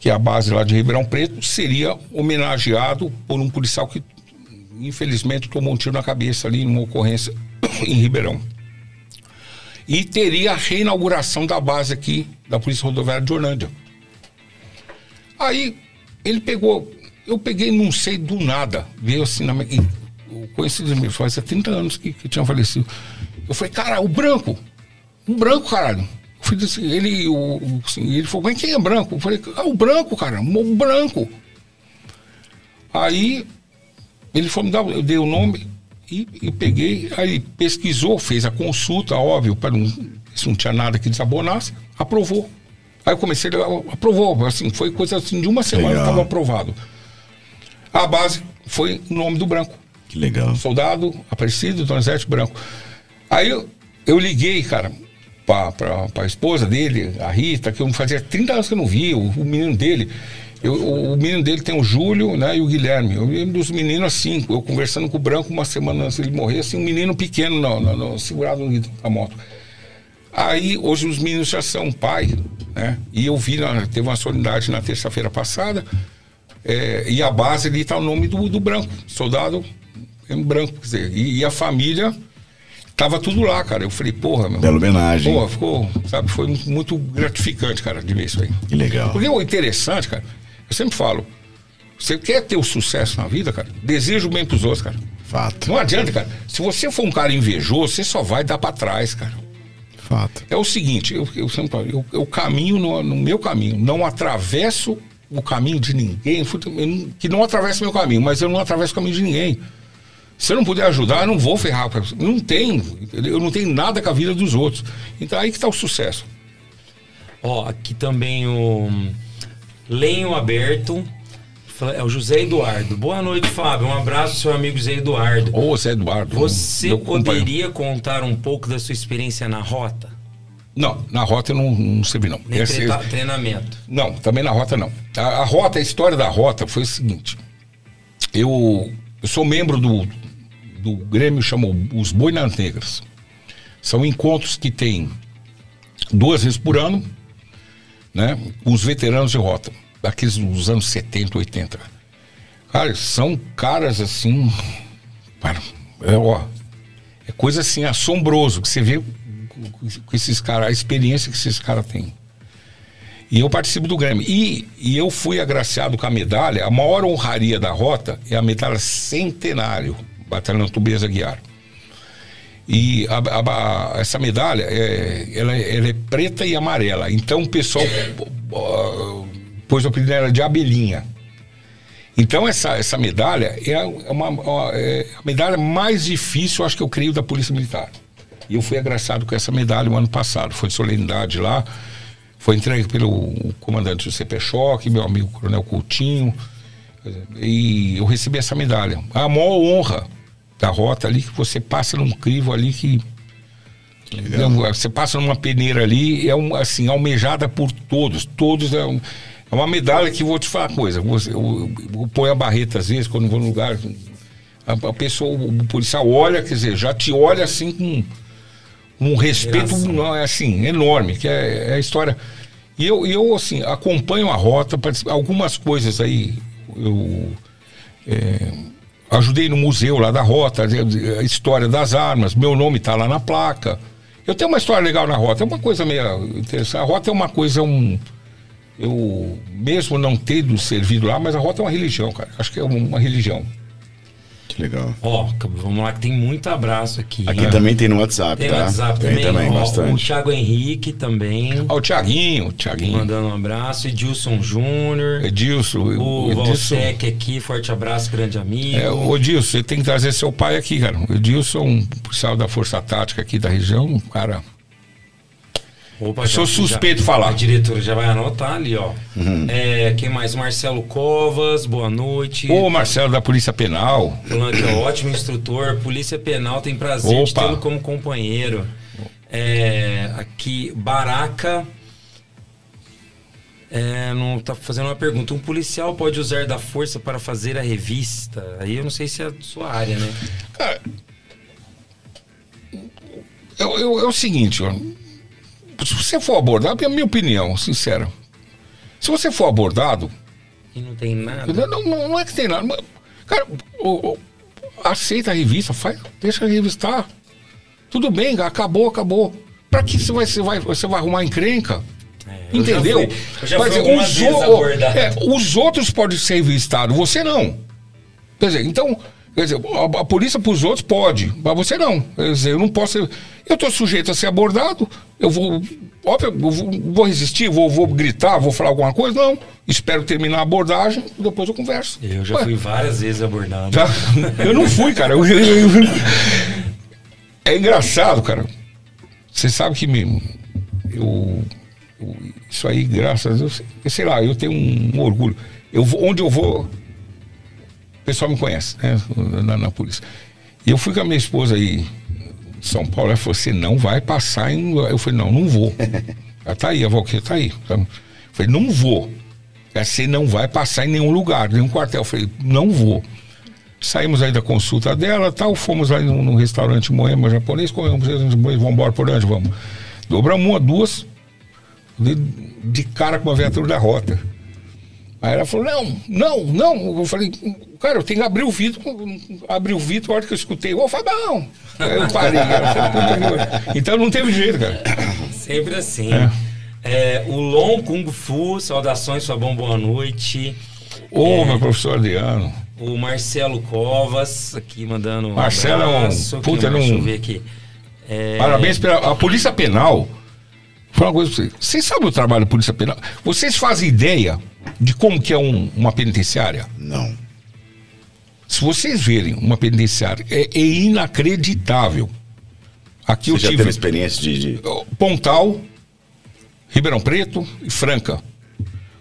[SPEAKER 5] que a base lá de Ribeirão Preto seria homenageado por um policial que, infelizmente, tomou um tiro na cabeça ali numa ocorrência em Ribeirão. E teria a reinauguração da base aqui da Polícia Rodoviária de Orlândia. Aí ele pegou, eu peguei, não sei do nada, veio assim na minha. Eu conheci ele fazia 30 anos que, que tinha falecido. Eu falei, cara, o branco, um branco, caralho. Assim, ele, o, o- assim, ele falou, mas quem é branco? Eu falei, ah, o branco, cara, o branco. Aí ele foi me dar, eu dei o nome e, e peguei, aí pesquisou, fez a consulta, óbvio, para não, se não tinha nada que desabonasse, aprovou. Aí eu comecei, a- aprovou, assim, foi coisa assim, de uma semana estava aprovado. A base foi o nome do branco.
[SPEAKER 2] Que legal.
[SPEAKER 5] Soldado Aparecido, Donizete Branco. Aí eu, eu liguei, cara, pra, pra esposa dele, a Rita, que eu fazia 30 anos que eu não via, o, o menino dele. Eu, o, o menino dele tem o Júlio né, e o Guilherme. Eu lembro dos meninos assim, eu conversando com o Branco uma semana antes dele morrer, assim, um menino pequeno no, no- no- segurado no guidão da moto. Aí, hoje os meninos já são pai, né? E eu vi, na, teve uma solenidade na terça-feira passada, é, e a base ali está o nome do, do branco, soldado branco, quer dizer, e, e a família tava tudo lá, cara. Eu falei, porra, meu.
[SPEAKER 2] Bela homenagem.
[SPEAKER 5] Porra, ficou, sabe, foi muito gratificante, cara, de ver isso aí.
[SPEAKER 2] Que legal.
[SPEAKER 5] Porque o interessante, cara, eu sempre falo, você quer ter o sucesso na vida, cara, deseja o bem pros outros, cara.
[SPEAKER 2] Fato.
[SPEAKER 5] Não adianta, cara. Se você for um cara invejoso, você só vai dar pra trás, cara.
[SPEAKER 2] Fato.
[SPEAKER 5] É o seguinte, eu, eu sempre falo, eu, eu caminho no, no meu caminho, não atravesso o caminho de ninguém, que não atravesse meu caminho, mas eu não atravesso o caminho de ninguém. Se eu não puder ajudar, eu não vou ferrar. Não tem, entendeu? eu não tenho nada com a vida dos outros. Então aí que está o sucesso.
[SPEAKER 3] Ó, aqui também o Lenho Aberto. É o José Eduardo. Boa noite, Fábio. Um abraço, seu amigo José Eduardo.
[SPEAKER 5] Ô, Zé Eduardo.
[SPEAKER 3] Você poderia contar um pouco da sua experiência na rota?
[SPEAKER 5] Não, na rota eu não, não servi, não.
[SPEAKER 3] Nem
[SPEAKER 5] Esse-
[SPEAKER 3] treina- treinamento.
[SPEAKER 5] Não, também na rota não. A, a rota, a história da rota foi o seguinte. Eu, eu sou membro do, do Grêmio, chamou os Boinas Negras. São encontros que tem duas vezes por ano, né? Os veteranos de rota, daqueles dos anos 70, 80. Cara, são caras assim. É, ó, é coisa assim assombroso que você vê com esses caras, a experiência que esses caras têm. E eu participo do Grêmio. E, e eu fui agraciado com a medalha. A maior honraria da rota é a medalha centenário, Batalhão Tubeza Guiar. E a- a- a- essa medalha é, ela, é- ela é preta e amarela. Então o pessoal ah, pôs o apelido dela de abelhinha. Então essa, essa medalha é, a- é uma, ó, é a medalha mais difícil, acho que eu creio, da Polícia Militar. E eu fui agraciado com essa medalha o ano passado. Foi solenidade lá. Foi entregue pelo comandante José Pechoque, meu amigo Coronel Coutinho. E eu recebi essa medalha. A maior honra da rota ali, que você passa num crivo ali que. Não, Você passa numa peneira ali, é um, assim, almejada por todos. Todos é, um- é uma medalha que vou te falar uma coisa. Você, eu, eu ponho a barreta às vezes, quando vou num lugar. A, a pessoa, o policial olha, quer dizer, já te olha assim com um respeito é assim enorme que é, é a história e eu, eu assim acompanho a rota algumas coisas aí eu é, ajudei no museu lá da rota a história das armas meu nome está lá na placa. Eu tenho uma história legal na rota é uma coisa meio interessante. A rota é uma coisa um eu mesmo não tendo servido lá mas a rota é uma religião cara. Acho que é uma religião
[SPEAKER 2] Que legal.
[SPEAKER 3] Ó, vamos lá que tem muito abraço aqui.
[SPEAKER 2] Aqui também tem no WhatsApp,
[SPEAKER 3] Tem
[SPEAKER 2] tá?
[SPEAKER 3] WhatsApp
[SPEAKER 2] tem
[SPEAKER 3] também.
[SPEAKER 2] também,
[SPEAKER 3] ó, O
[SPEAKER 2] bastante.
[SPEAKER 3] Thiago Henrique também.
[SPEAKER 5] Ó, o Tiaguinho Tiaguinho
[SPEAKER 3] Mandando um abraço. Edilson Júnior.
[SPEAKER 5] Edilson
[SPEAKER 3] O
[SPEAKER 5] Edilson
[SPEAKER 3] Valsec aqui, forte abraço, grande amigo.
[SPEAKER 5] É, ô Dilson, você tem que trazer seu pai aqui, cara. O Dilson, um policial da Força Tática aqui da região, um cara.
[SPEAKER 3] Opa,
[SPEAKER 5] Eu sou suspeito de falar.
[SPEAKER 3] A diretora já vai anotar ali, ó.
[SPEAKER 2] Uhum.
[SPEAKER 3] É, quem mais? Marcelo Covas, boa noite.
[SPEAKER 5] Ô Marcelo da Polícia Penal.
[SPEAKER 3] Falando que é ótimo instrutor, Polícia Penal tem prazer de
[SPEAKER 5] Opa.
[SPEAKER 3] tê-lo como companheiro. É, aqui, Baraca. É, não tá fazendo uma pergunta. Um policial pode usar da força para fazer a revista? Aí eu não sei se é a sua área, né?
[SPEAKER 5] Cara, eu, eu- é o seguinte, ó. Se você for abordado, é a minha opinião, sincera. Se você for abordado,
[SPEAKER 3] E não tem nada.
[SPEAKER 5] não, não, não é que tem nada. mas, Cara, o- o- aceita a revista, faz, deixa revistar. Tudo bem, acabou, acabou. Pra que você vai, você vai, você vai arrumar encrenca?
[SPEAKER 3] É, eu
[SPEAKER 5] Entendeu?
[SPEAKER 3] já fui- eu já
[SPEAKER 5] Mas
[SPEAKER 3] fui
[SPEAKER 5] os, o- é, os outros podem ser revistados, você não. Quer dizer, então, quer dizer, a, a polícia para os outros pode, mas você não. Quer dizer, eu não posso. Eu estou sujeito a ser abordado, eu vou. Óbvio, eu vou, vou resistir, vou, vou gritar, vou falar alguma coisa? Não. Espero terminar a abordagem, depois eu converso.
[SPEAKER 3] Eu já
[SPEAKER 5] Ué,
[SPEAKER 3] fui várias vezes abordado.
[SPEAKER 5] já- eu não fui, cara. Eu- eu- eu- é engraçado, cara. Você sabe que me, eu, eu- isso aí, graças a Deus, eu sei lá, eu tenho um, orgulho. Eu onde eu vou, pessoal me conhece, né? Na, na polícia. E eu fui com a minha esposa aí São Paulo, ela falou: você não vai passar em. Eu falei, não, não vou. Ela tá aí, a Valquíria tá aí. Eu falei, não vou. Ela, Você não vai passar em nenhum lugar, nenhum quartel. Eu falei, não vou. Saímos aí da consulta dela, tal, fomos lá num, num restaurante moema japonês, comemos, vamos embora por onde vamos. Dobramos uma, duas, de, de cara com uma viatura da rota. Aí ela falou, não, não, não. Eu falei, cara, eu tenho que abrir o vidro. Abri o vidro, a hora que eu escutei, não. Aí eu parei. Cara, falei, "Puta que- então não teve jeito, cara.
[SPEAKER 3] Sempre assim. É, o Long Kung Fu, saudações, sua bom boa noite.
[SPEAKER 5] Ô,
[SPEAKER 3] É.
[SPEAKER 5] meu professor Adriano.
[SPEAKER 3] O Marcelo Covas, aqui mandando um
[SPEAKER 5] Marcelo é um
[SPEAKER 3] abraço.
[SPEAKER 5] Puta
[SPEAKER 3] Deixa eu ver aqui. É,
[SPEAKER 5] Parabéns pela a Polícia Penal. Vou falar uma coisa pra vocês. Vocês sabem o trabalho da Polícia Penal? Vocês fazem ideia de como que é um- uma penitenciária?
[SPEAKER 2] Não.
[SPEAKER 5] Se vocês verem uma penitenciária, é, é inacreditável. Aqui
[SPEAKER 2] Você
[SPEAKER 5] eu
[SPEAKER 2] já
[SPEAKER 5] tive
[SPEAKER 2] teve experiência de. de-
[SPEAKER 5] Pontal, Ribeirão Preto e Franca.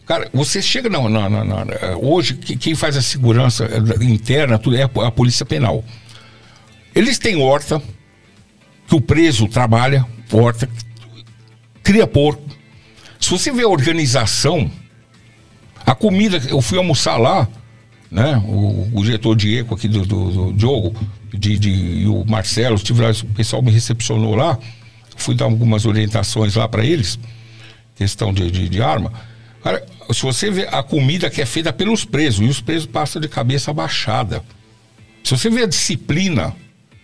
[SPEAKER 5] Cara, você chega na, na- na- na- hoje que- quem faz a segurança eh, interna tudo é a, a polícia penal. Eles têm horta que o preso trabalha, horta, cria porco. Se você vê a organização, a comida, eu fui almoçar lá, né? O, o diretor Diego aqui do, do, do Diogo de, de, e o Marcelo, estive lá, o pessoal me recepcionou lá, fui dar algumas orientações lá para eles, questão de, de, de arma. Cara, se você vê a comida que é feita pelos presos, e os presos passam de cabeça baixada. Se você vê a disciplina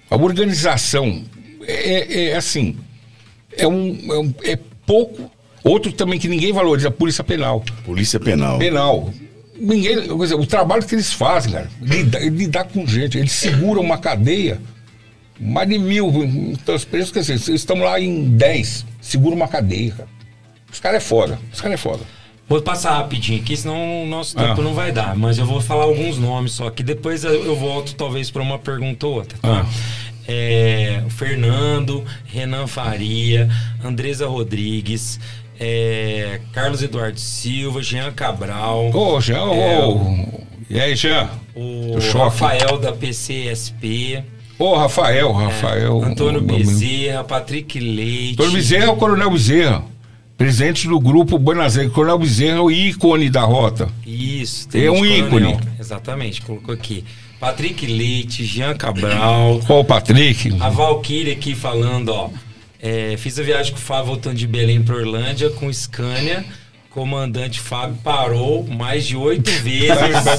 [SPEAKER 5] A organização é, é assim, é, um, é, um- é pouco. Outro também que ninguém valoriza, a polícia penal.
[SPEAKER 2] Polícia Penal.
[SPEAKER 5] Penal. Ninguém, dizer, o trabalho que eles fazem, cara, lidar, lidar com gente, eles seguram uma cadeia, mais de mil então, presos, quer dizer, estão lá em 10, seguram uma cadeia, cara. Os caras é foda, os caras é foda.
[SPEAKER 3] Vou passar rapidinho aqui, senão o nosso tempo
[SPEAKER 5] Ah.
[SPEAKER 3] não vai dar. Mas eu vou falar alguns nomes só, que depois eu volto talvez para uma pergunta ou outra, tá?
[SPEAKER 5] Ah.
[SPEAKER 3] É, Fernando, Renan Faria, Andresa Rodrigues, é, Carlos Eduardo Silva, Jean Cabral,
[SPEAKER 5] Ô, Jean,
[SPEAKER 3] É,
[SPEAKER 5] e aí, Jean?
[SPEAKER 3] o. Rafael da PCSP,
[SPEAKER 5] Ô, Rafael, Rafael.
[SPEAKER 3] É, Antônio. Bezerra, Patrick Leite.
[SPEAKER 5] Antônio Bezerra é o Coronel Bezerra, presidente do grupo Aires. Coronel Bezerra é o ícone da rota.
[SPEAKER 3] Isso,
[SPEAKER 5] É um
[SPEAKER 3] Tenente
[SPEAKER 5] ícone.
[SPEAKER 3] Coronel. Exatamente, colocou aqui. Patrick Leite, Jean Cabral,
[SPEAKER 5] o Patrick?
[SPEAKER 3] a Valkyrie aqui falando, ó. É, fiz a viagem com o Fábio voltando de Belém para Orlândia com Scania. Comandante Fábio parou mais de oito vezes
[SPEAKER 5] o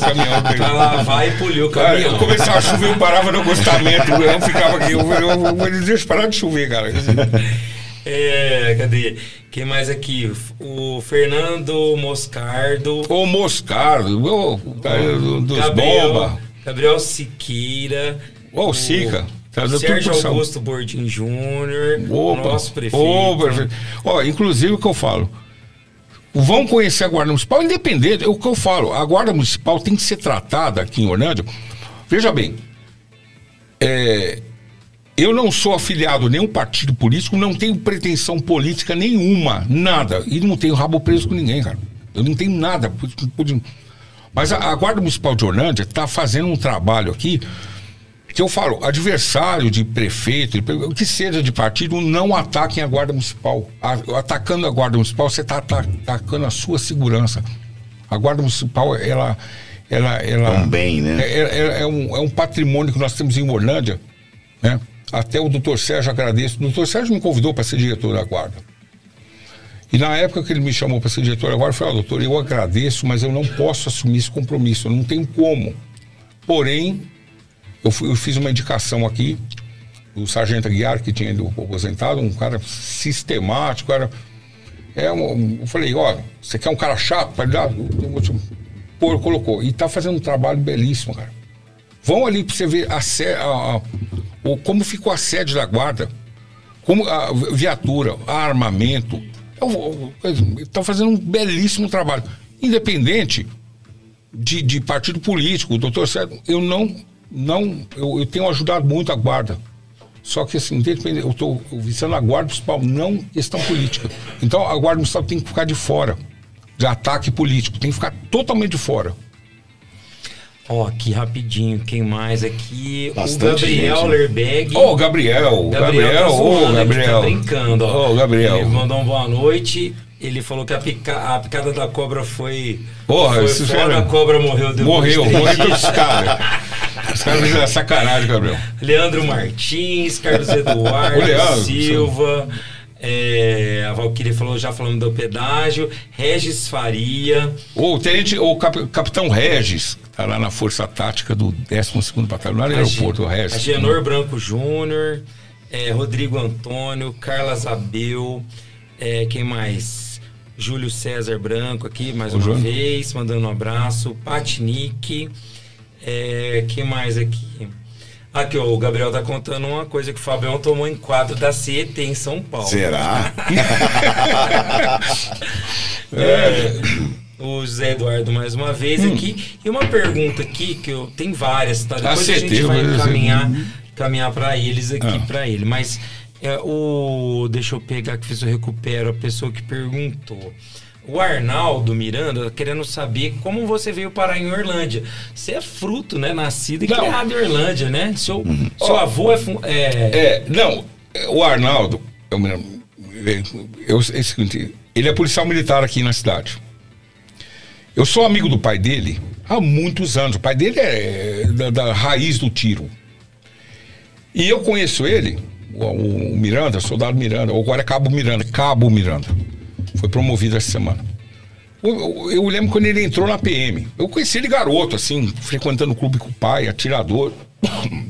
[SPEAKER 3] para lavar e polir o
[SPEAKER 5] Cara,
[SPEAKER 3] caminhão.
[SPEAKER 5] eu começava a chover, eu parava no acostamento, eu ficava aqui, eu, eu, eu, eu de chover, cara.
[SPEAKER 3] É, cadê? Quem mais aqui? O Fernando Moscardo.
[SPEAKER 5] Ô Moscardo, ô, cara do- dos
[SPEAKER 3] Gabriel,
[SPEAKER 5] bomba.
[SPEAKER 3] Gabriel Siqueira.
[SPEAKER 5] Ô, Sica, tá
[SPEAKER 3] Sérgio Augusto Bordim Júnior. Nosso prefeito.
[SPEAKER 5] Prefeito. Ó, inclusive o que eu falo. Vão conhecer a Guarda Municipal, independente, é o que eu falo. A Guarda Municipal tem que ser tratada aqui em Orlândia. Veja bem, é, eu não sou afiliado a nenhum partido político, não tenho pretensão política nenhuma, nada. E não tenho rabo preso com ninguém, cara. Eu não tenho nada. Mas a, a Guarda Municipal de Orlândia está fazendo um trabalho aqui que eu falo, adversário de prefeito, o que seja de partido, não ataquem a Guarda Municipal. A- atacando a Guarda Municipal, você está atacando a sua segurança. A Guarda Municipal, ela. ela, ela
[SPEAKER 2] É um bem, né?
[SPEAKER 5] É, é- é um, é um patrimônio que nós temos em Orlândia. Né? Até o doutor Sérgio agradeço. O doutor Sérgio me convidou para ser diretor da Guarda. E na época que ele me chamou para ser diretor da Guarda, eu falei, ah, doutor, eu agradeço, mas eu não posso assumir esse compromisso, eu não tenho como. Porém, eu, fui- eu fiz uma indicação aqui, o sargento Aguiar, que tinha ido aposentado, um cara sistemático, cara. É eu falei, olha, você quer um cara chato para Pô, colocou. E tá fazendo um trabalho belíssimo, cara. Vão ali para você ver a, a- a- como ficou a sede da guarda, como a viatura, armamento. Estão fazendo um belíssimo trabalho. Independente de, de partido político, doutor Sérgio, eu não, não, eu, eu tenho ajudado muito a guarda. Só que assim, independente, eu estou visando a guarda municipal, não questão política. Então a guarda municipal tem que ficar de fora de ataque político, tem que ficar totalmente de fora.
[SPEAKER 3] Ó, aqui rapidinho, quem mais aqui?
[SPEAKER 2] Bastante
[SPEAKER 3] o Gabriel
[SPEAKER 2] gente, né?
[SPEAKER 3] Lerberg.
[SPEAKER 5] Ô, Gabriel,
[SPEAKER 3] Gabriel,
[SPEAKER 5] Gabriel,
[SPEAKER 3] tá
[SPEAKER 5] ô, Gabriel.
[SPEAKER 3] tá brincando, ó.
[SPEAKER 5] Ô, Gabriel.
[SPEAKER 3] Ele mandou uma boa noite. Ele falou que a, pica- a picada da cobra foi.
[SPEAKER 5] Porra,
[SPEAKER 3] foi foda, a cobra morreu depois
[SPEAKER 5] Morreu, morreu
[SPEAKER 3] dias.
[SPEAKER 5] todos os caras. Sacanagem, Gabriel.
[SPEAKER 3] Leandro Martins, Carlos Eduardo
[SPEAKER 5] Leandro,
[SPEAKER 3] Silva. é, a Valquíria falou, já falando do pedágio. Regis Faria.
[SPEAKER 5] O tenente, o cap- capitão Regis, tá lá na Força Tática do 12º Batalhão, lá no aeroporto, Regis.
[SPEAKER 3] Agenor Branco Júnior, é, Rodrigo Antônio, Carla Zabel, é, quem mais? Júlio César Branco aqui, mais
[SPEAKER 5] Ô,
[SPEAKER 3] uma
[SPEAKER 5] Júlio.
[SPEAKER 3] vez, mandando um abraço. Patnick, é, quem mais aqui? Aqui, ó, o Gabriel tá contando uma coisa que o Fabião tomou em quadro da CET em São Paulo.
[SPEAKER 2] Será?
[SPEAKER 3] É, o José Eduardo mais uma vez
[SPEAKER 5] Hum.
[SPEAKER 3] aqui. E uma pergunta aqui, que eu tem várias, tá? Depois a,
[SPEAKER 5] CT,
[SPEAKER 3] gente vai encaminhar, caminhar para eles aqui,
[SPEAKER 5] Ah.
[SPEAKER 3] para ele. Mas é, o. Deixa eu pegar que fiz eu recupero a pessoa que perguntou. O Arnaldo Miranda querendo saber como você veio parar em Orlândia. Você é fruto, né? Nascido e
[SPEAKER 5] Não.
[SPEAKER 3] criado em Orlândia, né? Seu, seu avô é, é,
[SPEAKER 5] É, não, o Arnaldo, eu, me lembro, eu, é o seguinte, ele é policial militar aqui na cidade. Eu sou amigo do pai dele há muitos anos. O pai dele é da, da raiz do tiro. E eu conheço ele, o, o Miranda, soldado Miranda, ou agora é Cabo Miranda, Cabo Miranda. Foi promovido essa semana. Eu, eu- lembro quando ele entrou na PM. Eu conheci ele garoto, assim, frequentando o clube com o pai, atirador.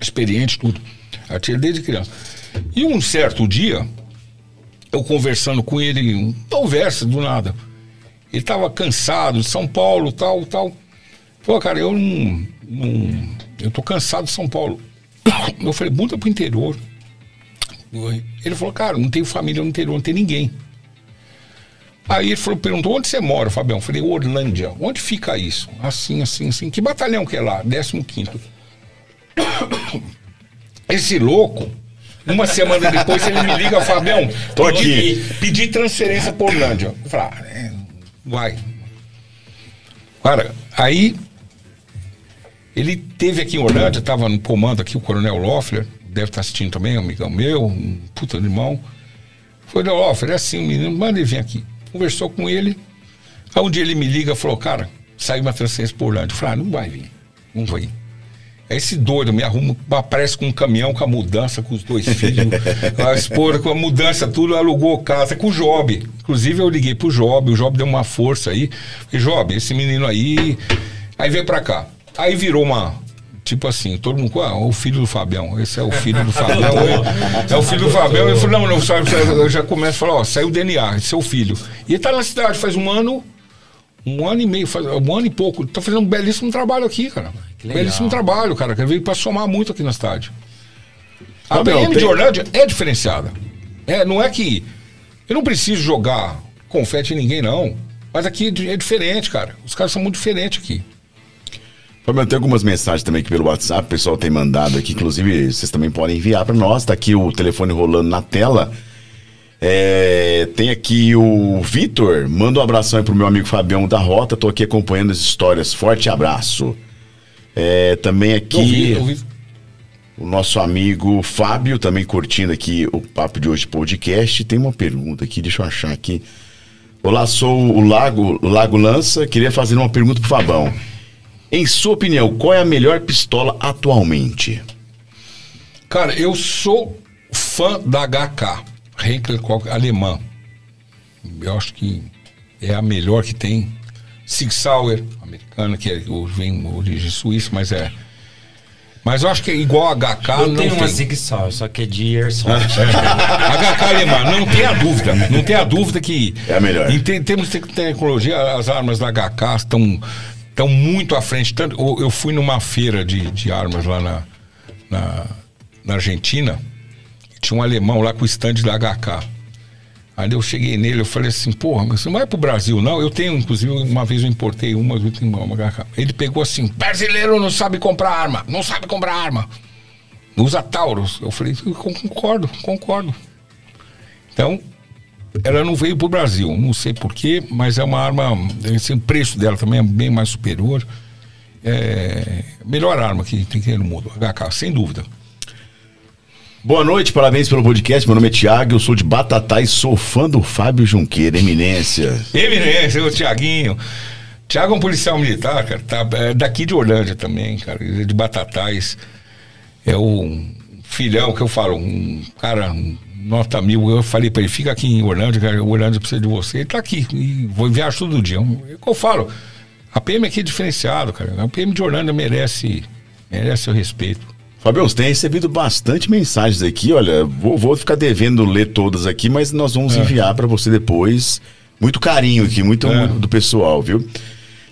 [SPEAKER 5] experiente, tudo. Atira desde criança. E um certo dia, eu conversando com ele, conversa do nada. Ele estava cansado de São Paulo, tal, tal. Falou, cara, eu não, não. Eu tô cansado de São Paulo. Eu falei, muda pro interior. Ele falou, cara, não tenho família no interior, não tem ninguém. Aí ele falou, perguntou, onde você mora, Fabião? Eu falei, Orlândia. Onde fica isso? Assim, assim, assim. Que batalhão que é lá? 15 quinto. Esse louco, uma semana depois ele me liga, Fabião,
[SPEAKER 2] Tô
[SPEAKER 5] pedi, pedi transferência por Orlândia. Eu falei, ah, é, vai. Cara, aí ele teve aqui em Orlândia, estava no comando aqui, o Coronel Loeffler, deve estar assistindo também, um amigão meu, um puta irmão. Foi, Loeffler, é assim, o menino, manda ele vir aqui. Conversou com ele. Aí um dia ele me liga e falou, cara, saiu uma transferência por Orlândia. Eu falei, ah, não vai vir, não vai. Aí esse doido me arruma, aparece com um caminhão com a mudança, com os dois filhos, a esposa, com a mudança, tudo, alugou casa com o Job. Inclusive eu liguei pro Job, o Job deu uma força aí. Falei, Job, esse menino aí. Aí veio pra cá. Aí virou uma. Tipo assim, todo mundo, ah, o filho do Fabião, esse é o filho do Fabião, é, é o filho do Fabião. Ele falou, não, não, sabe, eu já começo a falar, ó, saiu o DNA, esse é o filho. E ele tá na cidade faz um ano, um ano e meio, faz, um ano e pouco. Tá fazendo um belíssimo trabalho aqui, cara.
[SPEAKER 3] legal.
[SPEAKER 5] belíssimo trabalho, cara, que veio pra somar muito aqui na cidade. A
[SPEAKER 2] Fabião,
[SPEAKER 5] PM de
[SPEAKER 2] tem-
[SPEAKER 5] Orlândia é diferenciada. É, não é que. Eu não preciso jogar confete em ninguém, não. Mas aqui é diferente, cara. Os caras são muito diferentes aqui.
[SPEAKER 2] Fabiano, tem algumas mensagens também aqui pelo WhatsApp, o pessoal tem mandado aqui, inclusive vocês também podem enviar para nós, tá aqui o telefone rolando na tela. É, tem aqui o Vitor, manda um abração aí pro meu amigo Fabião da Rota, tô aqui acompanhando as histórias, forte abraço. É, também aqui o nosso amigo Fábio, também curtindo aqui o Papo de Hoje podcast, tem uma pergunta aqui, deixa eu achar aqui. Olá, sou o Lago, Lago Lança, queria fazer uma pergunta pro Fabão. Em sua opinião, qual é a melhor pistola atualmente?
[SPEAKER 5] Cara, eu sou fã da HK, Henkel alemã. Eu acho que é a melhor que tem. Sig Sauer, americana, que é, vem origem suíça, mas é. Mas eu acho que é igual a HK,
[SPEAKER 3] Eu
[SPEAKER 5] não
[SPEAKER 3] tenho uma
[SPEAKER 5] tem.
[SPEAKER 3] Zig Sauer, só que é de Airsoft.
[SPEAKER 5] HK alemã, não tenha dúvida. Não tenha dúvida que.
[SPEAKER 2] É a melhor.
[SPEAKER 5] Em te- termos de tecnologia, as armas da HK estão, estão muito à frente. Tanto, eu, fui numa feira de, de armas lá na, na, na Argentina. Tinha um alemão lá com o stand da HK. Aí eu cheguei nele, eu falei assim, porra, mas você não vai pro Brasil, não? Eu tenho, inclusive, uma vez eu importei uma, eu tenho uma HK. Ele pegou assim, brasileiro não sabe comprar arma, não sabe comprar arma. Usa Taurus. Eu falei, concordo, concordo. Então, ela não veio pro Brasil, não sei porquê, mas é uma arma, assim, o preço dela também é bem mais superior. É melhor arma que tem que ter no mundo, HK, sem dúvida.
[SPEAKER 2] Boa noite, parabéns pelo podcast. Meu nome é Thiago, eu sou de Batatais, sou fã do Fábio Junqueira, eminência.
[SPEAKER 5] Eminência, o Tiaguinho. Tiago é um policial militar, cara, tá, é daqui de Orlândia também, cara, ele é de Batatais. É o filhão que eu falo, um cara, um nota mil. Eu falei pra ele, fica aqui em Orlândia, cara, Orlândia precisa de você. Ele tá aqui, e vou viajar todo dia. É o que eu falo, a PM aqui é diferenciado, cara. A PM de Orlândia merece, merece o respeito.
[SPEAKER 2] Fábio, você tem recebido bastante mensagens aqui, olha, vou, vou ficar devendo ler todas aqui, mas nós vamos enviar pra você depois. Muito carinho aqui, muito,
[SPEAKER 5] É.
[SPEAKER 2] muito do pessoal, viu?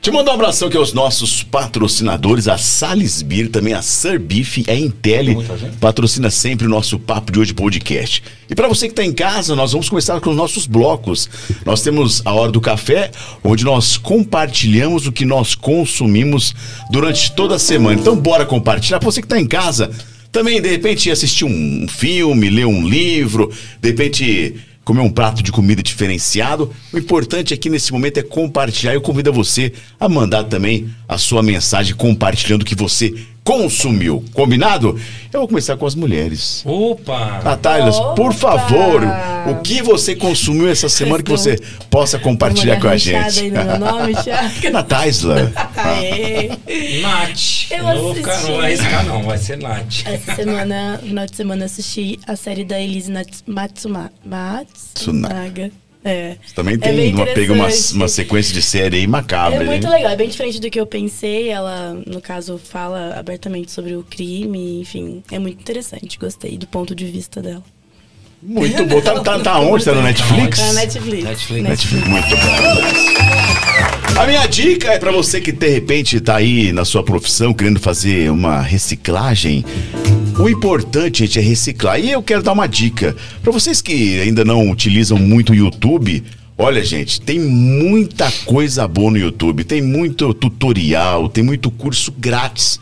[SPEAKER 2] Te mandar um abração aqui aos nossos patrocinadores, a Salisbury, também a Sir Beef, a Intelli, patrocina sempre o nosso Papo de Hoje podcast. E para você que está em casa, nós vamos começar com os nossos blocos. Nós temos a Hora do Café, onde nós compartilhamos o que nós consumimos durante toda a semana. Então bora compartilhar. Para você que está em casa, também de repente assistir um filme, ler um livro, de repente comer um prato de comida diferenciado. O importante aqui nesse momento é compartilhar. Eu convido você a mandar também a sua mensagem compartilhando o que você consumiu. Combinado? Eu vou começar com as mulheres.
[SPEAKER 3] Opa!
[SPEAKER 2] Natália, por
[SPEAKER 4] Opa!
[SPEAKER 2] favor, o que você consumiu essa semana que você possa compartilhar com a gente?
[SPEAKER 4] Aí no meu nome.
[SPEAKER 3] Nath.
[SPEAKER 4] Eu
[SPEAKER 3] não vou ficar,
[SPEAKER 4] assisti.
[SPEAKER 3] não vai arriscar, não, vai ser Nath.
[SPEAKER 4] Essa semana, no final de semana, assisti a série da Elise Matsuma, Matsunaga. É.
[SPEAKER 2] Também
[SPEAKER 4] É
[SPEAKER 2] tem
[SPEAKER 4] bem
[SPEAKER 2] uma, pega uma, uma sequência de série aí macabra.
[SPEAKER 4] É muito
[SPEAKER 2] hein?
[SPEAKER 4] legal, é bem diferente do que eu pensei. Ela, no caso, fala abertamente sobre o crime, enfim. É muito interessante, gostei do ponto de vista dela.
[SPEAKER 2] Muito bom. Tá, tá, tá onde? Tá no Netflix?
[SPEAKER 4] Tá na Netflix.
[SPEAKER 3] Netflix.
[SPEAKER 2] Netflix, muito bom. A minha dica é pra você que de repente tá aí na sua profissão querendo fazer uma reciclagem. O importante, gente, é reciclar. E eu quero dar uma dica Pra vocês que ainda não utilizam muito o YouTube. Olha, gente, tem muita coisa boa no YouTube. Tem muito tutorial, tem muito curso grátis.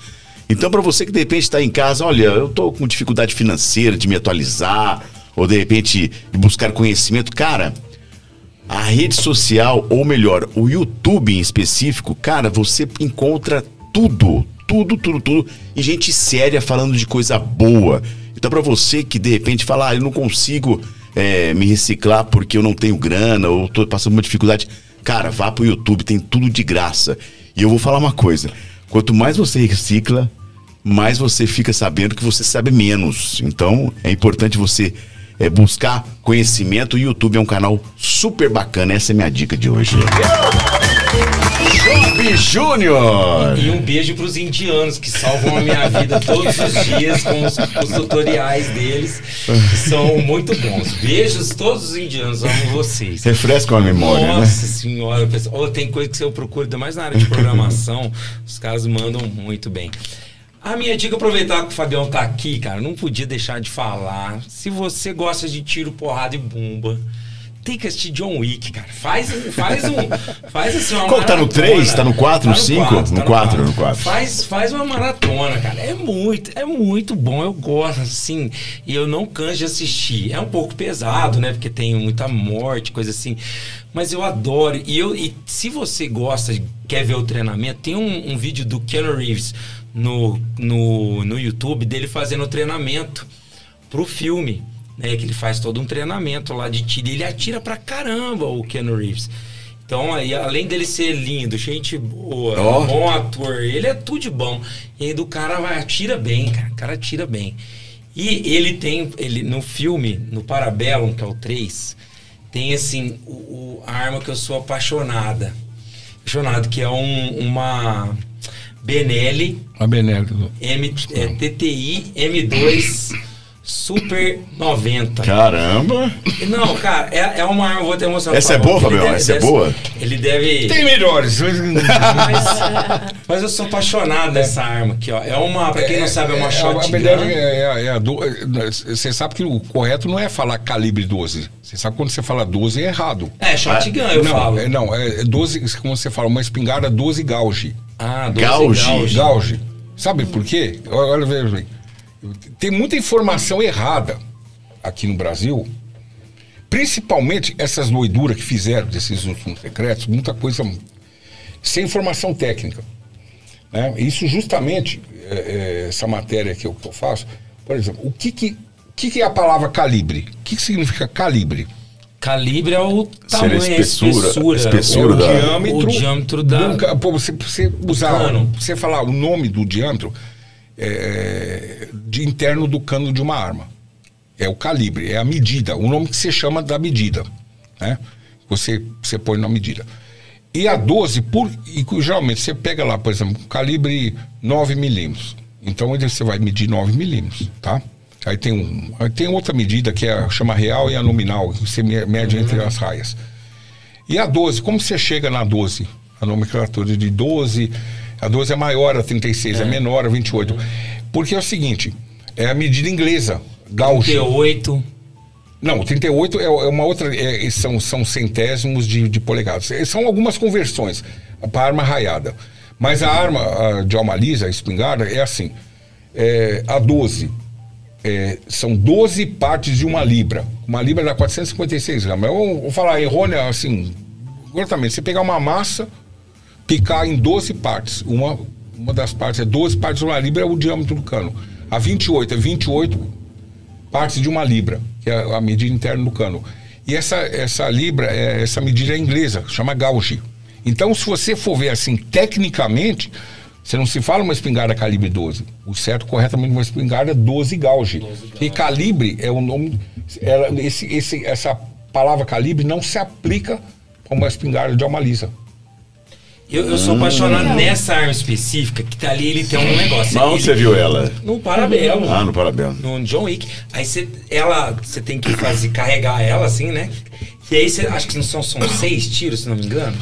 [SPEAKER 2] Então, pra você que de repente está em casa, olha, eu tô com dificuldade financeira de me atualizar, ou de repente buscar conhecimento, cara, a rede social, ou melhor, o YouTube em específico, cara, você encontra tudo, tudo, tudo, tudo, e gente séria falando de coisa boa. Então, pra você que de repente fala, ah, eu não consigo é, me reciclar porque eu não tenho grana, ou tô passando uma dificuldade, cara, vá pro YouTube, tem tudo de graça. E eu vou falar uma coisa: quanto mais você recicla, mais você fica sabendo que você sabe menos. Então, é importante você é, buscar conhecimento. O YouTube é um canal super bacana. Essa é minha dica de hoje. Job Júnior!
[SPEAKER 3] E um beijo pros indianos que salvam a minha vida todos os dias com os, os tutoriais deles, que são muito bons. Beijos todos os indianos, amo vocês.
[SPEAKER 2] Refresca a memória,
[SPEAKER 3] Nossa
[SPEAKER 2] né?
[SPEAKER 3] senhora, pessoal. Ó, tem coisa que eu procuro, ainda mais na área de programação, os caras mandam muito bem. A minha dica, aproveitar que o Fabião tá aqui, cara, não podia deixar de falar. Se você gosta de tiro, porrada e bomba, tem que assistir John Wick, cara. Faz um. Faz um. Faz assim uma
[SPEAKER 2] Qual que tá no
[SPEAKER 3] maratona.
[SPEAKER 2] três? Tá no quatro, no
[SPEAKER 3] Tá
[SPEAKER 2] cinco?
[SPEAKER 3] quatro,
[SPEAKER 2] No
[SPEAKER 3] tá
[SPEAKER 2] quatro, no quatro.
[SPEAKER 3] Faz, faz uma maratona, cara. É muito, é muito bom. Eu gosto, assim. E eu não canso de assistir. É um pouco pesado, né? Porque tem muita morte, coisa assim. Mas eu adoro. E, eu, e se você gosta, quer ver o treinamento, tem um, um vídeo do Keanu Reeves no, no, no YouTube dele fazendo o treinamento pro filme. Né, que ele faz todo um treinamento lá de tiro. E ele atira pra caramba o Keanu Reeves. Então, aí, além dele ser lindo, gente boa,
[SPEAKER 2] Ó.
[SPEAKER 3] bom ator, ele é tudo de bom. E aí do cara vai, atira bem, cara. O cara atira bem. E ele tem, ele no filme, no Parabellum, que é o 3, tem assim, o, o- a arma que eu sou apaixonada. Apaixonado, que é um, uma Benelli
[SPEAKER 5] A Benelli.
[SPEAKER 3] M, é, TTI M2 Super 90.
[SPEAKER 2] Caramba!
[SPEAKER 3] Não, cara, é, é uma arma, eu vou até mostrar
[SPEAKER 2] Essa
[SPEAKER 3] pro
[SPEAKER 2] é boa,
[SPEAKER 3] Fabião,
[SPEAKER 2] Essa é boa?
[SPEAKER 3] Ele deve.
[SPEAKER 5] Tem melhores.
[SPEAKER 3] Mas, mas eu sou apaixonado dessa arma aqui, ó. É uma, pra quem não sabe, é uma shotgun.
[SPEAKER 5] É, é, é a do- é, Você sabe que o correto não é falar calibre 12. Você sabe que quando você fala 12 é errado.
[SPEAKER 3] É, shotgun, eu
[SPEAKER 5] não,
[SPEAKER 3] falo.
[SPEAKER 5] É, não, é 12, como você fala, uma espingarda 12 gauge.
[SPEAKER 3] Ah, 12
[SPEAKER 2] Gauge.
[SPEAKER 3] gauge.
[SPEAKER 5] Gauge. Sabe por quê? Olha, veja bem. Tem muita informação errada aqui no Brasil. Principalmente essas doiduras que fizeram desses últimos secretos, muita coisa sem informação técnica. né? Isso justamente, é, é, essa matéria que eu, que eu faço, por exemplo, o que, que, que, que é a palavra calibre? O que, que significa calibre?
[SPEAKER 3] Calibre é o
[SPEAKER 2] a
[SPEAKER 3] tamanho, a
[SPEAKER 2] espessura-
[SPEAKER 3] espessura.
[SPEAKER 2] espessura
[SPEAKER 3] o,
[SPEAKER 2] da-
[SPEAKER 5] diâmetro,
[SPEAKER 3] o diâmetro da.
[SPEAKER 5] do ca- pô, você, você usar,
[SPEAKER 3] cano.
[SPEAKER 5] você falar o nome do diâmetro é, de interno do cano de uma arma. É o calibre, é a medida, o nome que você chama da medida, né? Você, você põe na medida. E a 12, por, e geralmente você pega lá, por exemplo, calibre 9 milímetros. Então você vai medir 9 milímetros, tá? Aí tem, um, aí tem outra medida que é a chama real e a nominal, que você me- mede entre as raias. E a 12, como você chega na 12? A nomenclatura de 12, a 12 é maior, a 36 é, menor, a 28. Porque é o seguinte, é a medida inglesa, gauge.
[SPEAKER 3] 38.
[SPEAKER 5] Não, o 38 é, é uma outra, é, são, são centésimos de, de polegadas. É, São algumas conversões para arma raiada. Mas a arma a de alma lisa, a espingarda, é assim, é, a 12 é, são 12 partes de uma libra. Uma libra dá 456 gramas. Eu vou falar errônea, assim, corretamente. Você pegar uma massa, picar em 12 partes. Uma, uma das partes é 12 partes de uma libra, é o diâmetro do cano. A 28 é 28 partes de uma libra, que é a medida interna do cano. E essa, essa libra, é, essa medida é inglesa, chama gauge. Então, se você for ver assim, tecnicamente, você não se fala uma espingarda calibre 12. O certo, corretamente, uma espingarda 12 gauge. E calibre é o nome. Ela, esse, esse, essa palavra calibre não se aplica a uma espingarda de alma lisa.
[SPEAKER 3] Eu, eu sou apaixonado nessa arma específica, que tá ali, ele tem um negócio.
[SPEAKER 2] Mas onde você viu ela?
[SPEAKER 3] No Parabelo.
[SPEAKER 2] Ah, no Parabelo.
[SPEAKER 3] no John Wick. Aí você, ela, você tem que fazer, carregar ela assim, né? E aí você, acho que são, são seis tiros, se não me engano.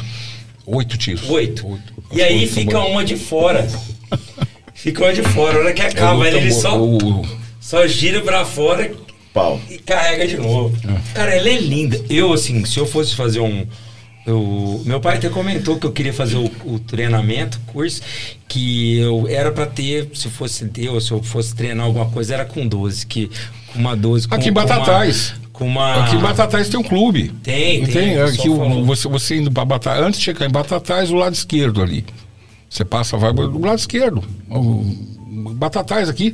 [SPEAKER 5] Oito tiros.
[SPEAKER 3] Oito. E aí
[SPEAKER 5] Oito
[SPEAKER 3] fica
[SPEAKER 5] tambor.
[SPEAKER 3] uma de fora. Fica uma de fora. A hora que
[SPEAKER 5] É
[SPEAKER 3] acaba, ele, só, só gira pra fora
[SPEAKER 2] Pau.
[SPEAKER 3] e carrega de novo. Cara, ela é linda. Eu, assim, se eu fosse fazer um. Eu, meu pai até comentou que eu queria fazer o, o treinamento, curso, que eu era pra ter, se fosse ter, ou se eu fosse treinar alguma coisa, era com 12, que com uma 12. Com,
[SPEAKER 5] Aqui em Batatais.
[SPEAKER 3] Com uma.
[SPEAKER 5] Aqui em Batatais tem um clube.
[SPEAKER 3] Tem,
[SPEAKER 5] Não
[SPEAKER 3] tem, o
[SPEAKER 5] Aqui o-
[SPEAKER 3] falou.
[SPEAKER 5] você, você indo para Batatais. Antes de chegar em Batatais, o lado esquerdo ali. Você passa, vai do lado esquerdo. Batatais aqui.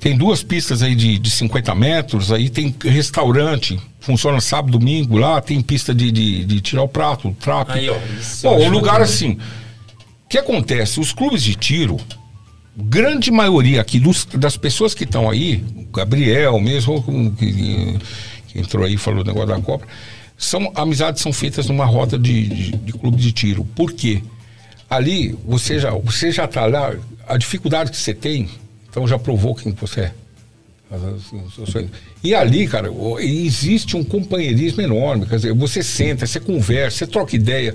[SPEAKER 5] Tem duas pistas aí de, de 50 metros, aí tem restaurante, funciona sábado, domingo lá, tem pista de, de, de tirar o prato, o trapo.
[SPEAKER 3] Aí, ó, isso eu
[SPEAKER 5] Bom, um lugar assim. O que acontece? Os clubes de tiro, grande maioria aqui dos- das pessoas que estão aí, o Gabriel mesmo, que, que entrou aí e falou o negócio da Copa, são amizades são feitas numa roda de, de, de clube de tiro. Por quê? Ali você já, você já tá lá, a dificuldade que você tem, então já provou quem você é. E ali, cara, existe um companheirismo enorme. Quer dizer, você senta, você conversa, você troca ideia.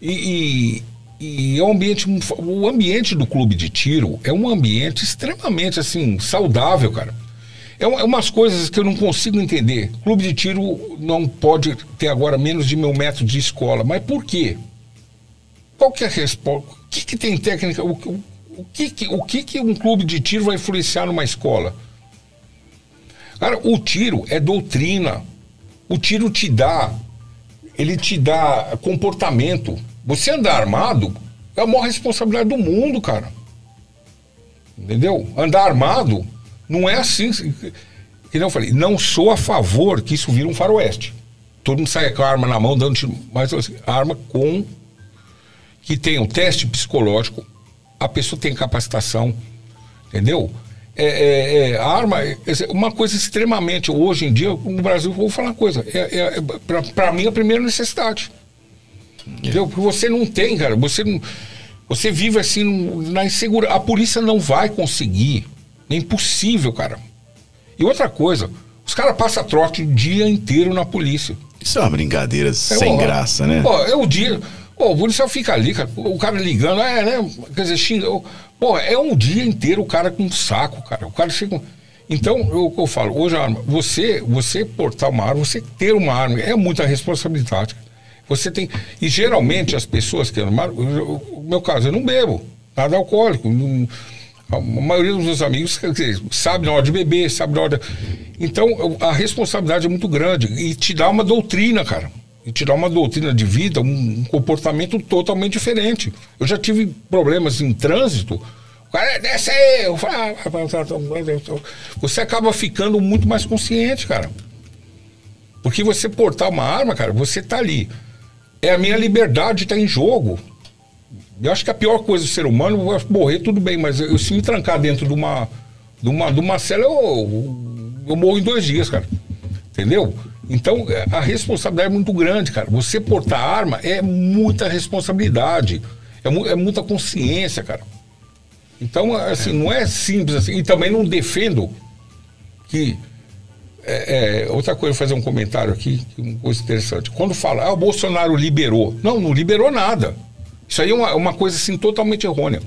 [SPEAKER 5] E, e, é um ambiente, o ambiente do clube de tiro é um ambiente extremamente assim saudável, cara. É, um- é umas coisas que eu não consigo entender. Clube de tiro não pode ter agora menos de mil metros de escola, mas por quê? Qual que é a resposta? O que, que tem técnica? O, o, o que, que, o que, que um clube de tiro vai influenciar numa escola? Cara, o tiro é doutrina. O tiro te dá, ele te dá comportamento. Você andar armado é a maior responsabilidade do mundo, cara. Entendeu? Andar armado não é assim. Que eu falei, não sou a favor que isso vira um faroeste. Todo mundo sai com a arma na mão, dando tiro. Mas assim, arma com que tenha um teste psicológico, a pessoa tem capacitação, entendeu? É, é, é, arma é uma coisa extremamente, hoje em dia, no Brasil, vou falar uma coisa, é, é, para mim, a primeira necessidade. Entendeu? Porque você não tem, cara, você não. Você vive assim na insegurança. A polícia não vai conseguir. É impossível, cara. E outra coisa, os caras passam trote o dia inteiro na polícia.
[SPEAKER 2] Isso é uma brincadeira
[SPEAKER 5] É,
[SPEAKER 2] sem
[SPEAKER 5] ó,
[SPEAKER 2] graça, né?
[SPEAKER 5] Pô, é o dia. Pô, o policial fica ali, cara, o cara ligando, é, né? Quer dizer, xinga. Pô, é um dia inteiro o cara com um saco, cara. O cara chega. Então, eu, eu falo, hoje a arma, você, você portar uma arma, você ter uma arma, é muita responsabilidade. Você tem. E geralmente as pessoas que armaram, o meu caso, eu não bebo, nada alcoólico. não- a maioria dos meus amigos dizer, sabe na hora de beber, sabe na hora. de- Então, a responsabilidade é muito grande. E te dá uma doutrina, cara. E te dá uma doutrina de vida, um, um comportamento totalmente diferente. Eu já tive problemas em trânsito. O cara, desce aí! Eu falo, ah, rapaz, tá, tá, tá, tá." Você acaba ficando muito mais consciente, cara. Porque você portar uma arma, cara, você tá ali. É a minha liberdade tá em jogo. Eu acho que a pior coisa do ser humano, que morrer tudo bem, mas eu, se me trancar dentro de uma, de uma, de uma cela, eu, eu morro em dois dias, cara. Entendeu? Então, é, a responsabilidade é muito grande, cara. Você portar arma é muita responsabilidade. É, mu- é muita consciência, cara. Então, assim, não é simples assim. E também não defendo que. É, é, outra coisa, fazer um comentário aqui, é uma coisa interessante. Quando fala, ah, o Bolsonaro liberou. Não, não liberou nada. Isso aí é uma, uma coisa assim totalmente errônea.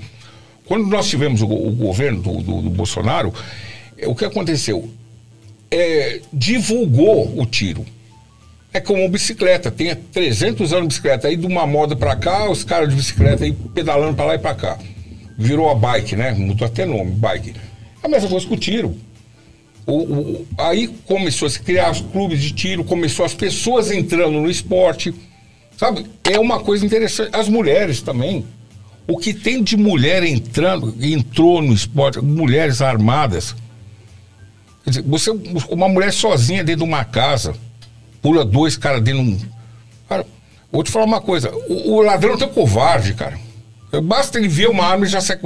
[SPEAKER 5] Quando nós tivemos o, o governo do, do- do Bolsonaro, é, o que aconteceu? É, divulgou o tiro. É como bicicleta, tem 300 anos de bicicleta, aí de uma moda pra cá, os caras de bicicleta aí pedalando pra lá e pra cá. Virou a bike, né? Mudou até nome, bike. É a mesma coisa com o tiro. O- o- aí começou a se criar os clubes de tiro, começou as pessoas entrando no esporte. Sabe? É uma coisa interessante. As mulheres também. O que tem de mulher entrando, entrou no esporte, mulheres armadas. Quer dizer, você, uma mulher sozinha dentro de uma casa, pula dois caras dentro de um. Cara, vou te falar uma coisa: o, o ladrão é covarde, cara. Basta ele ver uma arma e já sai.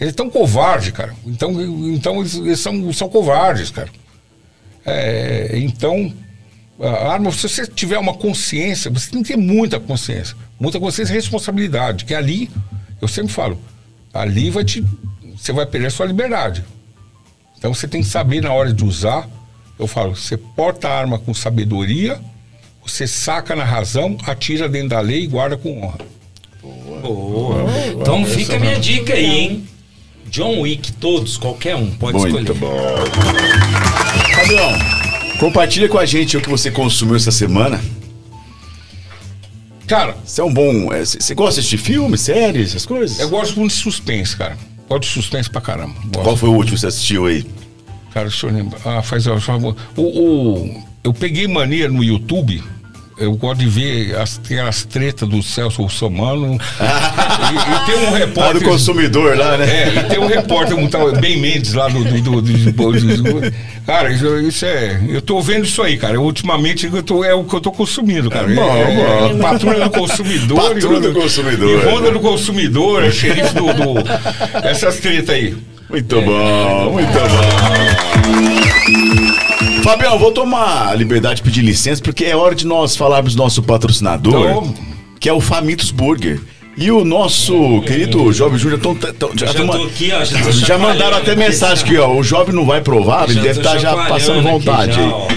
[SPEAKER 5] Ele é tão covarde, cara. Então, então eles, eles são, são covardes, cara. É, então, A arma, se você tiver uma consciência, você tem que ter muita consciência. Muita consciência e responsabilidade. Que ali, eu sempre falo, ali vai te. Você vai perder a sua liberdade. Então você tem que saber na hora de usar. Eu falo, você porta a arma com sabedoria, você saca na razão, atira dentro da lei e guarda com honra.
[SPEAKER 3] Boa. Então fica a minha dica aí, hein? John Wick, todos, qualquer um, pode
[SPEAKER 2] Muito
[SPEAKER 3] escolher.
[SPEAKER 2] bom. Fabião, compartilha com a gente o que você consumiu essa semana.
[SPEAKER 5] Cara,
[SPEAKER 2] Você é um bom. é, Você gosta de assistir filme, séries, essas coisas?
[SPEAKER 5] eu gosto muito de suspense, cara. Gosto de suspense pra caramba. Gosto.
[SPEAKER 2] Qual foi o último que você assistiu aí?
[SPEAKER 5] Cara, deixa eu lembrar. Ah, faz só- o, o- Eu peguei mania no YouTube. Eu gosto de ver as, as tretas do Celso Russomano. e, e tem um repórter.
[SPEAKER 2] do consumidor lá, né?
[SPEAKER 5] É, e tem um repórter, um tal Ben Mendes lá do. do, do, do- cara, isso, isso é. Eu tô vendo isso aí, cara. Ultimamente eu tô, é o que eu tô consumindo, cara.
[SPEAKER 2] É bom,
[SPEAKER 5] é,
[SPEAKER 2] bom.
[SPEAKER 5] Patrulha do consumidor.
[SPEAKER 2] Patrulha do consumidor.
[SPEAKER 5] E Ronda do consumidor, é xerife do. do- essas tretas aí.
[SPEAKER 2] Muito bom, muito bom. Fabião, vou tomar a liberdade de pedir licença, porque é hora de nós falarmos do nosso patrocinador,
[SPEAKER 5] Então-
[SPEAKER 2] que é o Famintos Burger. E o nosso querido Jovem Júnior tão, tão- já,
[SPEAKER 3] Já tô aqui, ó, já
[SPEAKER 2] já mandaram até mensagem aqui, ó. O Jovem não vai provar, ele
[SPEAKER 3] Já
[SPEAKER 2] deve estar já
[SPEAKER 3] chacoalhando
[SPEAKER 2] passando vontade
[SPEAKER 3] já,
[SPEAKER 2] aí.
[SPEAKER 3] ó.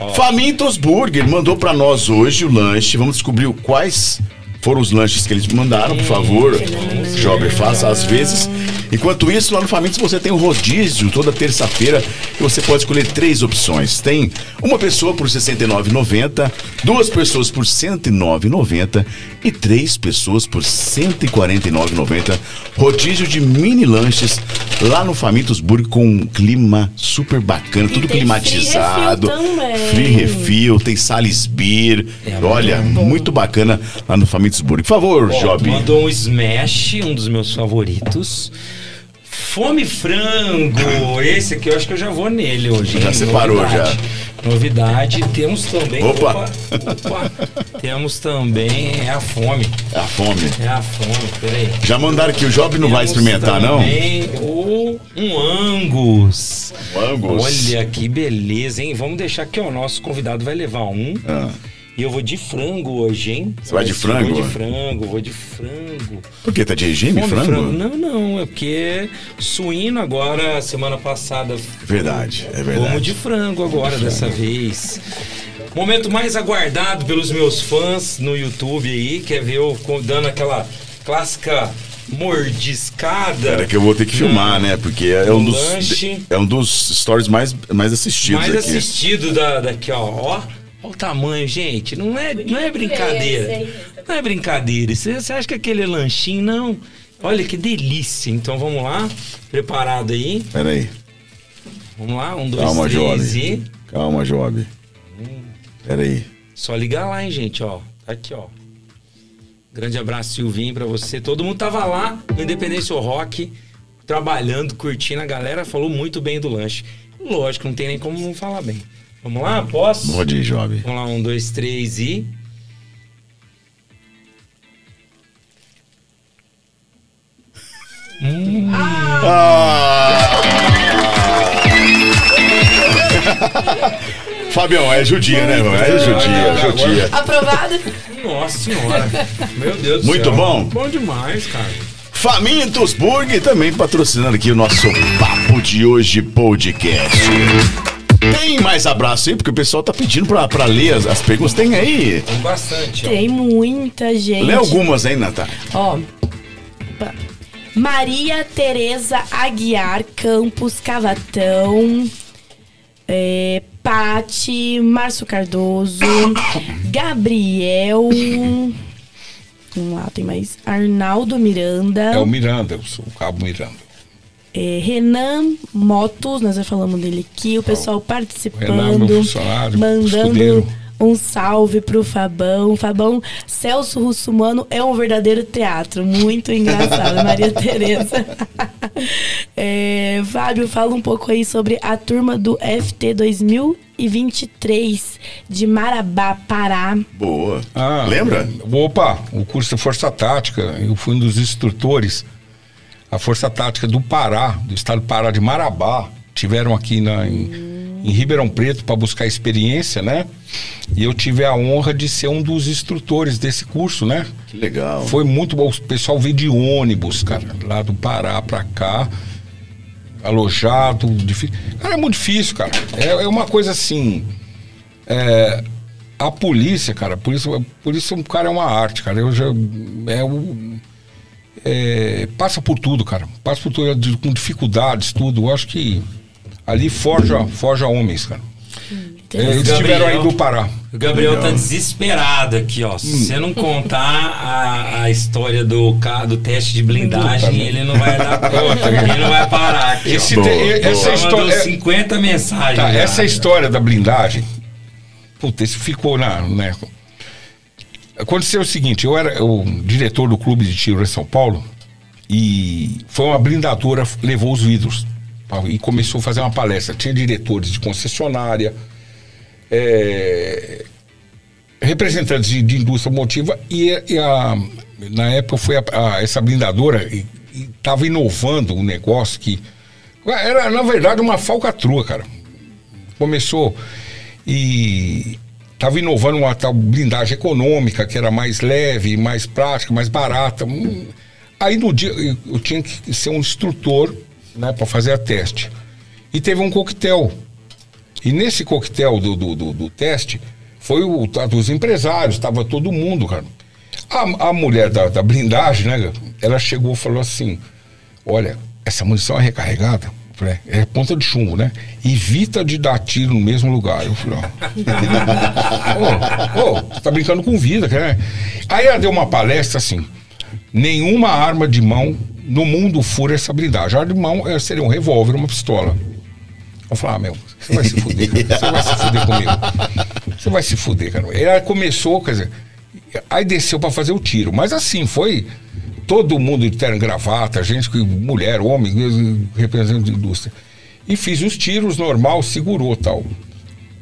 [SPEAKER 3] Ó.
[SPEAKER 2] Famintos Burger mandou pra nós hoje o lanche. Vamos descobrir quais foram os lanches que eles mandaram, por favor. Jovem, faça às vezes. Enquanto isso, lá no Famintos você tem o rodízio toda terça-feira e você pode escolher três opções. Tem uma pessoa por R$ 69,90, duas pessoas por R$ 109,90 e três pessoas por R$ 149,90. Rodízio de mini lanches lá no Famintos Burger com um clima super bacana, tudo
[SPEAKER 4] tem
[SPEAKER 2] climatizado.
[SPEAKER 4] free refil também.
[SPEAKER 2] Free refil, tem Salisbury.
[SPEAKER 3] É,
[SPEAKER 2] Olha, muito bacana lá no Famintos Burger. Por favor, Job.
[SPEAKER 3] Mandou um smash, um dos meus favoritos. Fome frango. Esse aqui eu acho que eu já vou nele hoje.
[SPEAKER 2] Já
[SPEAKER 3] hein?
[SPEAKER 2] separou,
[SPEAKER 3] Novidade. Novidade. Temos também.
[SPEAKER 2] Opa.
[SPEAKER 3] opa. Temos também. É a fome.
[SPEAKER 2] É a fome.
[SPEAKER 3] É a fome. Peraí.
[SPEAKER 2] Já mandaram que o Job não vai
[SPEAKER 3] Temos
[SPEAKER 2] experimentar, não?
[SPEAKER 3] também o- um Angus.
[SPEAKER 2] Um Angus.
[SPEAKER 3] Olha que beleza, hein? Vamos deixar aqui, ó. Nosso convidado vai levar um.
[SPEAKER 2] Ah,
[SPEAKER 3] E eu vou de frango hoje, hein?
[SPEAKER 2] Você vai de frango?
[SPEAKER 3] Vou de frango, vou de frango.
[SPEAKER 2] por que? Tá de regime,
[SPEAKER 3] Fome,
[SPEAKER 2] frango?
[SPEAKER 3] Não, não, é porque suíno agora, semana passada.
[SPEAKER 2] Verdade, é
[SPEAKER 3] Vamos
[SPEAKER 2] verdade.
[SPEAKER 3] de frango agora, dessa vez. Momento mais aguardado pelos meus fãs no YouTube aí, quer ver eu dando aquela clássica mordiscada.
[SPEAKER 2] Era que eu vou ter que filmar, né? Porque é um dos
[SPEAKER 3] lanche.
[SPEAKER 2] é um dos stories mais, mais assistidos
[SPEAKER 3] mais
[SPEAKER 2] aqui.
[SPEAKER 3] assistido da, daqui, ó. ó. Olha o tamanho, gente. Não é, não é brincadeira. Não é brincadeira. Você você acha que aquele é lanchinho, não. Olha que delícia. Então vamos lá. Preparado aí.
[SPEAKER 2] Pera aí.
[SPEAKER 3] Vamos lá. Um, dois,
[SPEAKER 2] Calma,
[SPEAKER 3] três
[SPEAKER 2] Job.
[SPEAKER 3] e.
[SPEAKER 2] Calma, Job. Pera aí.
[SPEAKER 3] Só ligar lá, hein, gente, ó. Tá aqui, ó. Grande abraço, Silvinho, pra você. Todo mundo tava lá no Independência Rock, trabalhando, curtindo. A galera falou muito bem do lanche. Lógico, não tem nem como não falar bem. Vamos lá? Posso?
[SPEAKER 2] Pode ir, Job.
[SPEAKER 3] Vamos lá, um, dois, três e.
[SPEAKER 2] Fabião, é judia, né, mano? É judia, judia.
[SPEAKER 4] Aprovado?
[SPEAKER 3] Nossa senhora. Meu Deus do
[SPEAKER 2] Muito
[SPEAKER 3] céu.
[SPEAKER 2] bom.
[SPEAKER 3] Bom demais, cara.
[SPEAKER 2] Famintos Burger também patrocinando aqui o nosso Papo de Hoje podcast. Tem mais abraço aí, porque o pessoal tá pedindo pra, pra ler as, as perguntas. Tem aí?
[SPEAKER 3] Tem bastante, ó.
[SPEAKER 4] Tem muita gente.
[SPEAKER 2] Lê algumas aí, Natália.
[SPEAKER 4] Ó. opa. Maria Tereza Aguiar Campos Cavatão. É, Pati, Márcio Cardoso, Gabriel. Vamos lá, tem mais. Arnaldo Miranda.
[SPEAKER 5] É o Miranda, eu sou o Cabo Miranda.
[SPEAKER 4] É, Renan Motos, nós já falamos dele aqui, o pessoal
[SPEAKER 5] Renan,
[SPEAKER 4] participando,
[SPEAKER 5] funcionário,
[SPEAKER 4] mandando
[SPEAKER 5] escudeiro.
[SPEAKER 4] um salve pro Fabão. Fabão, Celso Russumano é um verdadeiro teatro, muito engraçado, Maria Tereza. É, Fábio, fala um pouco aí sobre a turma do FT 2023 de Marabá, Pará.
[SPEAKER 2] Boa.
[SPEAKER 5] Ah,
[SPEAKER 2] Lembra?
[SPEAKER 5] Opa, o curso de Força Tática, eu fui um dos instrutores. A Força Tática do Pará, do estado do Pará de Marabá, tiveram aqui na, em, em Ribeirão Preto para buscar experiência, né? E eu tive a honra de ser um dos instrutores desse curso, né?
[SPEAKER 2] Que legal.
[SPEAKER 5] Foi muito bom. O pessoal veio de ônibus, cara, lá do Pará pra cá, alojado. Difícil. Cara, é muito difícil, cara. É, é uma coisa assim. é, a polícia, cara, por isso, por isso o cara é uma arte, cara. Eu já. É, o- é, passa por tudo, cara. Passa por tudo, com dificuldades, tudo. Eu acho que ali forja, forja homens, cara. É, eles
[SPEAKER 3] Gabriel.
[SPEAKER 5] estiveram aí do Pará.
[SPEAKER 3] O Gabriel tá desesperado aqui, ó. Se
[SPEAKER 5] Hum.
[SPEAKER 3] você não contar a, a história do, do teste de blindagem, ele não vai dar conta. ele não vai parar aqui.
[SPEAKER 5] Esse
[SPEAKER 3] ó.
[SPEAKER 5] te-
[SPEAKER 2] Boa,
[SPEAKER 5] essa história. é-
[SPEAKER 3] 50 mensagens.
[SPEAKER 5] Tá, essa história da blindagem, puta, isso ficou na. Né, aconteceu o seguinte: eu era o diretor do clube de tiro em São Paulo e foi uma blindadora, levou os vidros tá, e começou a fazer uma palestra. Tinha diretores de concessionária, é, representantes de, de indústria automotiva e, e a, na época foi a- a- essa blindadora estava inovando um negócio que era na verdade uma falcatrua, cara. Começou e estava inovando uma tal blindagem econômica que era mais leve, mais prática, mais barata. Hum, Aí no dia eu, tinha que ser um instrutor, né, para fazer a teste. E teve um coquetel e nesse coquetel do, do, do- do teste, foi o tá, dos empresários, estava todo mundo, cara. A, a mulher da, da blindagem, né? Ela chegou e falou assim: Olha, essa munição é recarregada. Falei, é ponta de chumbo, né? Evita de dar tiro no mesmo lugar. Eu falei, ó. Ô, você tá brincando com vida, né? Aí ela deu uma palestra assim: nenhuma arma de mão no mundo fura essa blindagem. A arma de mão eh, seria um revólver, uma pistola. Eu falei, ah, meu, você vai se fuder. Você vai se fuder comigo. Você vai se fuder, cara. Ela começou, quer dizer, aí desceu pra fazer o tiro. Mas assim, foi todo mundo de terno e gravata, gente, que- mulher, homem, representante de indústria. E fiz os tiros normal, segurou tal.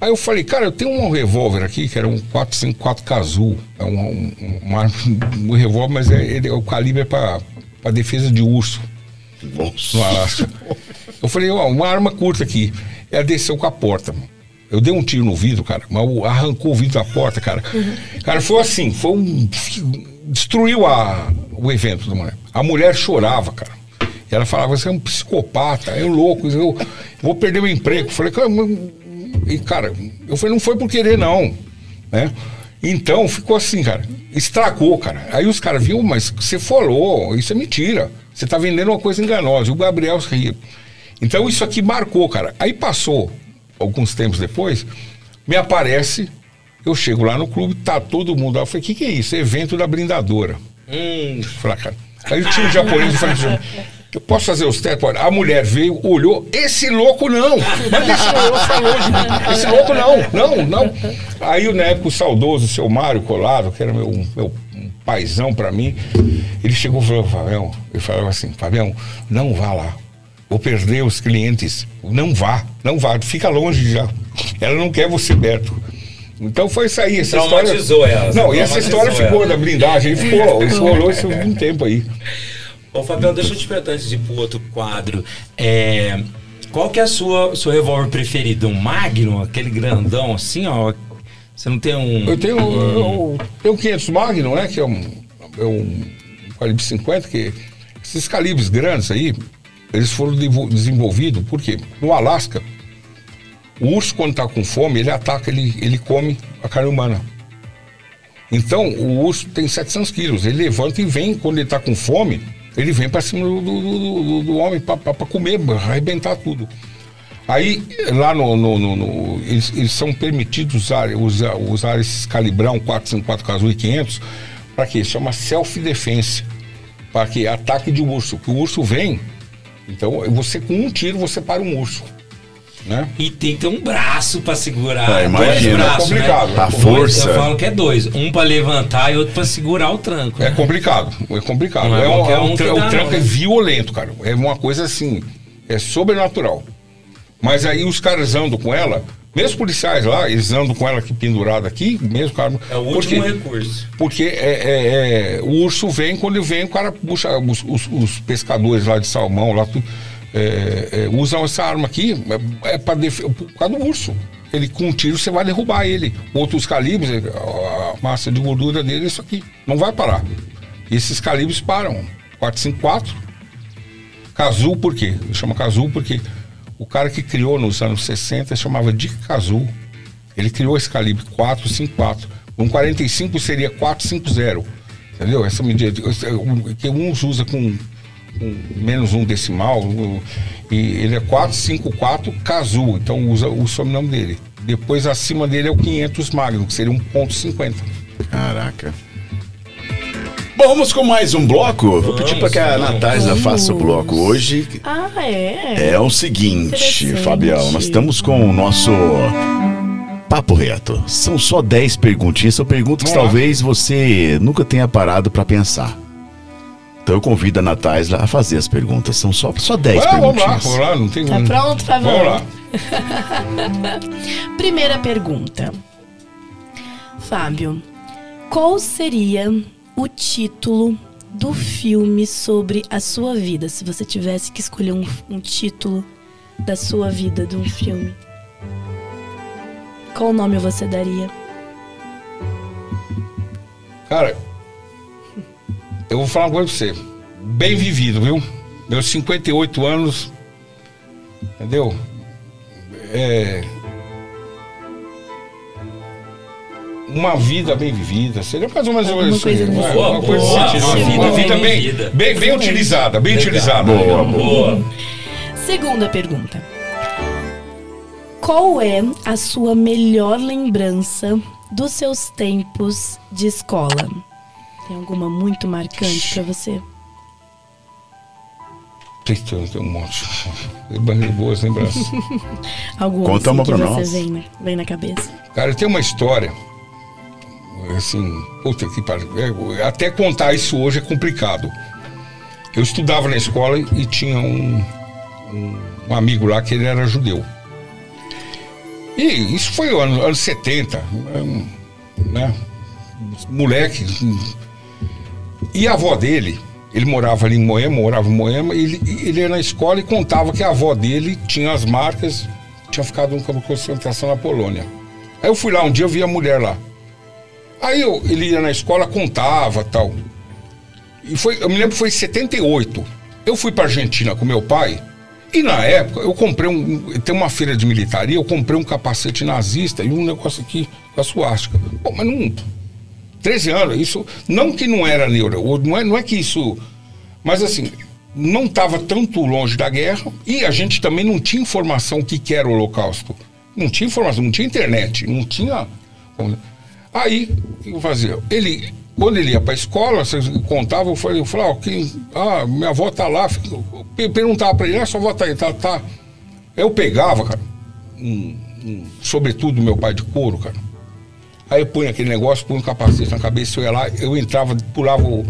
[SPEAKER 5] Aí eu falei, cara, eu tenho um revólver aqui, que era um 454 Kazoo. É um, um, um, um revólver, mas é, ele, o calibre é pra defesa de urso no Alasca. Eu falei, ó, uma arma curta aqui. Ela desceu com a porta. mano. Eu dei um tiro no vidro, cara, mas arrancou o vidro da porta, cara. Cara, foi assim, foi um. Destruiu a, o evento da mulher. A mulher chorava, cara. E ela falava, você é um psicopata, é louco, eu vou perder meu emprego. Eu falei, cara, e, cara, eu falei, não foi por querer, não. Né? Então ficou assim, cara. Estragou, cara. Aí os caras viram, mas você falou, isso é mentira. Você tá vendendo uma coisa enganosa. E o Gabriel ria. Então isso aqui marcou, cara. Aí passou, alguns tempos depois, me aparece, eu chego lá no clube, tá todo mundo lá. Eu falei, o que, que é isso? Evento da blindadora.
[SPEAKER 3] Hum,
[SPEAKER 5] falei, ah, cara. Aí tinha um japonês e falei assim, eu posso fazer os testes? A mulher veio, olhou, esse louco não! Mas esse louco tá longe. Esse louco não, não, não. Aí na época o saudoso, o seu Mário Colado, que era meu, meu um paizão pra mim, ele chegou e falou, Fabião, ele falava assim, Fabião, não vá lá. Vou perder os clientes. Não vá, não vá, fica longe já. Ela não quer você perto. Então foi isso aí, essa história.
[SPEAKER 3] Ela,
[SPEAKER 5] Não, e essa história ficou
[SPEAKER 3] ela.
[SPEAKER 5] da blindagem, ficou, isso rolou isso um tempo aí.
[SPEAKER 3] Ô, Fabião, deixa eu te perguntar antes de ir pro outro quadro. É, qual que é a sua seu revólver preferido? Um Magnum, aquele grandão assim, ó. Você não tem um.
[SPEAKER 5] Eu tenho, eu, tenho 500 Magnum, né? Que é um, é um calibre 50, que esses calibres grandes aí, eles foram desenvolvidos, por quê? No Alasca, o urso quando está com fome, ele ataca, ele, ele come a carne humana. Então, o urso tem 700 quilos, ele levanta e vem, quando ele está com fome, ele vem para cima do, do, do- do- homem para comer, arrebentar tudo. Aí, lá no. no- no- no- eles, eles são permitidos usar, usar, usar esses calibrão 454 Kazoo e 500 para quê? Chama self-defense. Para que ataque de urso. Que o urso vem, então você com um tiro você para um urso. Né?
[SPEAKER 3] E tem que ter um braço pra segurar.
[SPEAKER 2] Ah, imagina.
[SPEAKER 3] Dois braços,
[SPEAKER 5] É complicado.
[SPEAKER 3] Né?
[SPEAKER 5] A
[SPEAKER 2] força.
[SPEAKER 3] Eu falo que é dois. Um pra levantar e outro pra segurar o tranco.
[SPEAKER 5] É
[SPEAKER 3] né?
[SPEAKER 5] complicado, é complicado.
[SPEAKER 3] Não é
[SPEAKER 5] É um- é um tra- o tranco
[SPEAKER 3] não,
[SPEAKER 5] é
[SPEAKER 3] né?
[SPEAKER 5] violento, cara. É uma coisa assim, é sobrenatural. Mas aí os caras andam com ela, mesmo policiais lá, eles andam com ela aqui pendurada aqui, mesmo cara.
[SPEAKER 3] É o
[SPEAKER 5] porque-
[SPEAKER 3] último recurso.
[SPEAKER 5] Porque é, é- é- o urso vem, quando ele vem, o cara puxa os, os- os pescadores lá de salmão, lá tudo, é, é, usam essa arma aqui é, é para por causa do urso. Ele com um tiro você vai derrubar ele. Outros calibres, a massa de gordura dele é isso aqui. Não vai parar. Esses calibres param. 454. Cazul por quê? Chama Cazul porque o cara que criou nos anos 60 chamava Dick Cazul. Ele criou esse calibre 454. Um 45 seria 450. Entendeu? Essa medida que uns usa com um, menos um decimal, e ele é 454 Casu, então usa o sobrenome dele. Depois acima dele é o 500 Magnum, que seria 1.50.
[SPEAKER 2] Caraca. Bom, vamos com mais um bloco. Vou pedir para que a Natália faça o bloco hoje.
[SPEAKER 4] Ah, é?
[SPEAKER 2] É o seguinte, Fabião, nós estamos com o nosso papo reto. São só 10 perguntinhas, são perguntas que talvez você nunca tenha parado para pensar. Então eu convido a Natália a fazer as perguntas. São só, só 10 ah,
[SPEAKER 5] perguntinhas. Vamos lá, vamos lá, não tem
[SPEAKER 4] Tá pronto, Fabão?
[SPEAKER 5] Vamos lá.
[SPEAKER 4] Primeira pergunta. Fábio, qual seria o título do filme sobre a sua vida? Se você tivesse que escolher um, um título da sua vida, de um filme. Qual nome você daria?
[SPEAKER 5] Cara, eu vou falar uma coisa pra você. Bem vivido, viu? Meus 58 anos. Entendeu? É. Uma vida bem vivida. Seria mais ou menos isso.
[SPEAKER 4] coisa
[SPEAKER 5] uma-
[SPEAKER 3] Boa,
[SPEAKER 5] uma coisa
[SPEAKER 3] boa.
[SPEAKER 5] nesse sentido.
[SPEAKER 3] Uma vida
[SPEAKER 5] Uma vida
[SPEAKER 3] bem
[SPEAKER 5] bem, bem, bem utilizada, bem
[SPEAKER 3] Legal.
[SPEAKER 5] utilizada.
[SPEAKER 2] Boa,
[SPEAKER 3] Boa.
[SPEAKER 4] Segunda pergunta. Qual é a sua melhor lembrança dos seus tempos de escola? Tem alguma muito marcante pra você?
[SPEAKER 5] Tem, tem, tem um monte. Boas lembranças.
[SPEAKER 4] Alguma
[SPEAKER 2] Conta
[SPEAKER 4] assim,
[SPEAKER 2] uma
[SPEAKER 4] que
[SPEAKER 2] pra
[SPEAKER 4] você
[SPEAKER 2] nós.
[SPEAKER 4] Vem, na- vem na cabeça?
[SPEAKER 5] Cara, tem uma história. Assim, puta que pariu. É, Até contar isso hoje é complicado. Eu estudava na escola e tinha um, um, amigo lá que ele era judeu. E isso foi anos, anos 70, um, né? Moleque. E a avó dele, ele morava ali em Moema, morava em Moema, ele, ele ia na escola e contava que a avó dele tinha as marcas, tinha ficado num campo de concentração na Polônia. Aí eu fui lá um dia, eu vi a mulher lá. Aí eu, ele ia na escola, contava tal. E foi, eu me lembro que foi em 78. Eu fui pra Argentina com meu pai. E na época eu comprei um. Tem uma feira de militaria, eu comprei um capacete nazista e um negócio aqui com a suástica. Pô, mas não. 13 anos, isso. Não que não era neuro, não é, não é que isso. Mas assim, não estava tanto longe da guerra e a gente também não tinha informação o que, que era o Holocausto. Não tinha informação, não tinha internet, não tinha. Aí, o que eu fazia? Ele, quando ele ia para a escola, vocês contavam, eu falei, eu falava, ah, ah, minha avó tá lá. Eu perguntava para ele, ah, sua avó tá aí, tá, tá. Eu pegava, cara, um, um sobretudo do meu pai de couro, cara. Aí eu punha aquele negócio, punha um capacete na cabeça, eu ia lá, eu entrava, pulava o,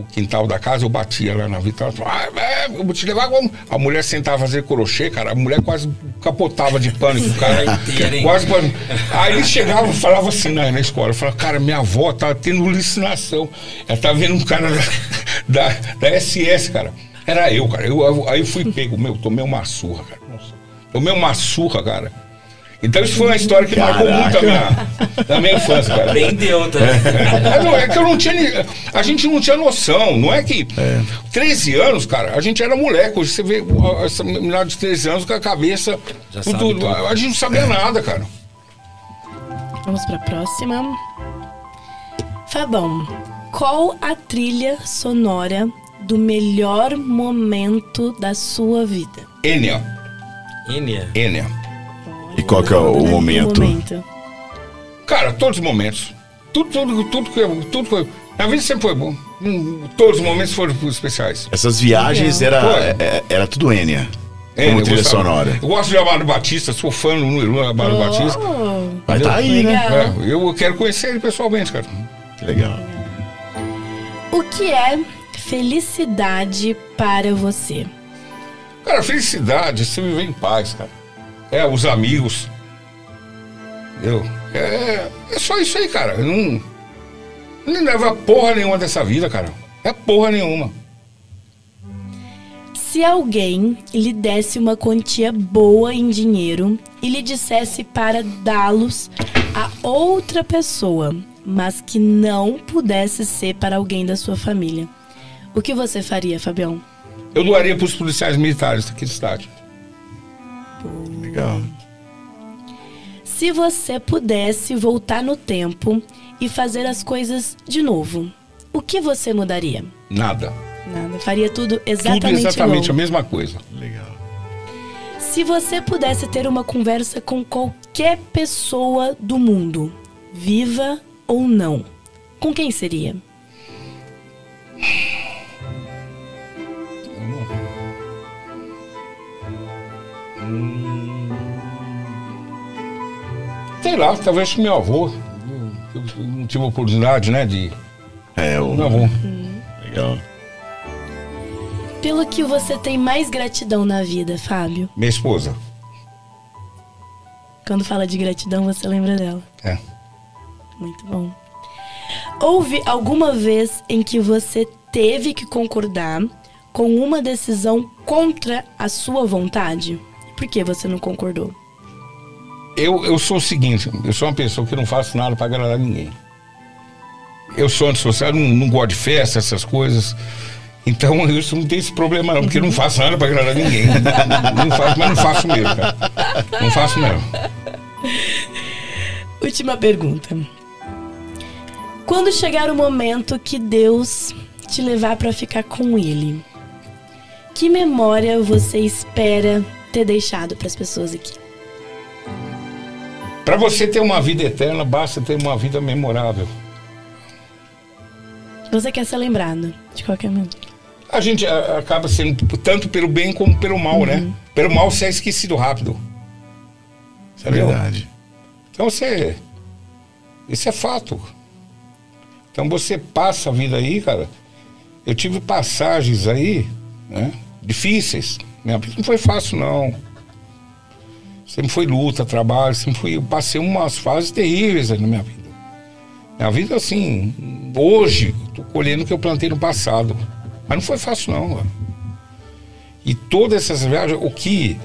[SPEAKER 5] o quintal da casa, eu batia lá na vitrine, falava, ah, é, eu vou te levar. Vamos. A mulher sentava a fazer crochê, cara, a mulher quase capotava de pânico, cara.
[SPEAKER 3] Inteira, hein?
[SPEAKER 5] quase pânico. Aí ele chegava e falava assim na, na escola, eu falava, cara, minha avó tá tendo alucinação. Ela tá vendo um cara da, da, da SS, cara. Era eu, cara. Eu, eu- aí eu fui pego, meu, tomei uma surra, cara. Nossa. Tomei uma surra, cara. Então isso foi uma história que marcou muito a minha, a minha infância, cara.
[SPEAKER 3] Aprendeu, tá?
[SPEAKER 5] É, não, é que eu não tinha. A gente não tinha noção. Não é que. 13 anos, cara, a gente era moleque. Hoje você vê essa menina de 13 anos com a cabeça.
[SPEAKER 3] Já
[SPEAKER 5] com
[SPEAKER 3] sabe
[SPEAKER 5] tudo.
[SPEAKER 3] tudo.
[SPEAKER 5] A gente não sabia nada, cara.
[SPEAKER 4] Vamos pra próxima. Fabão, qual a trilha sonora do melhor momento da sua vida?
[SPEAKER 5] Enia.
[SPEAKER 3] Enia.
[SPEAKER 5] Enia.
[SPEAKER 2] E qual que é o momento?
[SPEAKER 5] Cara, todos os momentos. Tudo, tudo, tudo que. Tudo que a vida sempre foi bom. Hum, Todos os momentos foram especiais.
[SPEAKER 2] Essas viagens
[SPEAKER 4] Legal.
[SPEAKER 2] era, é- era tudo Enya.
[SPEAKER 5] É,
[SPEAKER 2] como
[SPEAKER 5] eu
[SPEAKER 2] trilha
[SPEAKER 5] gostava.
[SPEAKER 2] sonora.
[SPEAKER 5] Eu gosto de Amado Batista, sou fã do número Amado Batista.
[SPEAKER 4] Oh,
[SPEAKER 2] Mas tá aí, né?
[SPEAKER 5] É, eu quero conhecer ele pessoalmente, cara.
[SPEAKER 2] Que legal.
[SPEAKER 4] O que é felicidade para você?
[SPEAKER 5] Cara, felicidade, é você viver em paz, cara. É, os amigos. Entendeu? É, é só isso aí, cara. Não, não leva porra nenhuma dessa vida, cara. É porra nenhuma.
[SPEAKER 4] Se alguém lhe desse uma quantia boa em dinheiro e lhe dissesse para dá-los a outra pessoa, mas que não pudesse ser para alguém da sua família, o que você faria, Fabião?
[SPEAKER 5] Eu doaria para os policiais militares daquele estádio.
[SPEAKER 2] Legal.
[SPEAKER 4] Se você pudesse voltar no tempo e fazer as coisas de novo, o que você mudaria?
[SPEAKER 5] Nada.
[SPEAKER 4] Nada. Faria tudo exatamente,
[SPEAKER 5] Tudo exatamente
[SPEAKER 4] igual.
[SPEAKER 5] a mesma coisa.
[SPEAKER 2] Legal.
[SPEAKER 4] Se você pudesse ter uma conversa com qualquer pessoa do mundo, viva ou não, com quem seria?
[SPEAKER 5] Sei lá, talvez com meu avô. Eu não tive oportunidade, né, de...
[SPEAKER 2] É, o.
[SPEAKER 5] Meu avô.
[SPEAKER 2] Legal.
[SPEAKER 4] Pelo que você tem mais gratidão na vida, Fábio?
[SPEAKER 5] Minha esposa.
[SPEAKER 4] Quando fala de gratidão, você lembra dela.
[SPEAKER 5] É.
[SPEAKER 4] Muito bom. Houve alguma vez em que você teve que concordar com uma decisão contra a sua vontade? Por que você não concordou?
[SPEAKER 5] Eu, eu sou o seguinte, eu sou uma pessoa que não faço nada para agradar ninguém. Eu sou antissocial, não, não gosto de festa, essas coisas. Então isso não tem esse problema não, porque eu não faço nada para agradar ninguém. não faço, mas não faço mesmo, cara. Não faço mesmo.
[SPEAKER 4] Última pergunta. Quando chegar o momento que Deus te levar para ficar com Ele, que memória você espera ter deixado para as pessoas aqui?
[SPEAKER 5] Para você ter uma vida eterna, basta ter uma vida memorável.
[SPEAKER 4] Você quer ser lembrado de qualquer momento.
[SPEAKER 5] A gente acaba sendo tanto pelo bem como pelo mal, né? Pelo mal você é esquecido rápido.
[SPEAKER 2] Isso é verdade.
[SPEAKER 5] Então você. Isso é fato. Então você passa a vida aí, cara. Eu tive passagens aí, né? Difíceis. Minha vida não foi fácil, não. Sempre foi luta, trabalho, sempre fui. Eu passei umas fases terríveis na minha vida. Minha vida, assim, hoje, tô colhendo o que eu plantei no passado. Mas não foi fácil, não, cara. E todas essas viagens, o que.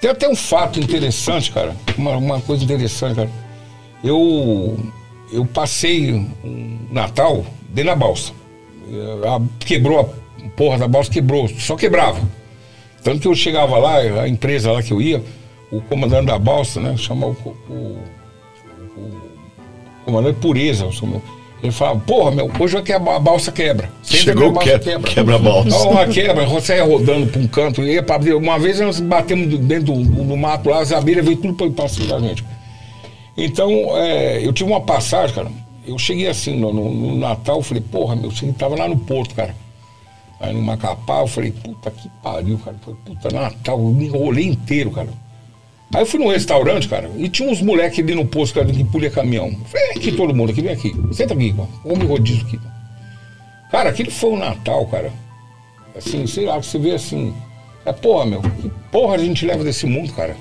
[SPEAKER 5] Tem até um fato interessante, cara. Uma, uma coisa interessante, cara. Eu, eu passei um Natal dentro da balsa. Quebrou a porra da balsa, quebrou, só quebrava. Tanto que eu chegava lá, a empresa lá que eu ia, o comandante da balsa, né? Chamava o, o, o comandante Pureza, o seu- ele falava, porra, meu, hoje é que a ba- a balsa quebra. Sempre
[SPEAKER 2] Chegou,
[SPEAKER 5] a balsa
[SPEAKER 2] que- quebra a balsa.
[SPEAKER 5] Então, uma quebra, você ia rodando para um canto. Ia pra, uma vez nós batemos dentro do, do mato lá, as abelhas veio tudo para cima da gente. Então, é, eu tive uma passagem, cara. Eu cheguei assim no, no- no Natal, eu falei, porra, meu, você tava lá no Porto, cara. Aí no Macapá, eu falei, puta que pariu, cara. Eu falei, puta, Natal, eu me enrolei inteiro, cara. Aí eu fui num restaurante, cara, e tinha uns moleques ali no posto, cara, que pulha caminhão. Falei, "É aqui todo mundo, aqui, vem aqui. Senta aqui, mano. Vamos rodízio aqui. mano." Cara, aquele foi o Natal, cara. Assim, sei lá, você vê assim. É, porra, meu, que porra a gente leva desse mundo, cara?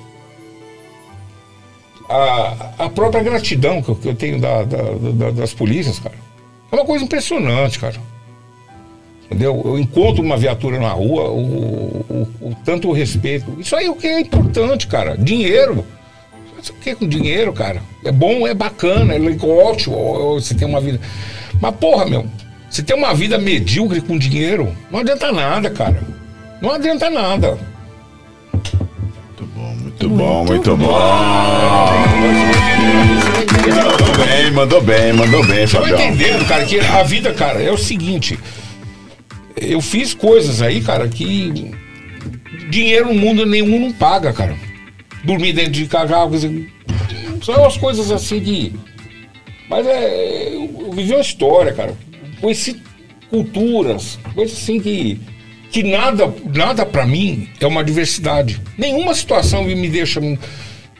[SPEAKER 5] A, a própria gratidão que eu, que eu tenho da- da- da- das polícias, cara. É uma coisa impressionante, cara. Entendeu? Eu encontro uma viatura na rua, o, o- o- tanto o respeito. Isso aí é o que é importante, cara. Dinheiro. Mas O que com dinheiro, cara? É bom, é bacana, é ótimo, você tem uma vida. Mas, porra, meu, você tem uma vida medíocre com dinheiro, não adianta nada, cara. Não adianta nada.
[SPEAKER 2] Muito bom, muito bom, muito bom. Mandou bem, mandou bem, mandou bem,
[SPEAKER 5] Você vai
[SPEAKER 2] Fabião.
[SPEAKER 5] entendendo, cara, que a vida, cara, é o seguinte. Eu fiz coisas aí, cara, que dinheiro no mundo nenhum não paga, cara. Dormir dentro de quer dizer, são umas coisas assim que. Mas é. Eu eu vivi uma história, cara. Conheci culturas, coisas assim que. Que nada, nada para mim é uma diversidade. Nenhuma situação me deixa. Me,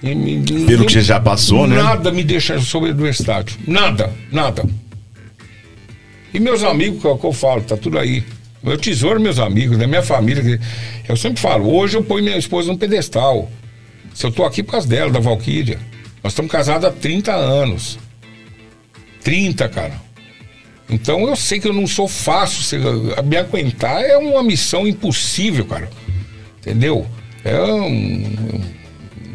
[SPEAKER 5] me-
[SPEAKER 2] Pelo que você já passou, né?
[SPEAKER 5] Nada me deixa sobre a diversidade. Nada, nada. E meus amigos, que é o que eu falo, tá tudo aí. Meu tesouro, meus amigos, né? Minha família. que- Eu sempre falo, hoje eu ponho minha esposa no pedestal. Se eu tô aqui por causa dela, da Valquíria. Nós estamos casados há 30 anos. 30, cara. Então eu sei que eu não sou fácil. se- Me aguentar é uma missão impossível, cara. Entendeu? É um-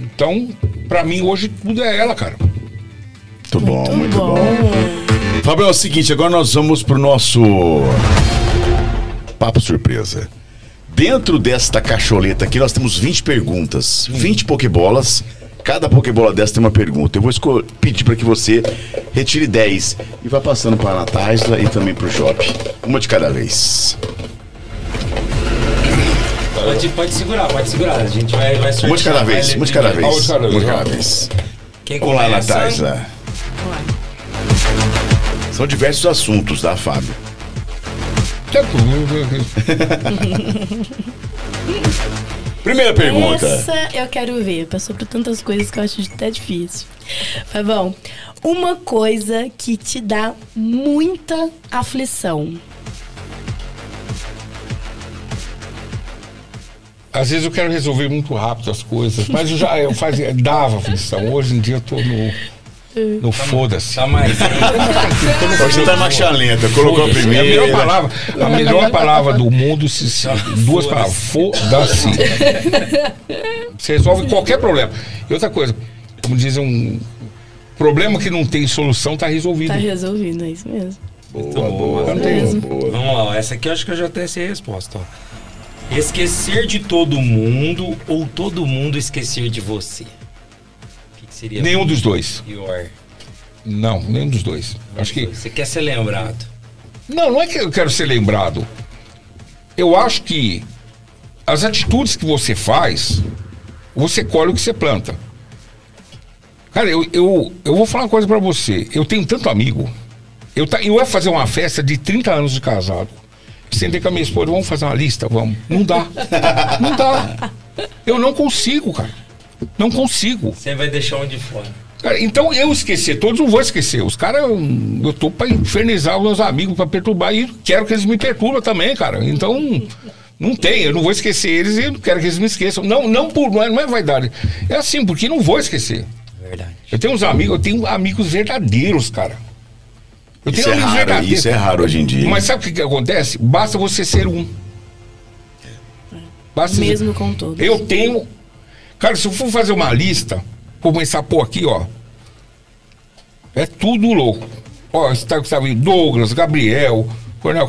[SPEAKER 5] Então, pra mim hoje tudo é ela, cara.
[SPEAKER 2] Muito bom, muito bom.
[SPEAKER 4] Bom.
[SPEAKER 2] Fábio, é o seguinte, agora nós vamos pro nosso papo surpresa. Dentro desta cacholeta aqui, nós temos 20 perguntas, 20 pokebolas. Cada pokebola dessa tem uma pergunta. Eu vou pedir para que você retire 10 e vá passando para a Natasla e também para o Job. Uma de cada vez.
[SPEAKER 3] Pode, pode segurar, pode segurar. A gente vai, vai sortear.
[SPEAKER 2] Uma de cada vez, uma de cada vez.
[SPEAKER 5] Uma de cada
[SPEAKER 2] Uma de
[SPEAKER 5] vez,
[SPEAKER 2] cada
[SPEAKER 5] ó.
[SPEAKER 2] vez.
[SPEAKER 3] Quem
[SPEAKER 2] Vamos lá,
[SPEAKER 3] começa?
[SPEAKER 2] Natasla. São diversos assuntos, tá, Fábio? Primeira pergunta.
[SPEAKER 4] Essa eu quero ver. Passou por tantas coisas que eu acho até difícil. Mas bom, uma coisa que te dá muita aflição.
[SPEAKER 5] Às vezes eu quero resolver muito rápido as coisas, mas eu já eu fazia, dava aflição. Hoje em dia eu tô no, no foda-se.
[SPEAKER 3] Tá mais.
[SPEAKER 2] Hoje você tá marcha lenta, colocou a primeira.
[SPEAKER 5] É a melhor palavra, a melhor palavra do mundo, se, se- duas palavras, foda-se. Você resolve qualquer problema. E outra coisa, como dizem, um problema que não tem solução está resolvido.
[SPEAKER 4] Tá resolvido, é isso mesmo.
[SPEAKER 2] Boa, boa,
[SPEAKER 5] Não tem.
[SPEAKER 2] boa, boa.
[SPEAKER 3] Vamos lá, ó. essa aqui eu acho que eu já até sei a resposta. Ó. Esquecer de todo mundo ou todo mundo esquecer de você? Seria
[SPEAKER 5] Nenhum dos dois. Não, nenhum dos dois. Acho que.
[SPEAKER 3] Você quer ser lembrado?
[SPEAKER 5] Não, não é que eu quero ser lembrado. Eu acho que as atitudes que você faz, você colhe o que você planta. Cara, eu, eu, eu vou falar uma coisa pra você. Eu tenho tanto amigo. Eu, ta- eu ia fazer uma festa de 30 anos de casado. Sentei com a minha esposa, vamos fazer uma lista? Vamos. Não dá. Não dá. Eu não consigo, cara. Não consigo.
[SPEAKER 3] Você vai deixar um de fora.
[SPEAKER 5] Cara, então eu esquecer, todos não vou esquecer. Os caras, eu tô pra infernizar os meus amigos, pra perturbar e quero que eles me perturbem também, cara. Então, não tem, eu não vou esquecer eles e eu quero que eles me esqueçam. Não, não por, não é, não é vaidade. É assim, porque não vou esquecer.
[SPEAKER 3] Verdade.
[SPEAKER 5] Eu tenho uns amigos, eu tenho amigos verdadeiros, cara. Eu
[SPEAKER 2] Isso
[SPEAKER 5] tenho
[SPEAKER 2] é
[SPEAKER 5] amigos
[SPEAKER 2] raro,
[SPEAKER 5] verdadeiros.
[SPEAKER 2] isso é raro hoje em dia.
[SPEAKER 5] Mas sabe o que, que acontece? Basta você ser um. Basta
[SPEAKER 4] Mesmo com todos.
[SPEAKER 5] eu tenho. Cara, se eu for fazer uma lista, vou começar a pôr aqui, ó. É tudo louco. Ó, está tá vendo? Douglas, Gabriel, Coronel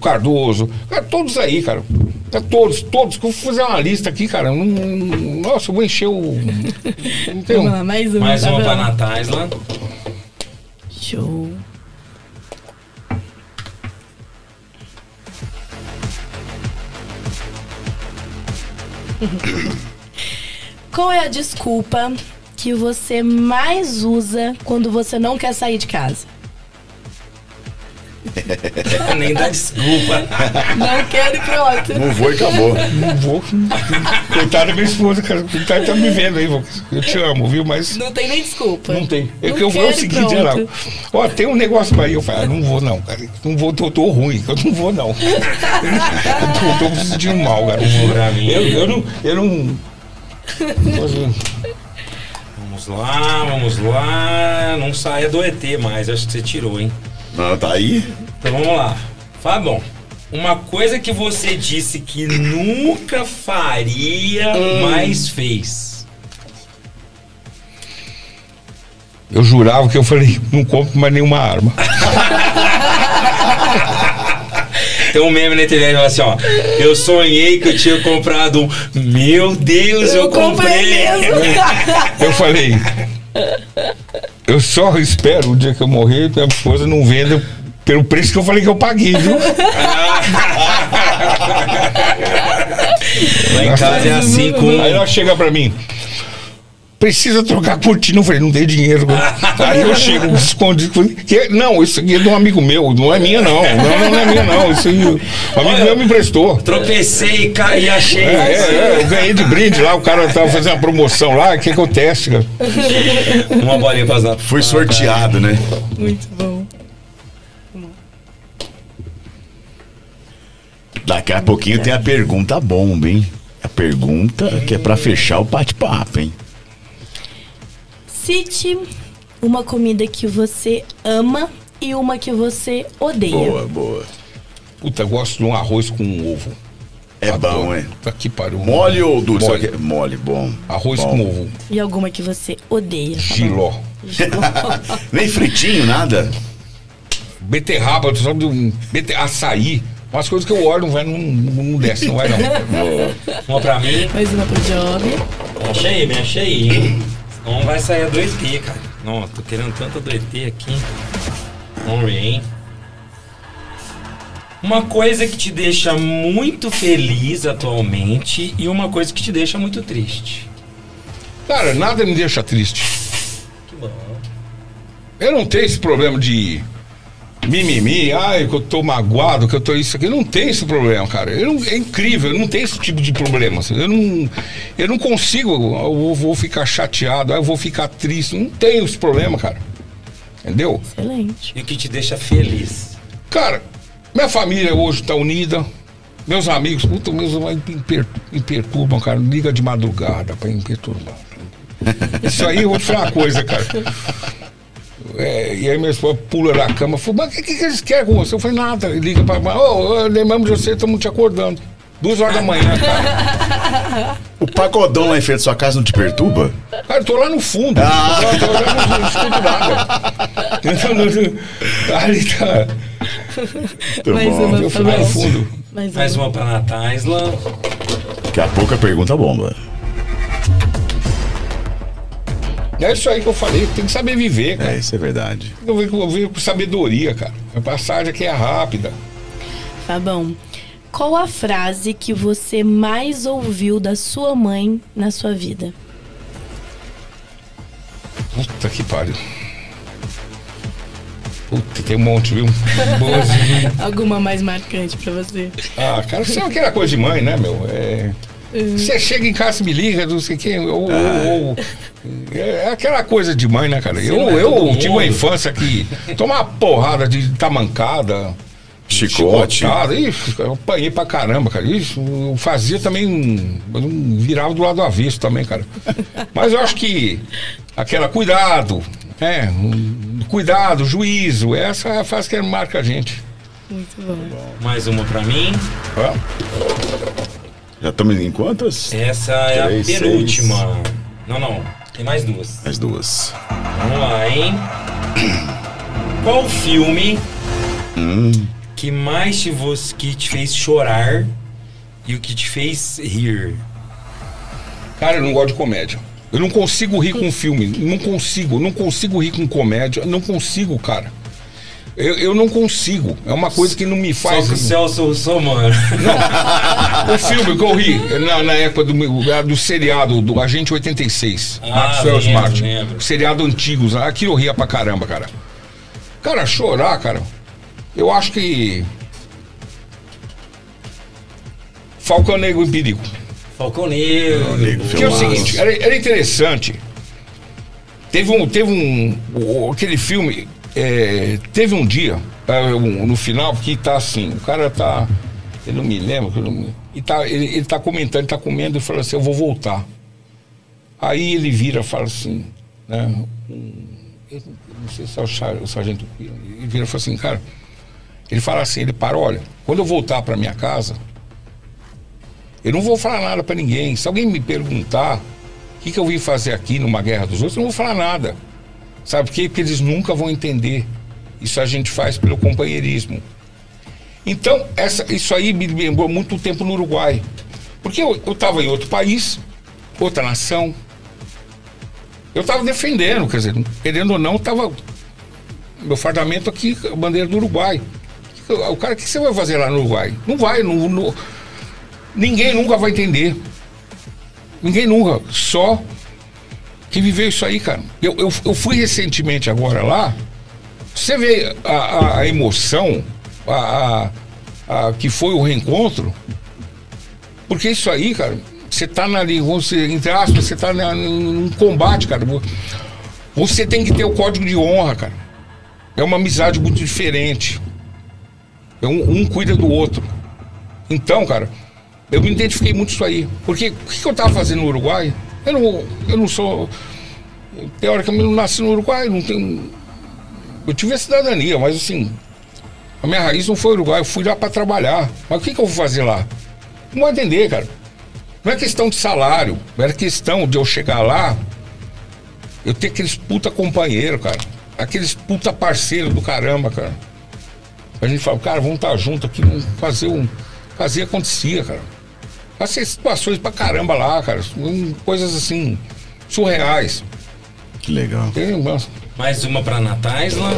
[SPEAKER 5] Cardoso. Cara, todos aí, cara. É todos, todos. Vou fazer uma lista aqui, cara. Não- não- nossa, eu vou encher o. Não tem um-
[SPEAKER 4] Vamos lá, mais uma.
[SPEAKER 3] Mais
[SPEAKER 4] tá
[SPEAKER 3] uma
[SPEAKER 4] bom?
[SPEAKER 3] pra Natasla.
[SPEAKER 4] Show. Qual é a desculpa que você mais usa quando você não quer sair de casa?
[SPEAKER 3] Nem dá desculpa.
[SPEAKER 4] Não quero e pronto.
[SPEAKER 2] Não vou e acabou.
[SPEAKER 5] Não vou. Coitada da minha esposa, cara. Coitada tá me vendo aí. Eu te amo, viu? Mas.
[SPEAKER 4] Não tem nem desculpa.
[SPEAKER 5] Não tem. É
[SPEAKER 4] Não
[SPEAKER 5] que eu vou é o seguinte, olha lá.
[SPEAKER 4] pronto.
[SPEAKER 5] Ó, tem um negócio pra ir. Eu falo, ah, não vou não, cara. Não vou, tô, tô ruim. Eu não vou não. eu tô, tô me sentindo mal, cara. Eu, eu não. Eu não.
[SPEAKER 3] Vamos lá, vamos lá. Não saia do ET mais, acho que você tirou, hein?
[SPEAKER 2] Não, tá aí?
[SPEAKER 3] Então vamos lá. Fábio, uma coisa que você disse que nunca faria, mas fez.
[SPEAKER 5] Eu jurava que eu falei, não compro mais nenhuma arma.
[SPEAKER 3] Tem um meme na internet que fala assim, ó. Eu sonhei que eu tinha comprado um. Meu Deus, eu,
[SPEAKER 4] Eu comprei mesmo.
[SPEAKER 5] Eu falei. Eu só espero o dia que eu morrer que a minha esposa não venda pelo preço que eu falei que eu paguei, viu?
[SPEAKER 3] Lá em casa é assim com.
[SPEAKER 5] Aí ela chega pra mim. Precisa trocar a cortina. Eu falei, não tem dinheiro. Aí eu chego, escondido. falei, "Que- Não, isso aqui é de um amigo meu, não é minha, não. Não, não, não é minha, não. Isso aí, um amigo meu me emprestou.
[SPEAKER 3] Tropecei e ca- e achei.
[SPEAKER 5] É, é, eu ganhei de brinde lá, o cara tava fazendo uma promoção lá, que acontece, cara?
[SPEAKER 3] Uma bolinha pra as
[SPEAKER 2] Fui sorteado, né?
[SPEAKER 4] Muito bom.
[SPEAKER 2] Daqui a pouquinho tem a pergunta bomba, hein? A pergunta que é pra fechar o bate-papo, hein?
[SPEAKER 4] Cite uma comida que você ama e uma que você odeia.
[SPEAKER 2] Boa, boa.
[SPEAKER 5] Puta, gosto de um arroz com ovo.
[SPEAKER 2] É
[SPEAKER 5] Adoro.
[SPEAKER 2] bom, hein?
[SPEAKER 5] Aqui pariu.
[SPEAKER 2] Mole ou duro?
[SPEAKER 5] Mole.
[SPEAKER 2] Que- Mole, bom.
[SPEAKER 5] Arroz
[SPEAKER 2] Bom.
[SPEAKER 5] com ovo.
[SPEAKER 4] E alguma que você odeia.
[SPEAKER 5] Giló.
[SPEAKER 2] Nem fritinho, nada?
[SPEAKER 5] Beterraba, só de um. Bete... Açaí. Umas coisas que eu olho, não vai, não, não desce, não vai não.
[SPEAKER 3] Uma pra mim.
[SPEAKER 4] Mais uma pro Job.
[SPEAKER 3] Me aí, me acha aí, hein? Não vai sair a 2T, cara. Não, tô querendo tanto a 2T aqui. Vamos ver, hein? Uma coisa que te deixa muito feliz atualmente e uma coisa que te deixa muito triste.
[SPEAKER 5] Cara, nada me deixa triste.
[SPEAKER 3] Que bom.
[SPEAKER 5] Eu não tenho esse problema de mimimi, ai, que eu tô magoado, que eu tô isso aqui. Não tenho esse problema, cara. Eu não- é incrível, eu não tenho esse tipo de problema. assim. Eu não, eu não consigo, eu vou, vou ficar chateado, eu vou ficar triste. Não tenho esse problema, cara. Entendeu?
[SPEAKER 4] Excelente.
[SPEAKER 3] E o que te deixa feliz?
[SPEAKER 5] Cara, minha família hoje tá unida. Meus amigos, puta, meus amigos me, per- me perturbam, cara. Liga de madrugada pra me perturbar. Isso aí eu vou te falar uma coisa, cara. É, e aí minha esposa pula da cama e fala, mas o que, que eles querem com você? Eu falei, nada. Ele liga pra mim, ô, lembramos de você, estamos te acordando. Duas horas da manhã, cara.
[SPEAKER 2] O pagodão lá em frente da sua casa não te perturba?
[SPEAKER 5] Cara, eu tô lá no fundo.
[SPEAKER 2] Ah.
[SPEAKER 5] Eu tô lá no, não escuto nada. Eu- Ali tá.
[SPEAKER 2] Muito
[SPEAKER 4] Mais
[SPEAKER 2] bom.
[SPEAKER 4] uma
[SPEAKER 5] Eu fui lá no fundo.
[SPEAKER 4] Mais,
[SPEAKER 3] Mais
[SPEAKER 4] uma.
[SPEAKER 3] uma pra Nataisla.
[SPEAKER 2] Daqui a pouco a pergunta bomba.
[SPEAKER 5] É isso aí que eu falei, tem que saber viver, cara.
[SPEAKER 2] É, isso é verdade.
[SPEAKER 5] Eu venho, eu com sabedoria, cara. A passagem aqui é rápida.
[SPEAKER 4] Fabão, qual a frase que você mais ouviu da sua mãe na sua vida?
[SPEAKER 5] Puta que pariu. Puta, tem um monte, viu? Boas, viu?
[SPEAKER 4] Alguma mais marcante pra você?
[SPEAKER 5] Ah, cara, isso é aquela coisa de mãe, né, meu? É. Você chega em casa e me liga, não sei quem, ou, ou- ou- é aquela coisa de mãe, né, cara? Eu,
[SPEAKER 3] não é
[SPEAKER 5] eu tive uma infância que tomar uma porrada de tamancada,
[SPEAKER 2] Chicote.
[SPEAKER 5] chicotada, ixi, eu apanhei pra caramba, cara. Isso, eu fazia também, eu não virava do lado do avesso também, cara. Mas eu acho que aquela cuidado, é, um cuidado, juízo, essa é a fase que marca a gente.
[SPEAKER 4] Muito bom.
[SPEAKER 3] Mais uma pra mim.
[SPEAKER 5] Ó.
[SPEAKER 2] Já estamos em quantas?
[SPEAKER 3] Essa é
[SPEAKER 2] Três,
[SPEAKER 3] a penúltima. Não, não. Tem mais duas.
[SPEAKER 2] As duas.
[SPEAKER 3] Vamos lá, hein? Qual filme que mais te, vos- que te fez chorar e o que te fez rir?
[SPEAKER 5] Cara, eu não gosto de comédia. Eu não consigo rir com filme. Não consigo. Não consigo rir com comédia. Não consigo, cara. Eu, eu não consigo. É uma coisa que não me
[SPEAKER 3] Só
[SPEAKER 5] faz.
[SPEAKER 3] com o Celso Russomano.
[SPEAKER 5] O filme que eu ri na, na época do, meu- do seriado do Agente 86,
[SPEAKER 3] Ah,
[SPEAKER 5] Maxwell
[SPEAKER 3] lembro,
[SPEAKER 5] Smart.
[SPEAKER 3] lembro.
[SPEAKER 5] Seriado antigos, aquilo eu ria pra caramba, cara. Cara, chorar, cara. Eu acho que. Falcão Negro em Perigo.
[SPEAKER 3] Falcão Negro.
[SPEAKER 2] Negro,
[SPEAKER 5] Porque é o seguinte, era, era interessante. Teve um. Teve um. aquele filme. É, teve um dia, é, no final, que tá assim, o cara tá. Eu não me lembro. eu não- e tá, ele, ele tá comentando, ele tá comendo e fala assim, eu vou voltar. Aí ele vira e fala assim, né? eu não sei se é o, o sargento. Ele vira e fala assim, cara. Ele fala assim, ele para, olha, quando eu voltar para minha casa, eu não vou falar nada para ninguém. Se alguém me perguntar o que, que eu vim fazer aqui numa guerra dos outros, eu não vou falar nada. Sabe por quê? Porque eles nunca vão entender. Isso a gente faz pelo companheirismo. Então, essa, isso aí me lembrou muito o tempo no Uruguai. Porque eu estava em outro país, outra nação. Eu estava defendendo, quer dizer, querendo ou não, estava. Meu fardamento aqui, a bandeira do Uruguai. O cara, o que você vai fazer lá no Uruguai? Não vai, não- não, Ninguém nunca vai entender. Ninguém nunca. Só quem viveu isso aí, cara. Eu, eu, eu fui recentemente agora lá. Você vê a, a- a emoção a, a- que foi o reencontro. Porque isso aí, cara, você tá na você, entre aspas, você tá na, num combate, cara. Você tem que ter o código de honra, cara. É uma amizade muito diferente. É um, um cuida do outro. Então, cara, eu me identifiquei muito isso aí. Porque o que, que eu tava fazendo no Uruguai? Eu não, eu não sou. Teoricamente, não nasci no Uruguai, não tenho. eu tive a cidadania, mas assim, a minha raiz não foi Uruguai, eu fui lá para trabalhar. Mas o que, que eu vou fazer lá? Não vou atender, cara. Não é questão de salário, era questão de eu chegar lá, eu ter aqueles puta companheiro, cara. Aqueles puta parceiro do caramba, cara. A gente fala, cara, vamos estar junto aqui, vamos fazer um. Fazer acontecia, cara. Passei situações pra caramba lá, cara. Coisas assim, surreais.
[SPEAKER 2] Que legal.
[SPEAKER 5] Tem, nossa,
[SPEAKER 3] Mais uma pra Natasla.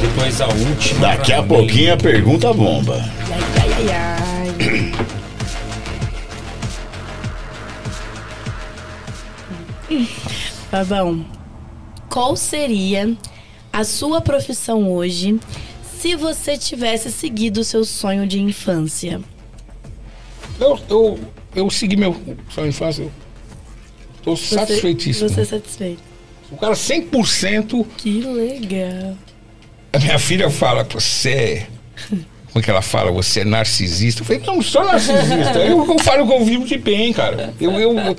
[SPEAKER 3] Depois a última.
[SPEAKER 2] Daqui a
[SPEAKER 3] mim.
[SPEAKER 2] pouquinho a pergunta bomba.
[SPEAKER 4] Ai, ai, ai, ai. Fabão, qual seria a sua profissão hoje se você tivesse seguido o seu sonho de infância?
[SPEAKER 5] Eu, eu, eu segui meu sonho de infância. Eu tô
[SPEAKER 4] Você-
[SPEAKER 5] satisfeitíssimo.
[SPEAKER 4] Você é satisfeito.
[SPEAKER 5] O cara 100%.
[SPEAKER 4] Que legal.
[SPEAKER 5] A minha filha fala, você é. Como é que ela fala? Você é narcisista? Eu falei, não, sou narcisista. Eu, eu falo que eu vivo de bem, cara. Eu, eu, eu,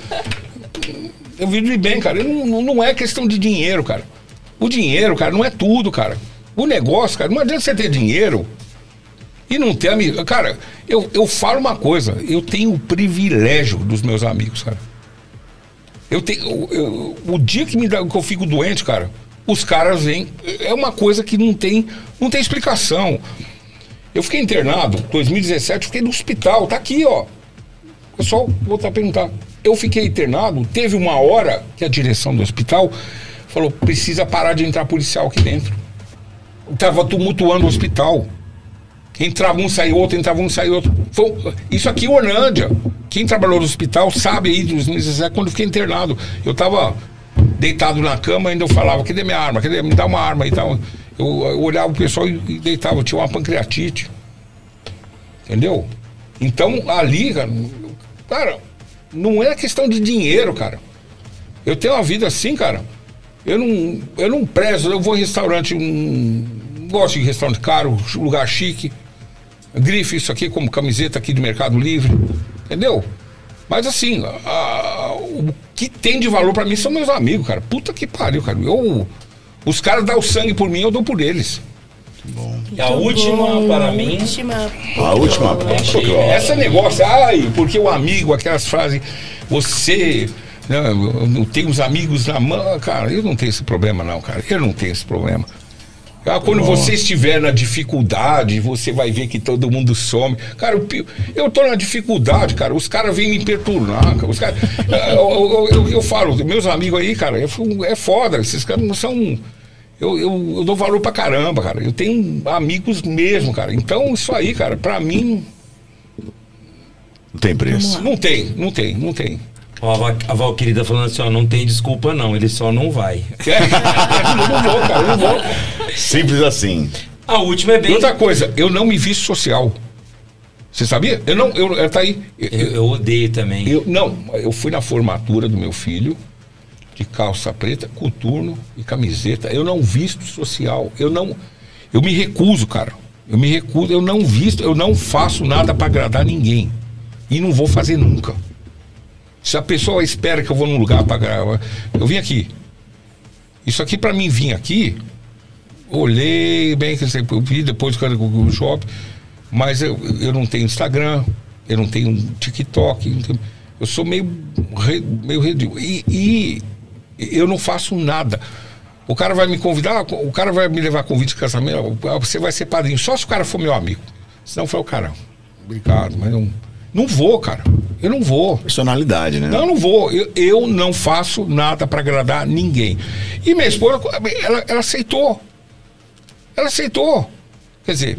[SPEAKER 5] eu vivo de bem, cara. Eu não- não é questão de dinheiro, cara. O dinheiro, cara, não é tudo, cara. O negócio, cara, não adianta você ter dinheiro e não ter amigo. Cara, eu, eu falo uma coisa, eu tenho o privilégio dos meus amigos, cara. Eu tenho. eu- eu- o dia que, me dá, que eu fico doente, cara, os caras vêm. É uma coisa que não tem, não tem explicação. Eu fiquei internado, 2017, fiquei no hospital, tá aqui, ó. Eu só voltar a perguntar. Eu fiquei internado, teve uma hora que a direção do hospital falou: precisa parar de entrar policial aqui dentro. Tava tumultuando o hospital. Entrava um, saía outro, entrava um, saía outro. Foi, isso aqui Orlândia. Quem trabalhou no hospital sabe aí de 2017, quando eu fiquei internado. Eu tava deitado na cama, ainda eu falava, cadê minha arma? Cadê? Me dá uma arma e tal. Eu, eu olhava o pessoal e, e deitava, eu tinha uma pancreatite. Entendeu? Então, ali, cara, cara, não é questão de dinheiro, cara. Eu tenho uma vida assim, cara. Eu não, eu não prezo, eu vou em restaurante, um, gosto de restaurante caro, lugar chique. Grife isso aqui como camiseta aqui de Mercado Livre. Entendeu? Mas assim, a- o que tem de valor pra mim são meus amigos, cara. Puta que pariu, cara. Eu, os caras dão o sangue por mim, eu dou por eles.
[SPEAKER 3] E a última para mim.
[SPEAKER 4] Última.
[SPEAKER 2] A última
[SPEAKER 3] Achei.
[SPEAKER 5] Esse negócio, ai, porque o amigo, aquelas frases, você. Não, eu não tenho os amigos na mão. Cara, eu não tenho esse problema, não, cara. Eu não tenho esse problema. Ah, quando você estiver na dificuldade, você vai ver que todo mundo some. Cara, pi- eu tô na dificuldade, cara. Os caras vêm me perturbar. cara. Os caras, eu, eu, eu- eu falo, meus amigos aí, cara, é, é foda. Esses caras não são. Eu, eu, eu dou valor pra caramba, cara. Eu tenho amigos mesmo, cara. Então, isso aí, cara, pra mim,
[SPEAKER 2] Não tem preço.
[SPEAKER 5] não tem, não tem, não tem.
[SPEAKER 3] Ó, a, Val, a Val querida falando assim, ó, não tem desculpa não, ele só não vai.
[SPEAKER 5] eu não vou, cara, eu não vou.
[SPEAKER 2] Simples assim.
[SPEAKER 3] A última é
[SPEAKER 5] E
[SPEAKER 3] bem...
[SPEAKER 5] outra coisa, eu não me visto social. Você sabia? Eu não, eu, eu- tá aí. Eu,
[SPEAKER 3] Eu, eu odeio também.
[SPEAKER 5] eu- não, eu fui na formatura do meu filho de calça preta, coturno e camiseta. Eu não visto social. Eu não, eu me recuso, cara. Eu me recuso, eu não visto, eu não faço nada para agradar ninguém. E não vou fazer nunca. Se a pessoa espera que eu vou num lugar para gravar, eu vim aqui. Isso aqui para mim vir aqui, olhei bem que eu vi depois que eu o shopping, mas eu, eu não tenho Instagram, eu não tenho TikTok, não tenho- eu sou meio meio ridículo e, e eu não faço nada. O cara vai me convidar, o cara vai me levar convite de casamento, você vai ser padrinho, só se o cara for meu amigo. Senão foi o cara, obrigado, mas não, não vou, cara. Eu não vou.
[SPEAKER 2] Personalidade, né?
[SPEAKER 5] Não, eu não vou. Eu, eu não faço nada para agradar ninguém. E minha esposa, ela, ela aceitou. Ela aceitou. Quer dizer,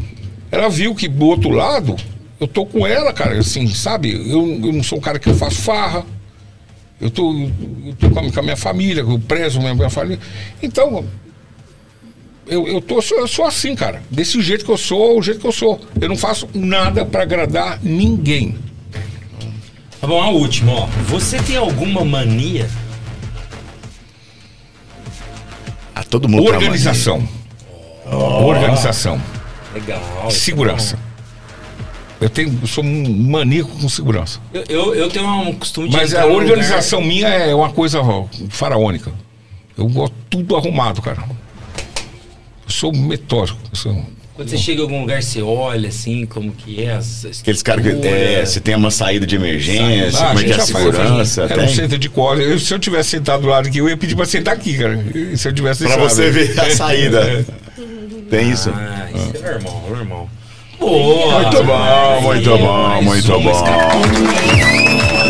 [SPEAKER 5] ela viu que do outro lado, eu tô com ela, cara, assim, sabe? Eu, eu não sou um cara que eu faço farra. Eu tô, eu tô com, a, minha família, eu prezo minha, minha família. Então, eu, eu, tô, sou, eu sou assim, cara. Desse jeito que eu sou, o jeito que eu sou. Eu não faço nada para agradar ninguém.
[SPEAKER 3] Tá bom, a última, ó. Você tem alguma mania?
[SPEAKER 2] Ah, todo mundo tem uma
[SPEAKER 5] Organização. Organização.
[SPEAKER 3] Legal.
[SPEAKER 5] Segurança. Eu tenho, eu sou um maníaco com segurança.
[SPEAKER 3] Eu, eu, eu tenho um costume de
[SPEAKER 5] Mas a
[SPEAKER 3] num lugar-
[SPEAKER 5] organização minha é uma coisa faraônica. Eu gosto tudo arrumado, cara. Eu sou metódico. Eu sou...
[SPEAKER 3] Quando você chega em algum lugar, você olha assim, como que é as
[SPEAKER 2] Aqueles caras que. É, você tem uma saída de emergência,
[SPEAKER 5] Ah,
[SPEAKER 2] como é que é a segurança?
[SPEAKER 5] Era um centro de. Eu- Se eu tivesse sentado do lado aqui, eu ia pedir pra sentar aqui, cara. Se eu tivesse
[SPEAKER 2] Pra você ver a saída. Tem isso.
[SPEAKER 3] Ah, isso é normal, normal. Boa!
[SPEAKER 2] Muito bom, muito bom, muito bom.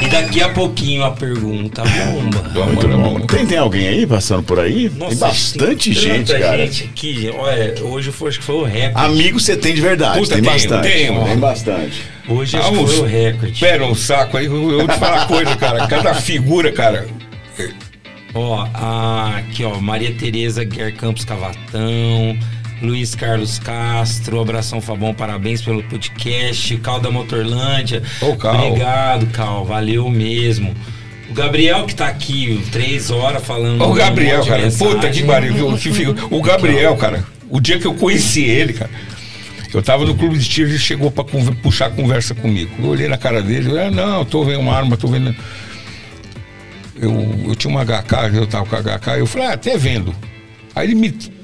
[SPEAKER 3] E daqui a pouquinho a pergunta bomba.
[SPEAKER 2] Muito bom. Tem, tem alguém aí passando por aí? tem bastante
[SPEAKER 3] tem
[SPEAKER 2] gente,
[SPEAKER 3] tanta
[SPEAKER 2] cara.
[SPEAKER 3] gente aqui. Olha, hoje foi, acho que foi o recorde.
[SPEAKER 2] Amigo você tem de verdade,
[SPEAKER 5] Puta,
[SPEAKER 2] tem
[SPEAKER 5] tenho,
[SPEAKER 2] bastante.
[SPEAKER 5] tenho.
[SPEAKER 2] Tem bastante.
[SPEAKER 3] Hoje acho
[SPEAKER 5] Ah,
[SPEAKER 3] foi o recorde.
[SPEAKER 5] Pera um saco aí, eu vou te falar uma coisa, cara. Cada figura, cara.
[SPEAKER 3] Ó, a- aqui ó, Maria Tereza Guer Campos Cavatão, Luiz Carlos Castro, abração Fabão, parabéns pelo podcast, Cal da Motorlândia.
[SPEAKER 5] Ô, Cal.
[SPEAKER 3] Obrigado, Cal, valeu mesmo. O Gabriel que tá aqui três horas falando. Um
[SPEAKER 5] Gabriel,
[SPEAKER 3] de
[SPEAKER 5] cara.
[SPEAKER 3] mensagem.
[SPEAKER 5] Puta que pariu. O Gabriel, cara. O dia que eu conheci ele, cara. Eu tava no clube de tiro e ele chegou pra puxar conversa comigo. Eu olhei na cara dele, eu, ah, não, eu tô vendo uma arma, tô vendo. Eu, eu tinha uma HK, eu tava com a HK, eu falei, ah, até vendo. Aí ele me.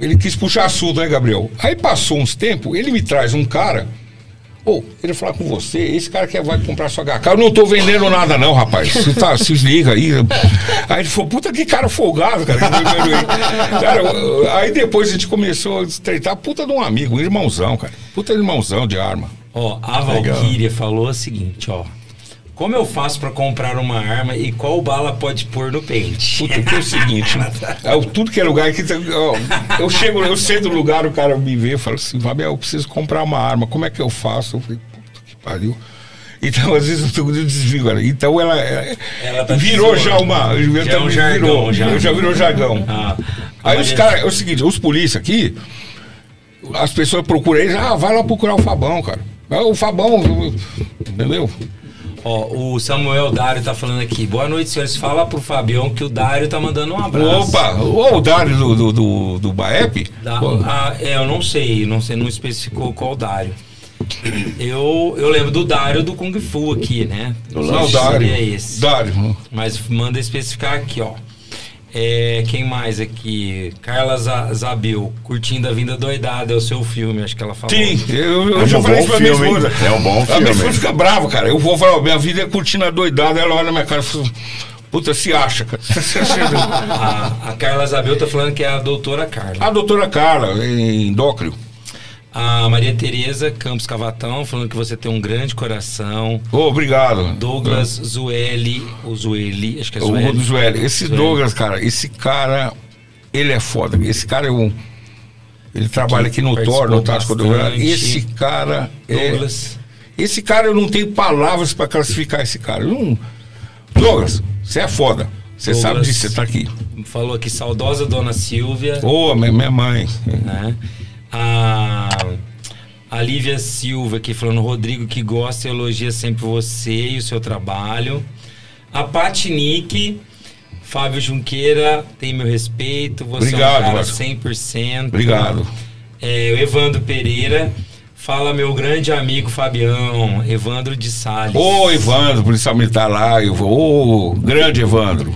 [SPEAKER 5] Ele quis puxar assunto, né, Gabriel? Aí passou uns tempos, ele me traz um cara. Ô, queria falar com você, esse cara que vai comprar sua HK. Eu não tô vendendo nada, não, rapaz. Você tá, se liga aí. Aí ele falou, puta que cara folgado, cara. Cara, aí depois a gente começou a estreitar, puta de um amigo, um irmãozão, cara. Puta irmãozão de arma.
[SPEAKER 3] Ó, a Valkyria falou o seguinte, ó. Como eu faço pra comprar uma arma e qual bala pode pôr no pente?
[SPEAKER 5] Puta, que é o seguinte, é, o- tudo que é lugar que. ó, eu chego, eu sento no lugar, o cara me vê e fala assim, Fabiel, eu preciso comprar uma arma, como é que eu faço? Eu falei, puta que pariu. Então, às vezes eu desvio, cara. Então ela, é-
[SPEAKER 3] Ela tá
[SPEAKER 5] virou já uma.
[SPEAKER 3] Já é um jargão,
[SPEAKER 5] virou,
[SPEAKER 3] já.
[SPEAKER 5] já virou jargão.
[SPEAKER 3] Ah,
[SPEAKER 5] Aí os caras, é o seguinte, os polícia aqui, as pessoas procuram eles, ah, vai lá procurar o Fabão, cara. Ah, O Fabão, entendeu?
[SPEAKER 3] Ó, o Samuel Dário tá falando aqui. Boa noite, senhores. Fala pro Fabião que o Dário tá mandando um abraço.
[SPEAKER 5] Opa, o Dário do, do, do, do Baep?
[SPEAKER 3] Da- ah, é, eu não sei, não sei, não especificou qual Dário. Eu, eu lembro do Dário do Kung Fu aqui, né?
[SPEAKER 5] Não, o Dário.
[SPEAKER 3] seria esse.
[SPEAKER 5] Dário.
[SPEAKER 3] Mas manda especificar aqui, ó. É, quem mais aqui? Carla Zabil, curtindo a vinda doidada, é o seu filme, acho que ela falou.
[SPEAKER 5] Sim, eu, eu
[SPEAKER 2] É
[SPEAKER 5] já
[SPEAKER 2] um
[SPEAKER 5] falei
[SPEAKER 2] bom
[SPEAKER 5] isso pra minha esposa.
[SPEAKER 2] É um bom
[SPEAKER 5] A
[SPEAKER 2] filme.
[SPEAKER 5] minha esposa fica brava, cara. Eu vou falar, minha vida é curtindo a doidada. Ela olha na minha cara e fala, puta, se acha, cara.
[SPEAKER 3] A, a Carla Zabil tá falando que é a doutora Carla.
[SPEAKER 5] a doutora Carla, em Endócrio.
[SPEAKER 3] A Maria Tereza Campos Cavatão falando que você tem um grande coração.
[SPEAKER 5] Ô, obrigado.
[SPEAKER 3] Douglas Zueli, o Zueli, acho que é
[SPEAKER 5] O
[SPEAKER 3] Zueli.
[SPEAKER 5] Esse
[SPEAKER 3] Zueli.
[SPEAKER 5] Douglas, cara, esse cara, ele é foda. Esse cara é um. Ele trabalha aqui no Thor, no Tático do. Esse cara é.
[SPEAKER 3] Douglas.
[SPEAKER 5] Esse cara eu não tenho palavras pra classificar esse cara. Eu não... Douglas, você é foda. Você sabe disso, você tá aqui.
[SPEAKER 3] Falou aqui, saudosa Dona Silvia.
[SPEAKER 5] Ô, minha, minha mãe.
[SPEAKER 3] né? A, a Lívia Silva aqui falando, Rodrigo que gosta e elogia sempre você e o seu trabalho. A Patinique, Fábio Junqueira, tem meu respeito, você
[SPEAKER 5] Obrigado,
[SPEAKER 3] é um cara
[SPEAKER 5] Vasco.
[SPEAKER 3] 100%.
[SPEAKER 5] Obrigado.
[SPEAKER 3] É, o Evandro Pereira, fala meu grande amigo Fabião, Evandro de Salles.
[SPEAKER 5] Ô, Evandro, policial militar lá. Ô, grande Evandro.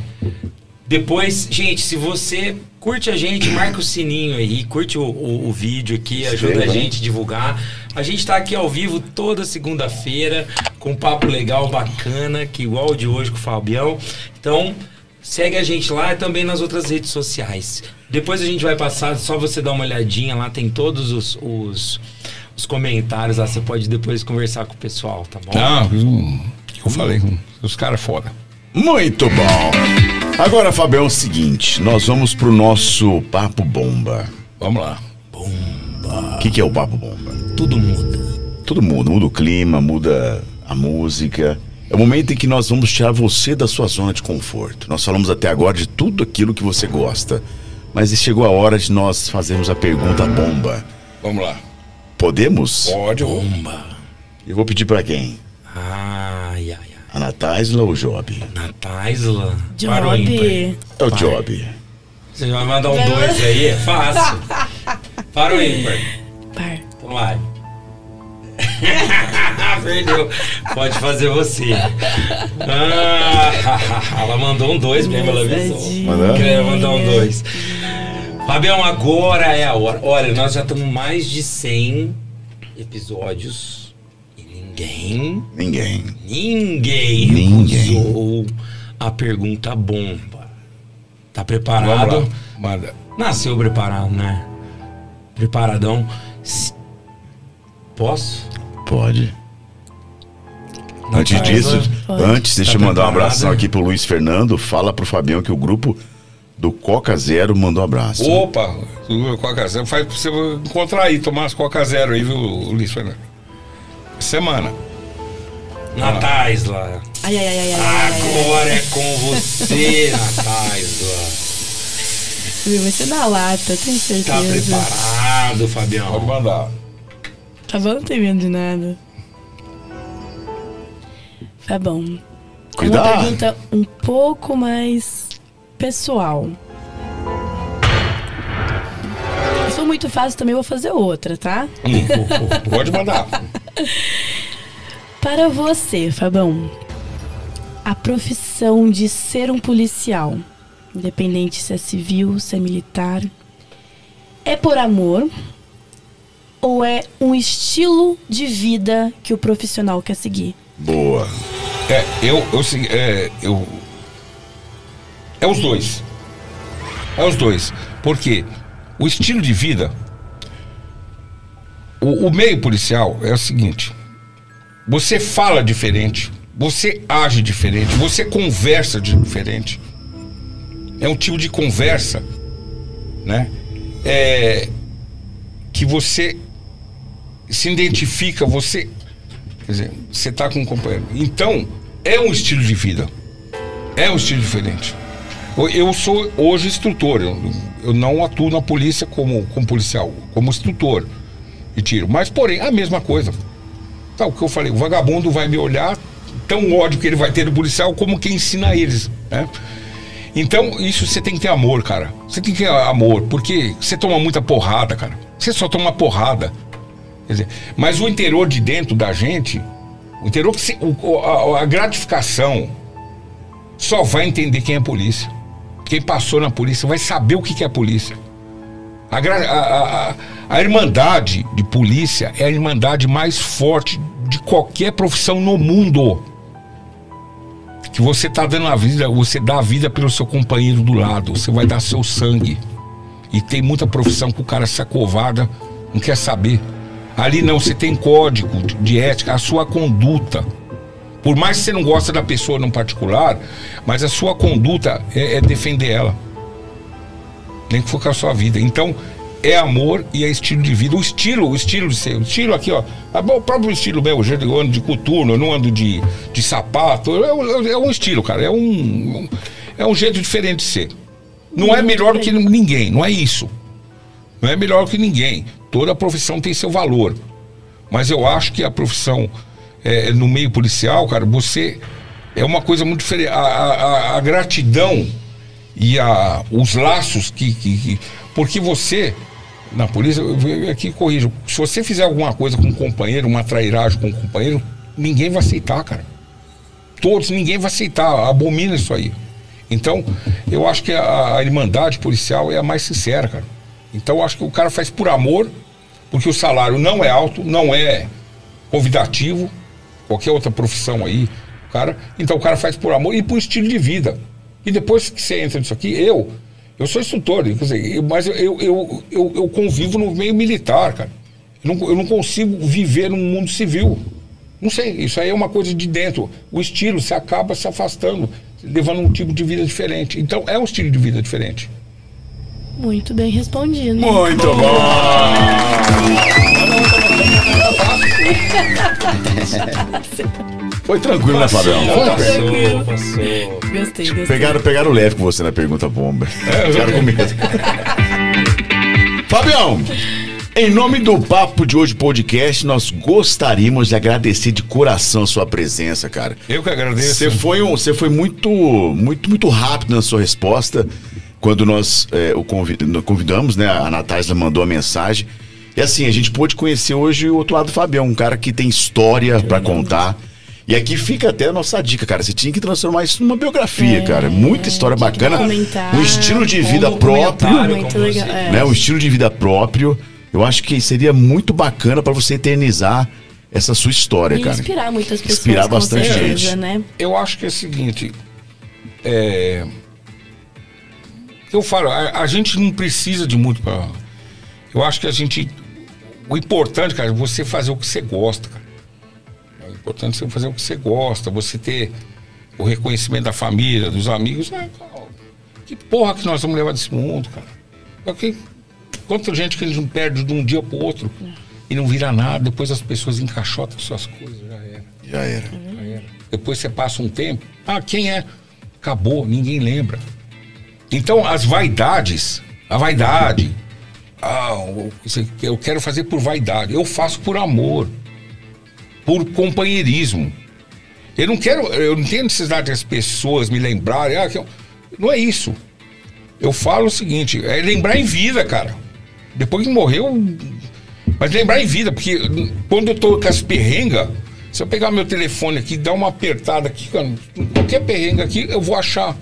[SPEAKER 3] Depois, gente, se você curte a gente, marca o sininho aí, curte o, o- o vídeo aqui, ajuda a
[SPEAKER 2] Inscreva, hein?
[SPEAKER 3] gente a divulgar. A gente tá aqui ao vivo toda segunda-feira, com um papo legal, bacana, que igual o de hoje com o Fabião. Então, segue a gente lá e também nas outras redes sociais. Depois a gente vai passar, só você dar uma olhadinha lá, tem todos os, os, os comentários lá, você pode depois conversar com o pessoal, tá bom?
[SPEAKER 5] Não, eu, eu falei, os caras foda.
[SPEAKER 2] Muito bom. Agora, Fabião, é o seguinte: nós vamos pro nosso Papo Bomba.
[SPEAKER 5] Vamos lá.
[SPEAKER 2] O que, que é o Papo Bomba?
[SPEAKER 3] Tudo muda.
[SPEAKER 2] Tudo muda, muda o clima, muda a música. É o momento em que nós vamos tirar você da sua zona de conforto. Nós falamos até agora de tudo aquilo que você gosta. Mas chegou a hora de nós fazermos a pergunta bomba.
[SPEAKER 5] Vamos lá.
[SPEAKER 2] Podemos?
[SPEAKER 5] Pode,
[SPEAKER 3] Bomba.
[SPEAKER 2] Eu vou pedir pra quem? A Natáisla ou o Job?
[SPEAKER 3] Na Taisla. Para o ímpar.
[SPEAKER 4] Job.
[SPEAKER 2] É o Job.
[SPEAKER 3] Você vai mandar um dois aí? É fácil. Para o ímpar.
[SPEAKER 4] Par.
[SPEAKER 3] Então vai. Perdeu. Pode fazer você. Ah, ela mandou um dois mesmo, ela avisou.
[SPEAKER 2] Mandou?
[SPEAKER 3] Queria mandar um dois. Fabião, agora é a hora. Olha, nós já estamos mais de 100 episódios ninguém,
[SPEAKER 2] Ninguém.
[SPEAKER 3] ninguém,
[SPEAKER 2] Ninguém.
[SPEAKER 3] usou a pergunta bomba. Tá preparado?
[SPEAKER 5] Manda.
[SPEAKER 3] Nasceu preparado, né? Preparadão. Posso?
[SPEAKER 2] Pode.
[SPEAKER 3] Não
[SPEAKER 2] Antes
[SPEAKER 3] tá,
[SPEAKER 2] disso,
[SPEAKER 4] Pode.
[SPEAKER 2] antes, deixa
[SPEAKER 3] Tá
[SPEAKER 2] eu mandar um
[SPEAKER 3] preparado?
[SPEAKER 2] abração aqui pro Luiz Fernando. Fala pro Fabião que o grupo do Coca Zero mandou um abraço.
[SPEAKER 5] Opa, o Coca Zero. Faz pra você encontrar aí, tomar as Coca Zero aí, viu, Luiz Fernando? Semana.
[SPEAKER 3] Natáisla.
[SPEAKER 4] Ai, ai, ai, ai, ai, ai, ai, ai.
[SPEAKER 3] Agora é com você, Natáisla.
[SPEAKER 4] Viu, Vai ser na lata, tenho
[SPEAKER 3] Tá
[SPEAKER 4] certeza.
[SPEAKER 3] preparado,
[SPEAKER 5] Pode
[SPEAKER 3] Fabião?
[SPEAKER 5] mandar.
[SPEAKER 4] Tá bom, não tem medo de nada. Tá bom.
[SPEAKER 2] Cuidado.
[SPEAKER 4] uma pergunta um pouco mais pessoal. Se for muito fácil, também vou fazer outra, tá?
[SPEAKER 5] Hum, Pode mandar.
[SPEAKER 4] Para você, Fabão, a profissão de ser um policial, independente se é civil, se é militar, é por amor ou é um estilo de vida que o profissional quer seguir?
[SPEAKER 2] Boa.
[SPEAKER 5] É, eu, eu, é, eu. É os dois. É os dois. Porque o estilo de vida. O, o meio policial é o seguinte: você fala diferente, você age diferente, você conversa diferente. É um tipo de conversa, né? É, que você se identifica, você Quer dizer, você tá com um companheiro. Então, é um estilo de vida. É um estilo diferente. Eu- Eu sou hoje instrutor. Eu, eu não atuo na polícia como, como policial, como instrutor de tiro. Mas, porém, a mesma coisa. Tá, o que eu falei, o vagabundo vai me olhar, tão ódio que ele vai ter do policial como quem ensina eles. Né? Então, isso você tem que ter amor, cara. Você tem que ter amor, porque você toma muita porrada, cara. Você só toma porrada. Quer dizer, mas o interior de dentro da gente, o interior que se- o- a, a gratificação só vai entender quem é polícia. Quem passou na polícia vai saber o que é polícia. A, gra- a, a- a- a irmandade de polícia é a irmandade mais forte de qualquer profissão no mundo. Que você está dando a vida, você dá a vida pelo seu companheiro do lado, você vai dar seu sangue. E tem muita profissão que o cara se acovarda, não quer saber. Ali não, você tem código de- ética, a sua conduta. Por mais que você não gosta da pessoa no particular, mas a sua conduta é, é defender ela. Nem que for com a sua vida. Então, é amor e é estilo de vida. O estilo, o estilo de ser. O estilo aqui, ó. é O próprio estilo meu, eu ando de coturno, eu não ando de, de sapato. É, é um estilo, cara. É um, é um jeito diferente de ser. Não é melhor do que ninguém, não é isso. Não é melhor que ninguém. Toda profissão tem seu valor. Mas eu acho que a profissão é, no meio policial, cara, você é uma coisa muito diferente. A- a- a gratidão e a, os laços que, que- que- Porque você, na polícia, eu aqui corrijo, se você fizer alguma coisa com um companheiro, uma trairagem com um companheiro, ninguém vai aceitar, cara. Todos, ninguém vai aceitar, abomina isso aí. Então, eu acho que a, a irmandade policial é a mais sincera, cara. Então, eu acho que o cara faz por amor, porque o salário não é alto, não é convidativo, qualquer outra profissão aí, cara. Então, o cara faz por amor e por estilo de vida. E depois que você entra nisso aqui, eu, eu sou instrutor, dizer, mas eu, eu, eu, eu convivo no meio militar, cara. Eu não, eu não consigo viver num mundo civil. Não sei, isso aí é uma coisa de dentro. O estilo, você acaba se afastando, levando um tipo de vida diferente. Então, é um estilo de vida diferente.
[SPEAKER 4] Muito bem respondido.
[SPEAKER 2] Muito bom! Foi tranquilo, né, Fabião?
[SPEAKER 3] Passou, passou.
[SPEAKER 4] Gostei, gostei.
[SPEAKER 2] Pegaram, pegaram leve com você na pergunta bomba. Ficaram com medo. Fabião, em nome do Papo de Hoje Podcast, nós gostaríamos de agradecer de coração a sua presença, cara.
[SPEAKER 5] Eu que agradeço.
[SPEAKER 2] Você foi, um, você foi muito, muito, muito rápido na sua resposta quando nós é, o convidamos, né? A Natália mandou a mensagem. E assim, a gente pôde conhecer hoje o outro lado do Fabião, um cara que tem história pra contar. E aqui fica até a nossa dica, cara. Você tinha que transformar isso numa biografia, cara. Muita história bacana. Um estilo de vida
[SPEAKER 3] Um
[SPEAKER 2] próprio
[SPEAKER 4] Muito legal, é.
[SPEAKER 2] né, um estilo de vida próprio. Eu acho que seria muito bacana para você eternizar essa sua história,
[SPEAKER 4] E
[SPEAKER 2] cara.
[SPEAKER 4] inspirar muitas pessoas,
[SPEAKER 2] Inspirar bastante
[SPEAKER 4] certeza,
[SPEAKER 2] gente.
[SPEAKER 4] né?
[SPEAKER 5] Eu acho que é o seguinte. É, eu falo, a, a gente não precisa de muito para. Eu acho que a gente. O importante, cara, é você fazer o que você gosta, cara. Importante é você fazer o que você gosta, você ter o reconhecimento da família, dos amigos. É, que porra que nós vamos levar desse mundo, cara? Porque, quanta gente que gente não perde de um dia pro outro e não vira nada, depois as pessoas encaixotam suas coisas, já era.
[SPEAKER 2] Já era.
[SPEAKER 5] Já era. Depois você passa um tempo. Ah, quem é? Acabou, ninguém lembra. Então, as vaidades, a vaidade. Ah, eu quero fazer por vaidade. Eu faço por amor, por companheirismo. Eu não quero, eu não tenho necessidade das pessoas me lembrarem. Ah, não é isso. Eu falo o seguinte: é lembrar em vida, cara. Depois que morreu, mas lembrar em vida, porque quando eu tô com as perrengas, se eu pegar meu telefone aqui, dar uma apertada aqui, cara, qualquer perrenga aqui, eu vou achar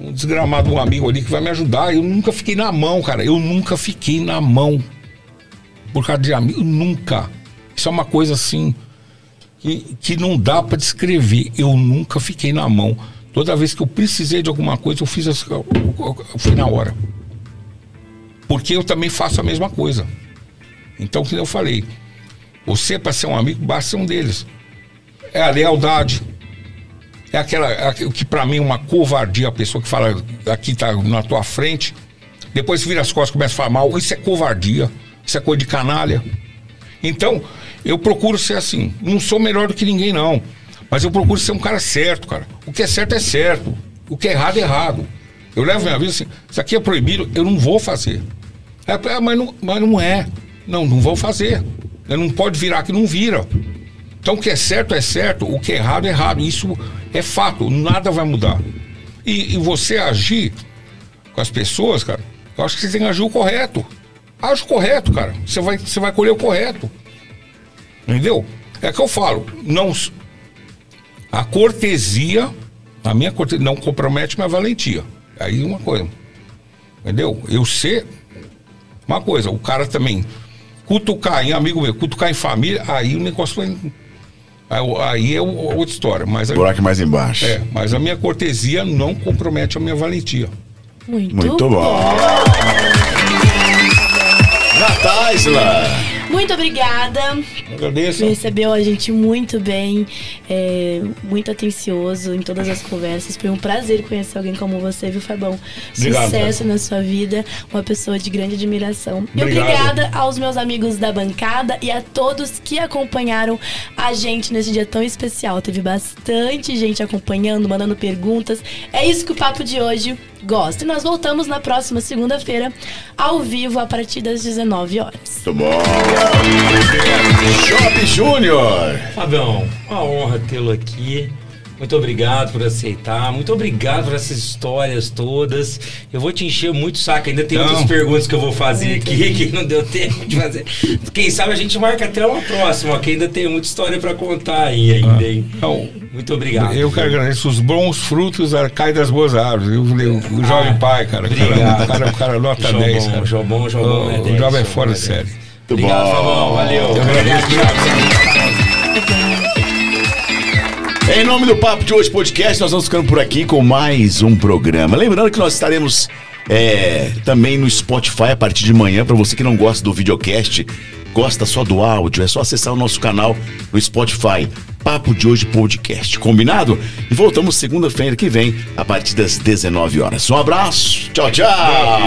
[SPEAKER 5] um desgramado, um amigo ali que vai me ajudar. Eu nunca fiquei na mão, cara. Eu nunca fiquei na mão. Por causa de amigo, nunca. Isso é uma coisa assim que, que não dá pra descrever. Eu nunca fiquei na mão. Toda vez que eu precisei de alguma coisa, eu fiz assim, eu, eu, eu, fui na hora. Porque eu também faço a mesma coisa. Então, como eu falei, você, para ser um amigo, basta ser um deles. É a lealdade. É aquela. é que para mim é uma covardia a pessoa que fala aqui tá na tua frente, depois vira as costas e começa a falar mal. Isso é covardia. Isso é coisa de canalha. Então, eu procuro ser assim. Não sou melhor do que ninguém, não. Mas eu procuro ser um cara certo, cara. O que é certo é certo. O que é errado é errado. Eu levo minha vida assim, isso aqui é proibido, eu não vou fazer. É, mas, não, mas não é. Não, não vou fazer. Eu não pode virar que não vira. Então o que é certo é certo, o que é errado é errado. Isso é fato, nada vai mudar. E, e você agir com as pessoas, cara, eu acho que você tem que agir o correto. Age o correto, cara. Você vai, você vai colher o correto. Entendeu? É que eu falo, não. A cortesia, a minha cortesia não compromete minha valentia. Aí uma coisa. Entendeu? Eu ser uma coisa, o cara também cutucar em amigo meu, cutucar em família, aí o negócio vai. Aí, é outra história. Mas, a-
[SPEAKER 2] Buraco mais embaixo.
[SPEAKER 5] é, mas a minha cortesia não compromete a minha valentia.
[SPEAKER 4] Muito,
[SPEAKER 2] Muito bom. Nataisla!
[SPEAKER 4] Muito obrigada.
[SPEAKER 5] Agradeço.
[SPEAKER 4] Recebeu a gente muito bem, é, muito atencioso em todas as conversas. Foi um prazer conhecer alguém como você, viu, Fabão?
[SPEAKER 5] Obrigado,
[SPEAKER 4] Sucesso na sua vida, uma pessoa de grande admiração. E
[SPEAKER 5] Obrigado.
[SPEAKER 4] obrigada aos meus amigos da bancada e a todos que acompanharam a gente nesse dia tão especial. Teve bastante gente acompanhando, mandando perguntas. É isso que o papo de hoje gosta. E nós voltamos na próxima segunda-feira, ao vivo, a partir das 19 horas.
[SPEAKER 2] Muito bom. Shop Júnior!
[SPEAKER 3] Fabão, uma honra tê-lo aqui. Muito obrigado por aceitar. Muito obrigado por essas histórias todas. Eu vou te encher muito o saco. Ainda tem
[SPEAKER 5] Não.
[SPEAKER 3] outras perguntas que eu vou fazer aqui que não deu tempo de fazer. Quem sabe a gente marca até uma próxima, que ainda tem muita história pra contar aí ainda, hein?
[SPEAKER 5] Então,
[SPEAKER 3] Muito obrigado.
[SPEAKER 5] eu quero agradecer os bons frutos a caem das boas árvores. Eu falei, o, o jovem pai, cara.
[SPEAKER 3] obrigado.
[SPEAKER 5] O cara, o cara nota
[SPEAKER 3] Jobão,
[SPEAKER 5] 10, cara.
[SPEAKER 3] Jobão, Jobão é
[SPEAKER 5] O,
[SPEAKER 3] 10,
[SPEAKER 5] o jovem é fora
[SPEAKER 3] é
[SPEAKER 5] de
[SPEAKER 3] 10.
[SPEAKER 5] série.
[SPEAKER 3] Obrigado,
[SPEAKER 2] bom.
[SPEAKER 3] Fabão. Valeu.
[SPEAKER 5] Eu agradeço.
[SPEAKER 2] Em nome do Papo de Hoje Podcast, nós vamos ficando por aqui com mais um programa. Lembrando que nós estaremos é, também no Spotify a partir de manhã. Para você que não gosta do videocast, gosta só do áudio, é só acessar o nosso canal no Spotify. Papo de Hoje Podcast. Combinado? E voltamos segunda-feira que vem, a partir das 19 horas. Um abraço. Tchau, tchau.